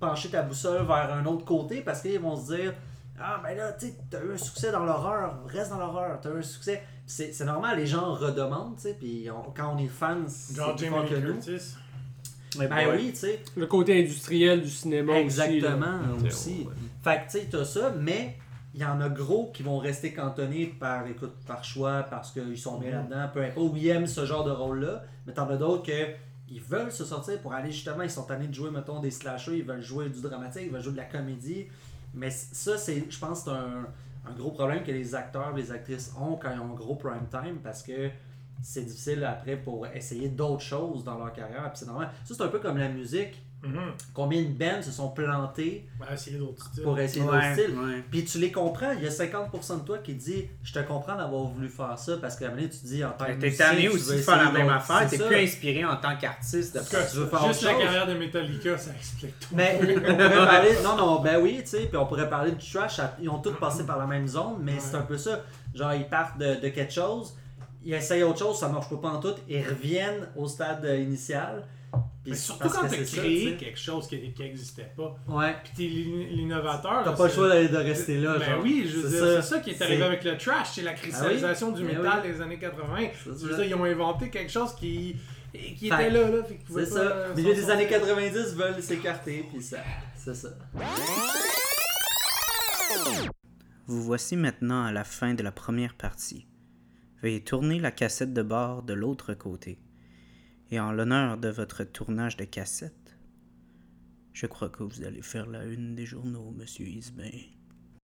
D: pencher ta boussole vers un autre côté parce qu'ils vont se dire Ah, ben là, tu sais, t'as eu un succès dans l'horreur, reste dans l'horreur, t'as eu un succès. C'est normal, les gens redemandent, tu sais, puis quand on est fan, c'est
C: Genre Jamie
D: que.
C: Curtis.
A: Mais
D: Ben
A: bon,
D: oui, tu sais.
B: Le côté industriel du cinéma aussi.
D: Exactement,
B: là.
D: aussi.
B: Ouais.
D: Fait que tu sais, t'as ça, mais il y en a gros qui vont rester cantonnés par, écoute, par choix, parce qu'ils sont bien là-dedans, peu importe, ou ils aiment ce genre de rôle-là. Mais t'en as d'autres que ils veulent se sortir pour aller justement, ils sont tannés de jouer, mettons, des slashers, ils veulent jouer du dramatique, ils veulent jouer de la comédie. Mais ça, c'est, je pense, que c'est un, un gros problème que les acteurs, les actrices ont quand ils ont un gros prime time, parce que c'est difficile après pour essayer d'autres choses dans leur carrière. Puis c'est normal. Ça, c'est un peu comme la musique.
C: Mhm.
D: Combien de bands se sont plantés
C: essayer d'autres styles.
D: pour essayer
A: Ouais,
D: d'autres styles?
A: ouais.
D: Puis tu les comprends, il y a 50% de toi qui dit Je te comprends d'avoir voulu faire ça parce qu'à un moment donné, tu te dis en tant que
A: T'es
D: musicien,
A: tanné
D: tu
A: aussi de faire la même affaire, t'es
D: ça.
A: plus inspiré en tant qu'artiste de faire
D: tu veux faire
C: Juste la
D: chose.
C: carrière de Metallica, ça explique tout.
D: Mais on pourrait parler, non, non, ben oui, tu sais, puis on pourrait parler du trash, ils ont tous passé par la même zone, mais
C: Ouais.
D: c'est un peu ça. Genre, ils partent de, de quelque chose, ils essayent autre chose, ça marche pas en tout, ils reviennent au stade initial.
C: Mais surtout quand
D: c'est ça,
C: créé
D: tu
C: quelque chose qui n'existait pas.
D: Ouais.
C: Puis t'es l'in- l'innovateur.
D: T'as pas le choix d'aller de rester là.
C: Ben
D: genre.
C: oui, je veux
D: C'est
C: dire, c'est ça qui est arrivé avec le trash, c'est la cristallisation du
D: Ben
C: métal
D: oui.
C: des années 80.
D: C'est
C: Je veux
D: ça.
C: dire, ils ont inventé quelque chose qui, était là, là,
D: C'est ça. Milieu
C: s'en
D: des années
C: sortir.
D: 90 veulent s'écarter, puis ça. C'est ça.
A: Vous voici maintenant à la fin de la première partie. Veuillez tourner la cassette de bord de l'autre côté. Et en l'honneur de votre tournage de cassette, je crois que vous allez faire la une des journaux, monsieur Isbin.